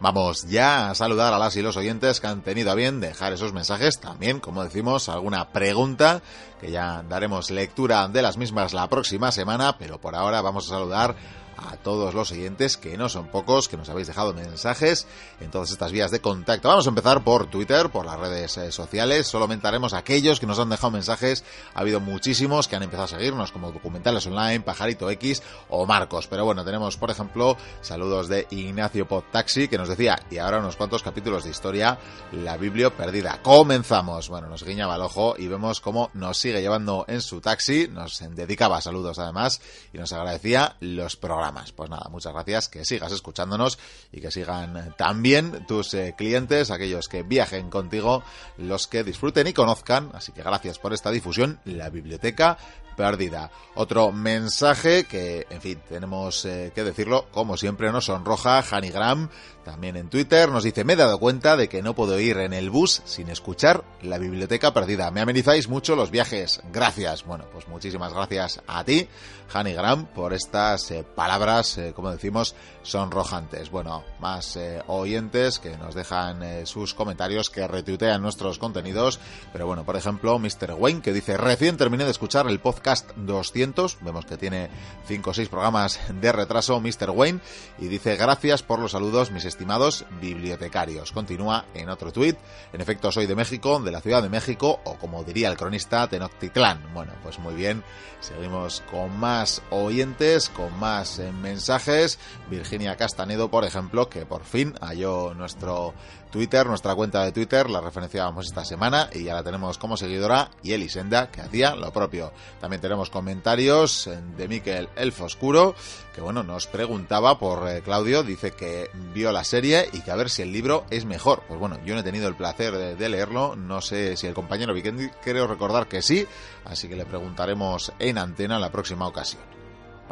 Vamos ya a saludar a las y los oyentes que han tenido a bien dejar esos mensajes. También, como decimos, alguna pregunta que ya daremos lectura de las mismas la próxima semana, pero por ahora vamos a saludar a todos los oyentes, que no son pocos, que nos habéis dejado mensajes en todas estas vías de contacto. Vamos a empezar por Twitter, por las redes eh, sociales. Solo comentaremos aquellos que nos han dejado mensajes. Ha habido muchísimos que han empezado a seguirnos, como Documentales Online, Pajarito X o Marcos. Pero bueno, tenemos, por ejemplo, saludos de Ignacio Podtaxi, que nos decía, y ahora unos cuantos capítulos de historia, la Biblia perdida. Comenzamos. Bueno, nos guiñaba el ojo y vemos cómo nos sigue llevando en su taxi. Nos dedicaba saludos además y nos agradecía los programas. Pues nada, muchas gracias, que sigas escuchándonos y que sigan también tus eh, clientes, aquellos que viajen contigo, los que disfruten y conozcan. Así que gracias por esta difusión, la biblioteca perdida. Otro mensaje que, en fin, tenemos eh, que decirlo, como siempre nos sonroja Hanigram, también en Twitter, nos dice, me he dado cuenta de que no puedo ir en el bus sin escuchar la biblioteca perdida. Me amenizáis mucho los viajes. Gracias. Bueno, pues muchísimas gracias a ti, Hanigram, por estas eh, palabras, eh, como decimos, sonrojantes. Bueno, más eh, oyentes que nos dejan eh, sus comentarios, que retuitean nuestros contenidos. Pero bueno, por ejemplo, Mr. Wayne, que dice, recién terminé de escuchar el podcast 200. Vemos que tiene 5 o 6 programas de retraso, Mr. Wayne. Y dice, gracias por los saludos, mis estimados bibliotecarios. Continúa en otro tuit. En efecto, soy de México, de la Ciudad de México, o como diría el cronista, Tenochtitlán. Bueno, pues muy bien. Seguimos con más oyentes, con más eh, mensajes. Virginia Castanedo, por ejemplo, que por fin halló nuestro Twitter, nuestra cuenta de Twitter, la referenciábamos esta semana y ya la tenemos como seguidora, y Elisenda, que hacía lo propio. También tenemos comentarios de Miquel Elfo Oscuro, que bueno, nos preguntaba por eh, Claudio, dice que vio la serie y que a ver si el libro es mejor. Pues bueno, yo no he tenido el placer de, de leerlo, no sé si el compañero Vikendi, creo recordar que sí, así que le preguntaremos en antena la próxima ocasión.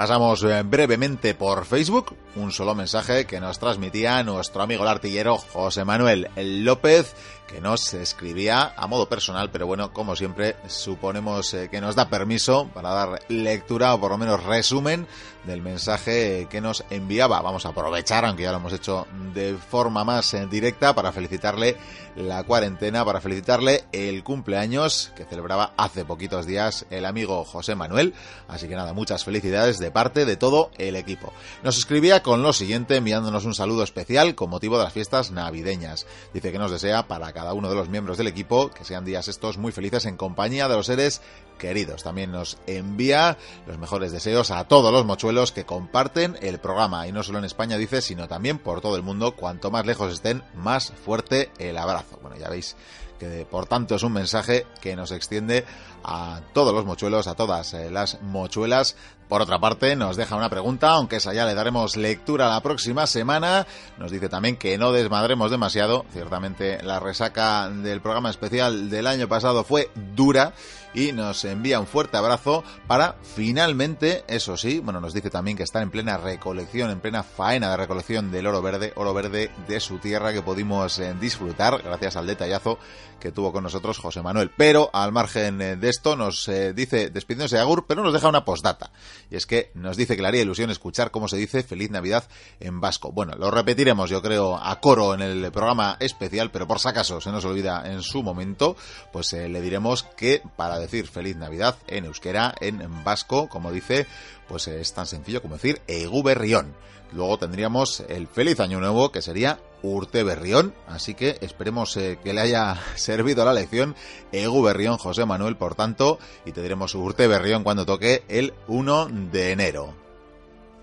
Pasamos eh, brevemente por Facebook, un solo mensaje que nos transmitía nuestro amigo el artillero José Manuel López, que nos escribía a modo personal, pero bueno, como siempre, suponemos eh, que nos da permiso para dar lectura o por lo menos resumen del mensaje que nos enviaba. Vamos a aprovechar, aunque ya lo hemos hecho de forma más eh, directa, para felicitarle la cuarentena, para felicitarle el cumpleaños que celebraba hace poquitos días el amigo José Manuel. Así que nada, muchas felicidades de parte de todo el equipo. Nos escribía con lo siguiente, enviándonos un saludo especial con motivo de las fiestas navideñas. Dice que nos desea para cada uno de los miembros del equipo que sean días estos muy felices en compañía de los seres queridos. También nos envía los mejores deseos a todos los mochuelos que comparten el programa y no solo en España dice, sino también por todo el mundo. Cuanto más lejos estén, más fuerte el abrazo. Bueno, ya veis que por tanto es un mensaje que nos extiende a todos los mochuelos, a todas eh, las mochuelas. Por otra parte, nos deja una pregunta, aunque esa ya le daremos lectura la próxima semana. Nos dice también que no desmadremos demasiado. Ciertamente la resaca del programa especial del año pasado fue dura y nos envía un fuerte abrazo para finalmente, eso sí, bueno, nos dice también que está en plena recolección, en plena faena de recolección del oro verde, oro verde de su tierra que pudimos eh, disfrutar gracias al detallazo que tuvo con nosotros José Manuel. Pero al margen eh, de esto nos eh, dice, despidiéndose de Agur, pero nos deja una postdata. Y es que nos dice que le haría ilusión escuchar cómo se dice Feliz Navidad en vasco. Bueno, lo repetiremos yo creo a coro en el programa especial, pero por si acaso se nos olvida en su momento, pues eh, le diremos que para decir Feliz Navidad en euskera, en vasco, como dice, pues es tan sencillo como decir Egu Berrión. Luego tendríamos el Feliz Año Nuevo, que sería Urte Berrión. Así que esperemos eh, que le haya <laughs> servido la lección Egu Berrión José Manuel, por tanto, y tendremos Urte Berrión cuando toque el 1 de enero.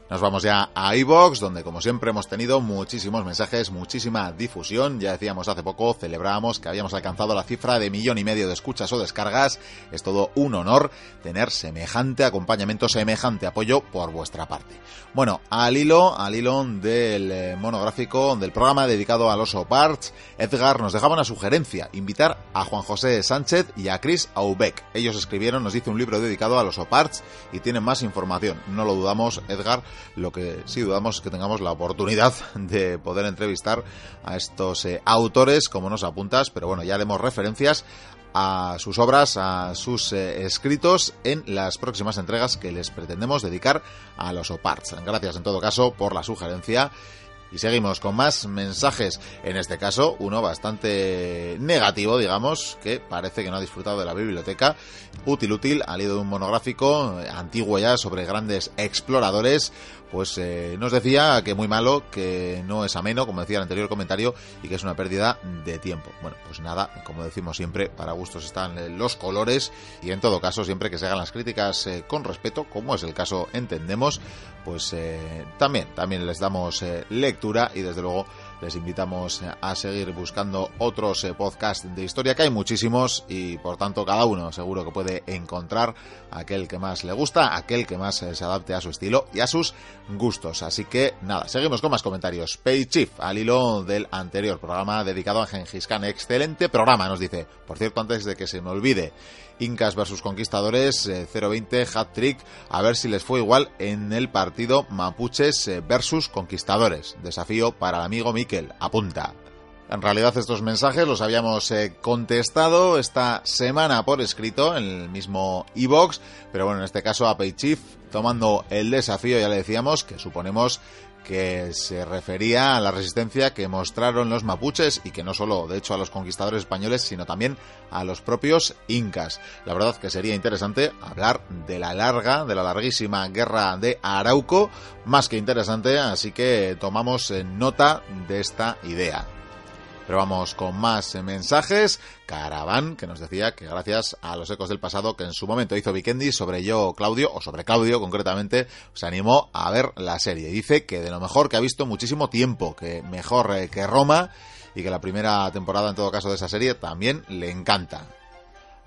Nos vamos ya a iBox, donde como siempre hemos tenido muchísimos mensajes, muchísima difusión. Ya decíamos hace poco, celebrábamos que habíamos alcanzado la cifra de millón y medio de escuchas o descargas. Es todo un honor tener semejante acompañamiento, semejante apoyo por vuestra parte. Bueno, al hilo, al del eh, monográfico del programa dedicado a los Parts, Edgar nos dejaba una sugerencia, invitar a Juan José Sánchez y a Chris Aubeck. Ellos escribieron, nos dice un libro dedicado a los Parts y tienen más información. No lo dudamos, Edgar lo que sí dudamos es que tengamos la oportunidad <laughs> de poder entrevistar a estos eh, autores, como nos apuntas, pero bueno, ya haremos referencias a sus obras, a sus eh, escritos en las próximas entregas que les pretendemos dedicar a los OPARTS. Gracias en todo caso por la sugerencia y seguimos con más mensajes, en este caso uno bastante negativo, digamos, que parece que no ha disfrutado de la biblioteca. Útil, útil, ha leído un monográfico antiguo ya sobre grandes exploradores pues eh, nos decía que muy malo, que no es ameno, como decía el anterior comentario, y que es una pérdida de tiempo. Bueno, pues nada, como decimos siempre, para gustos están los colores, y en todo caso, siempre que se hagan las críticas eh, con respeto, como es el caso, entendemos, pues eh, también, también les damos lectura y desde luego les invitamos a seguir buscando otros eh, podcasts de historia, que hay muchísimos y por tanto cada uno seguro que puede encontrar aquel que más le gusta, aquel que más eh, se adapte a su estilo y a sus gustos. Así que nada, seguimos con más comentarios. Pay Chief, al hilo del anterior programa dedicado a Gengis Khan. Excelente programa, nos dice. Por cierto, antes de que se me olvide, Incas versus Conquistadores, 0-20, eh, hat trick, a ver si les fue igual en el partido Mapuches eh, versus Conquistadores. Desafío para el amigo Miquel, apunta. En realidad estos mensajes los habíamos eh, contestado esta semana por escrito en el mismo e-box, pero bueno, en este caso a Chief tomando el desafío, ya le decíamos que suponemos que se refería a la resistencia que mostraron los mapuches y que no solo, de hecho, a los conquistadores españoles, sino también a los propios incas. La verdad que sería interesante hablar de la larga, de la larguísima guerra de Arauco, más que interesante, así que tomamos nota de esta idea. Pero vamos con más mensajes. Caravan, que nos decía que gracias a los ecos del pasado que en su momento hizo Vikendi sobre yo, Claudio, o sobre Claudio concretamente, se animó a ver la serie. Dice que de lo mejor que ha visto muchísimo tiempo, que mejor eh, que Roma y que la primera temporada en todo caso de esa serie también le encanta.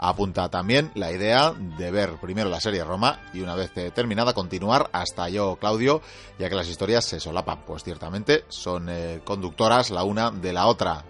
Apunta también la idea de ver primero la serie Roma y una vez terminada continuar hasta yo, Claudio, ya que las historias se solapan, pues ciertamente son eh, conductoras la una de la otra.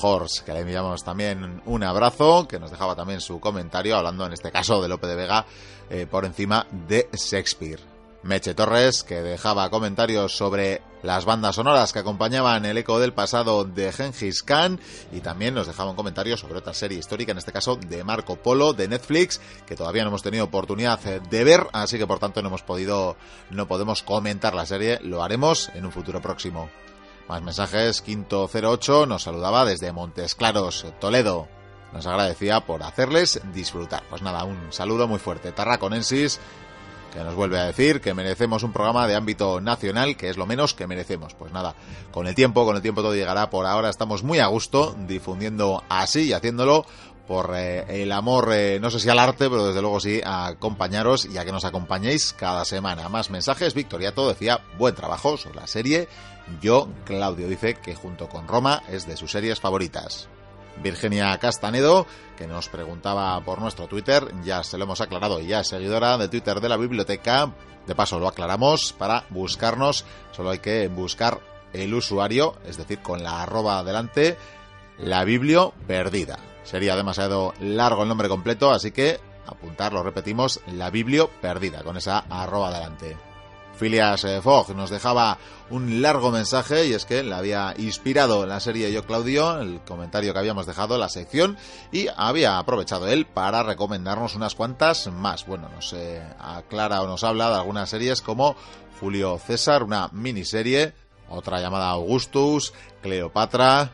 Horst, que le enviamos también un abrazo, que nos dejaba también su comentario, hablando en este caso de Lope de Vega eh, por encima de Shakespeare. Meche Torres, que dejaba comentarios sobre las bandas sonoras que acompañaban el eco del pasado de Gengis Khan y también nos dejaba un comentario sobre otra serie histórica, en este caso de Marco Polo de Netflix, que todavía no hemos tenido oportunidad de ver, así que por tanto no hemos podido, no podemos comentar la serie, lo haremos en un futuro próximo. Más mensajes, Quinto 08 nos saludaba desde Montes Claros, Toledo. Nos agradecía por hacerles disfrutar. Pues nada, un saludo muy fuerte. Tarraconensis, que nos vuelve a decir que merecemos un programa de ámbito nacional, que es lo menos que merecemos. Pues nada, con el tiempo, con el tiempo todo llegará. Por ahora estamos muy a gusto difundiendo así y haciéndolo por eh, el amor, eh, no sé si al arte, pero desde luego sí a acompañaros y a que nos acompañéis cada semana. Más mensajes, Victoriato decía buen trabajo sobre la serie yo, Claudio dice que junto con Roma es de sus series favoritas. Virginia Castanedo, que nos preguntaba por nuestro Twitter, ya se lo hemos aclarado, ya es seguidora de Twitter de la biblioteca. De paso lo aclaramos, para buscarnos solo hay que buscar el usuario, es decir, con la arroba adelante, la biblio perdida Sería demasiado largo el nombre completo, así que apuntar, lo repetimos, la Biblio perdida, con esa arroba delante. Phileas eh, Fogg nos dejaba un largo mensaje y es que le había inspirado la serie Yo Claudio, el comentario que habíamos dejado la sección, y había aprovechado él para recomendarnos unas cuantas más. Bueno, nos eh, aclara o nos habla de algunas series como Julio César, una miniserie, otra llamada Augustus, Cleopatra,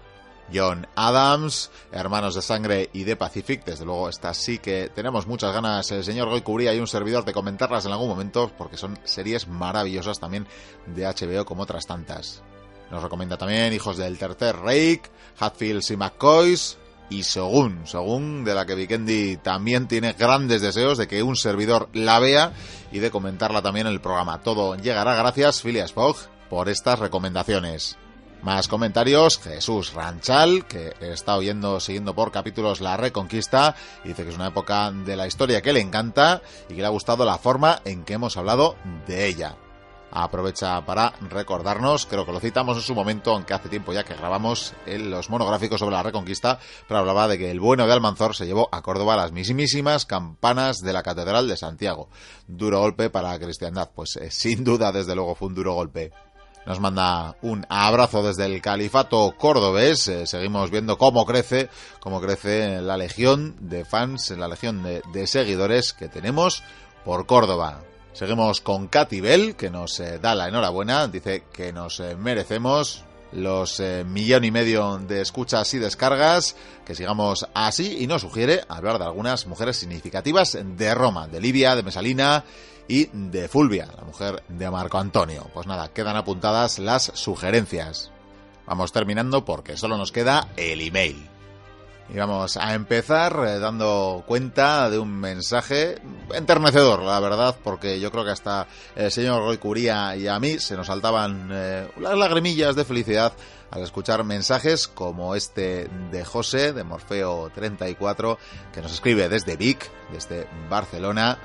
John Adams, Hermanos de Sangre y de Pacific. Desde luego, estas sí que tenemos muchas ganas, el señor Goy Cubría y un servidor, de comentarlas en algún momento, porque son series maravillosas también de HBO como otras tantas. Nos recomienda también Hijos del Tercer Reich, Hatfields y McCoys, y Según, Según, de la que Vikendi también tiene grandes deseos de que un servidor la vea y de comentarla también en el programa. Todo llegará gracias, Phileas Fogg, por estas recomendaciones. Más comentarios, Jesús Ranchal, que está oyendo, siguiendo por capítulos La Reconquista, dice que es una época de la historia que le encanta y que le ha gustado la forma en que hemos hablado de ella. Aprovecha para recordarnos, creo que lo citamos en su momento, aunque hace tiempo ya que grabamos en los monográficos sobre la Reconquista, pero hablaba de que el bueno de Almanzor se llevó a Córdoba las mismísimas campanas de la Catedral de Santiago. Duro golpe para la cristiandad, pues eh, sin duda, desde luego, fue un duro golpe nos manda un abrazo desde el califato cordobés. Eh, seguimos viendo cómo crece, cómo crece la legión de fans, la legión de, seguidores que tenemos por Córdoba. Seguimos con Katy Bell, que nos eh, da la enhorabuena, dice que nos eh, merecemos los millón y medio de escuchas y descargas, que sigamos así y nos sugiere hablar de algunas mujeres significativas de Roma, de Libia, de Mesalina y de Fulvia, la mujer de Marco Antonio. Pues nada, quedan apuntadas las sugerencias. Vamos terminando porque solo nos queda el email. Y vamos a empezar eh, dando cuenta de un mensaje enternecedor, la verdad, porque yo creo que hasta el señor Roy Curía y a mí se nos saltaban eh, las lagrimillas de felicidad al escuchar mensajes como este de José, de Morfeo 34, que nos escribe desde Vic, desde Barcelona,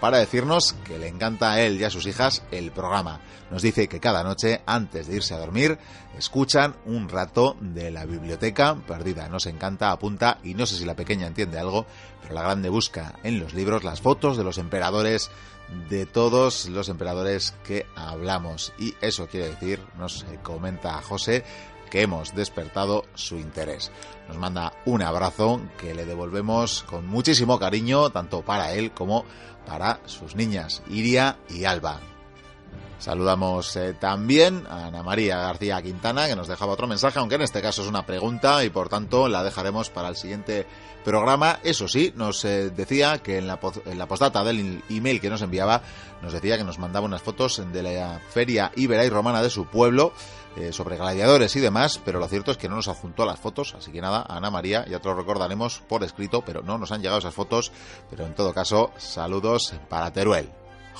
para decirnos que le encanta a él y a sus hijas el programa. Nos dice que cada noche, antes de irse a dormir, escuchan un rato de la biblioteca perdida. Nos encanta, apunta, y no sé si la pequeña entiende algo, pero la grande busca en los libros las fotos de los emperadores de todos los emperadores que hablamos. Y eso quiere decir, nos comenta José, que hemos despertado su interés. Nos manda un abrazo que le devolvemos con muchísimo cariño, tanto para él como para sus niñas, Iria y Alba. Saludamos eh, también a Ana María García Quintana, que nos dejaba otro mensaje, aunque en este caso es una pregunta y por tanto la dejaremos para el siguiente programa. Eso sí, nos eh, decía que en la, en la postdata del email que nos enviaba, nos decía que nos mandaba unas fotos de la feria ibera y romana de su pueblo, eh, sobre gladiadores y demás, pero lo cierto es que no nos adjuntó las fotos, así que nada, Ana María, ya te lo recordaremos por escrito, pero no nos han llegado esas fotos, pero en todo caso, saludos para Teruel.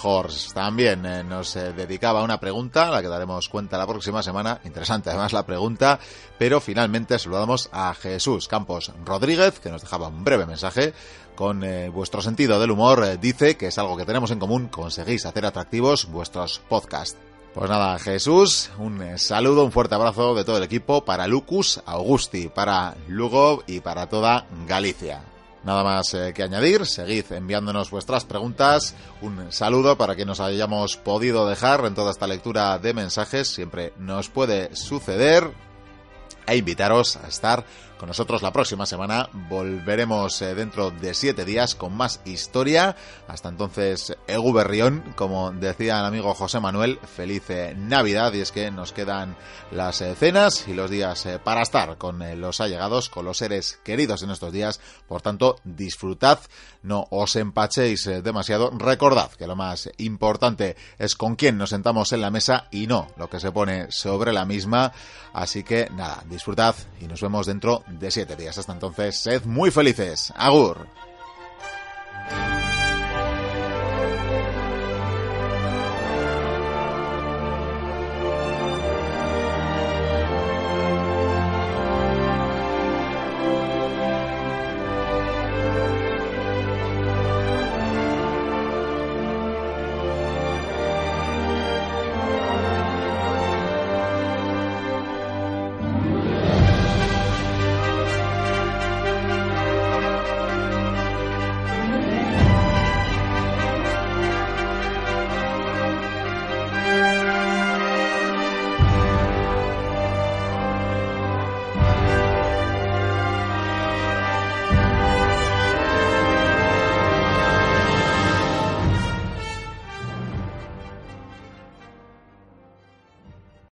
Horst también eh, nos eh, dedicaba una pregunta, a la que daremos cuenta la próxima semana. Interesante además la pregunta, pero finalmente saludamos a Jesús Campos Rodríguez, que nos dejaba un breve mensaje. Con vuestro sentido del humor, dice que es algo que tenemos en común, conseguís hacer atractivos vuestros podcasts. Pues nada, Jesús, un saludo, un fuerte abrazo de todo el equipo para Lucas Augusti, para Lugo y para toda Galicia. Nada más eh, que añadir, seguid enviándonos vuestras preguntas. Un saludo para que nos hayamos podido dejar en toda esta lectura de mensajes. Siempre nos puede suceder. E invitaros a estar con nosotros la próxima semana. Volveremos eh, dentro de siete días con más historia. Hasta entonces, Egu Berrión, como decía el amigo José Manuel, feliz eh, Navidad. Y es que nos quedan las eh, cenas y los días para estar con los allegados, con los seres queridos en estos días. Por tanto, disfrutad, no os empachéis demasiado. Recordad que lo más importante es con quién nos sentamos en la mesa y no lo que se pone sobre la misma. Así que nada, disfrutad y nos vemos dentro de siete días. Hasta entonces, sed muy felices. Agur.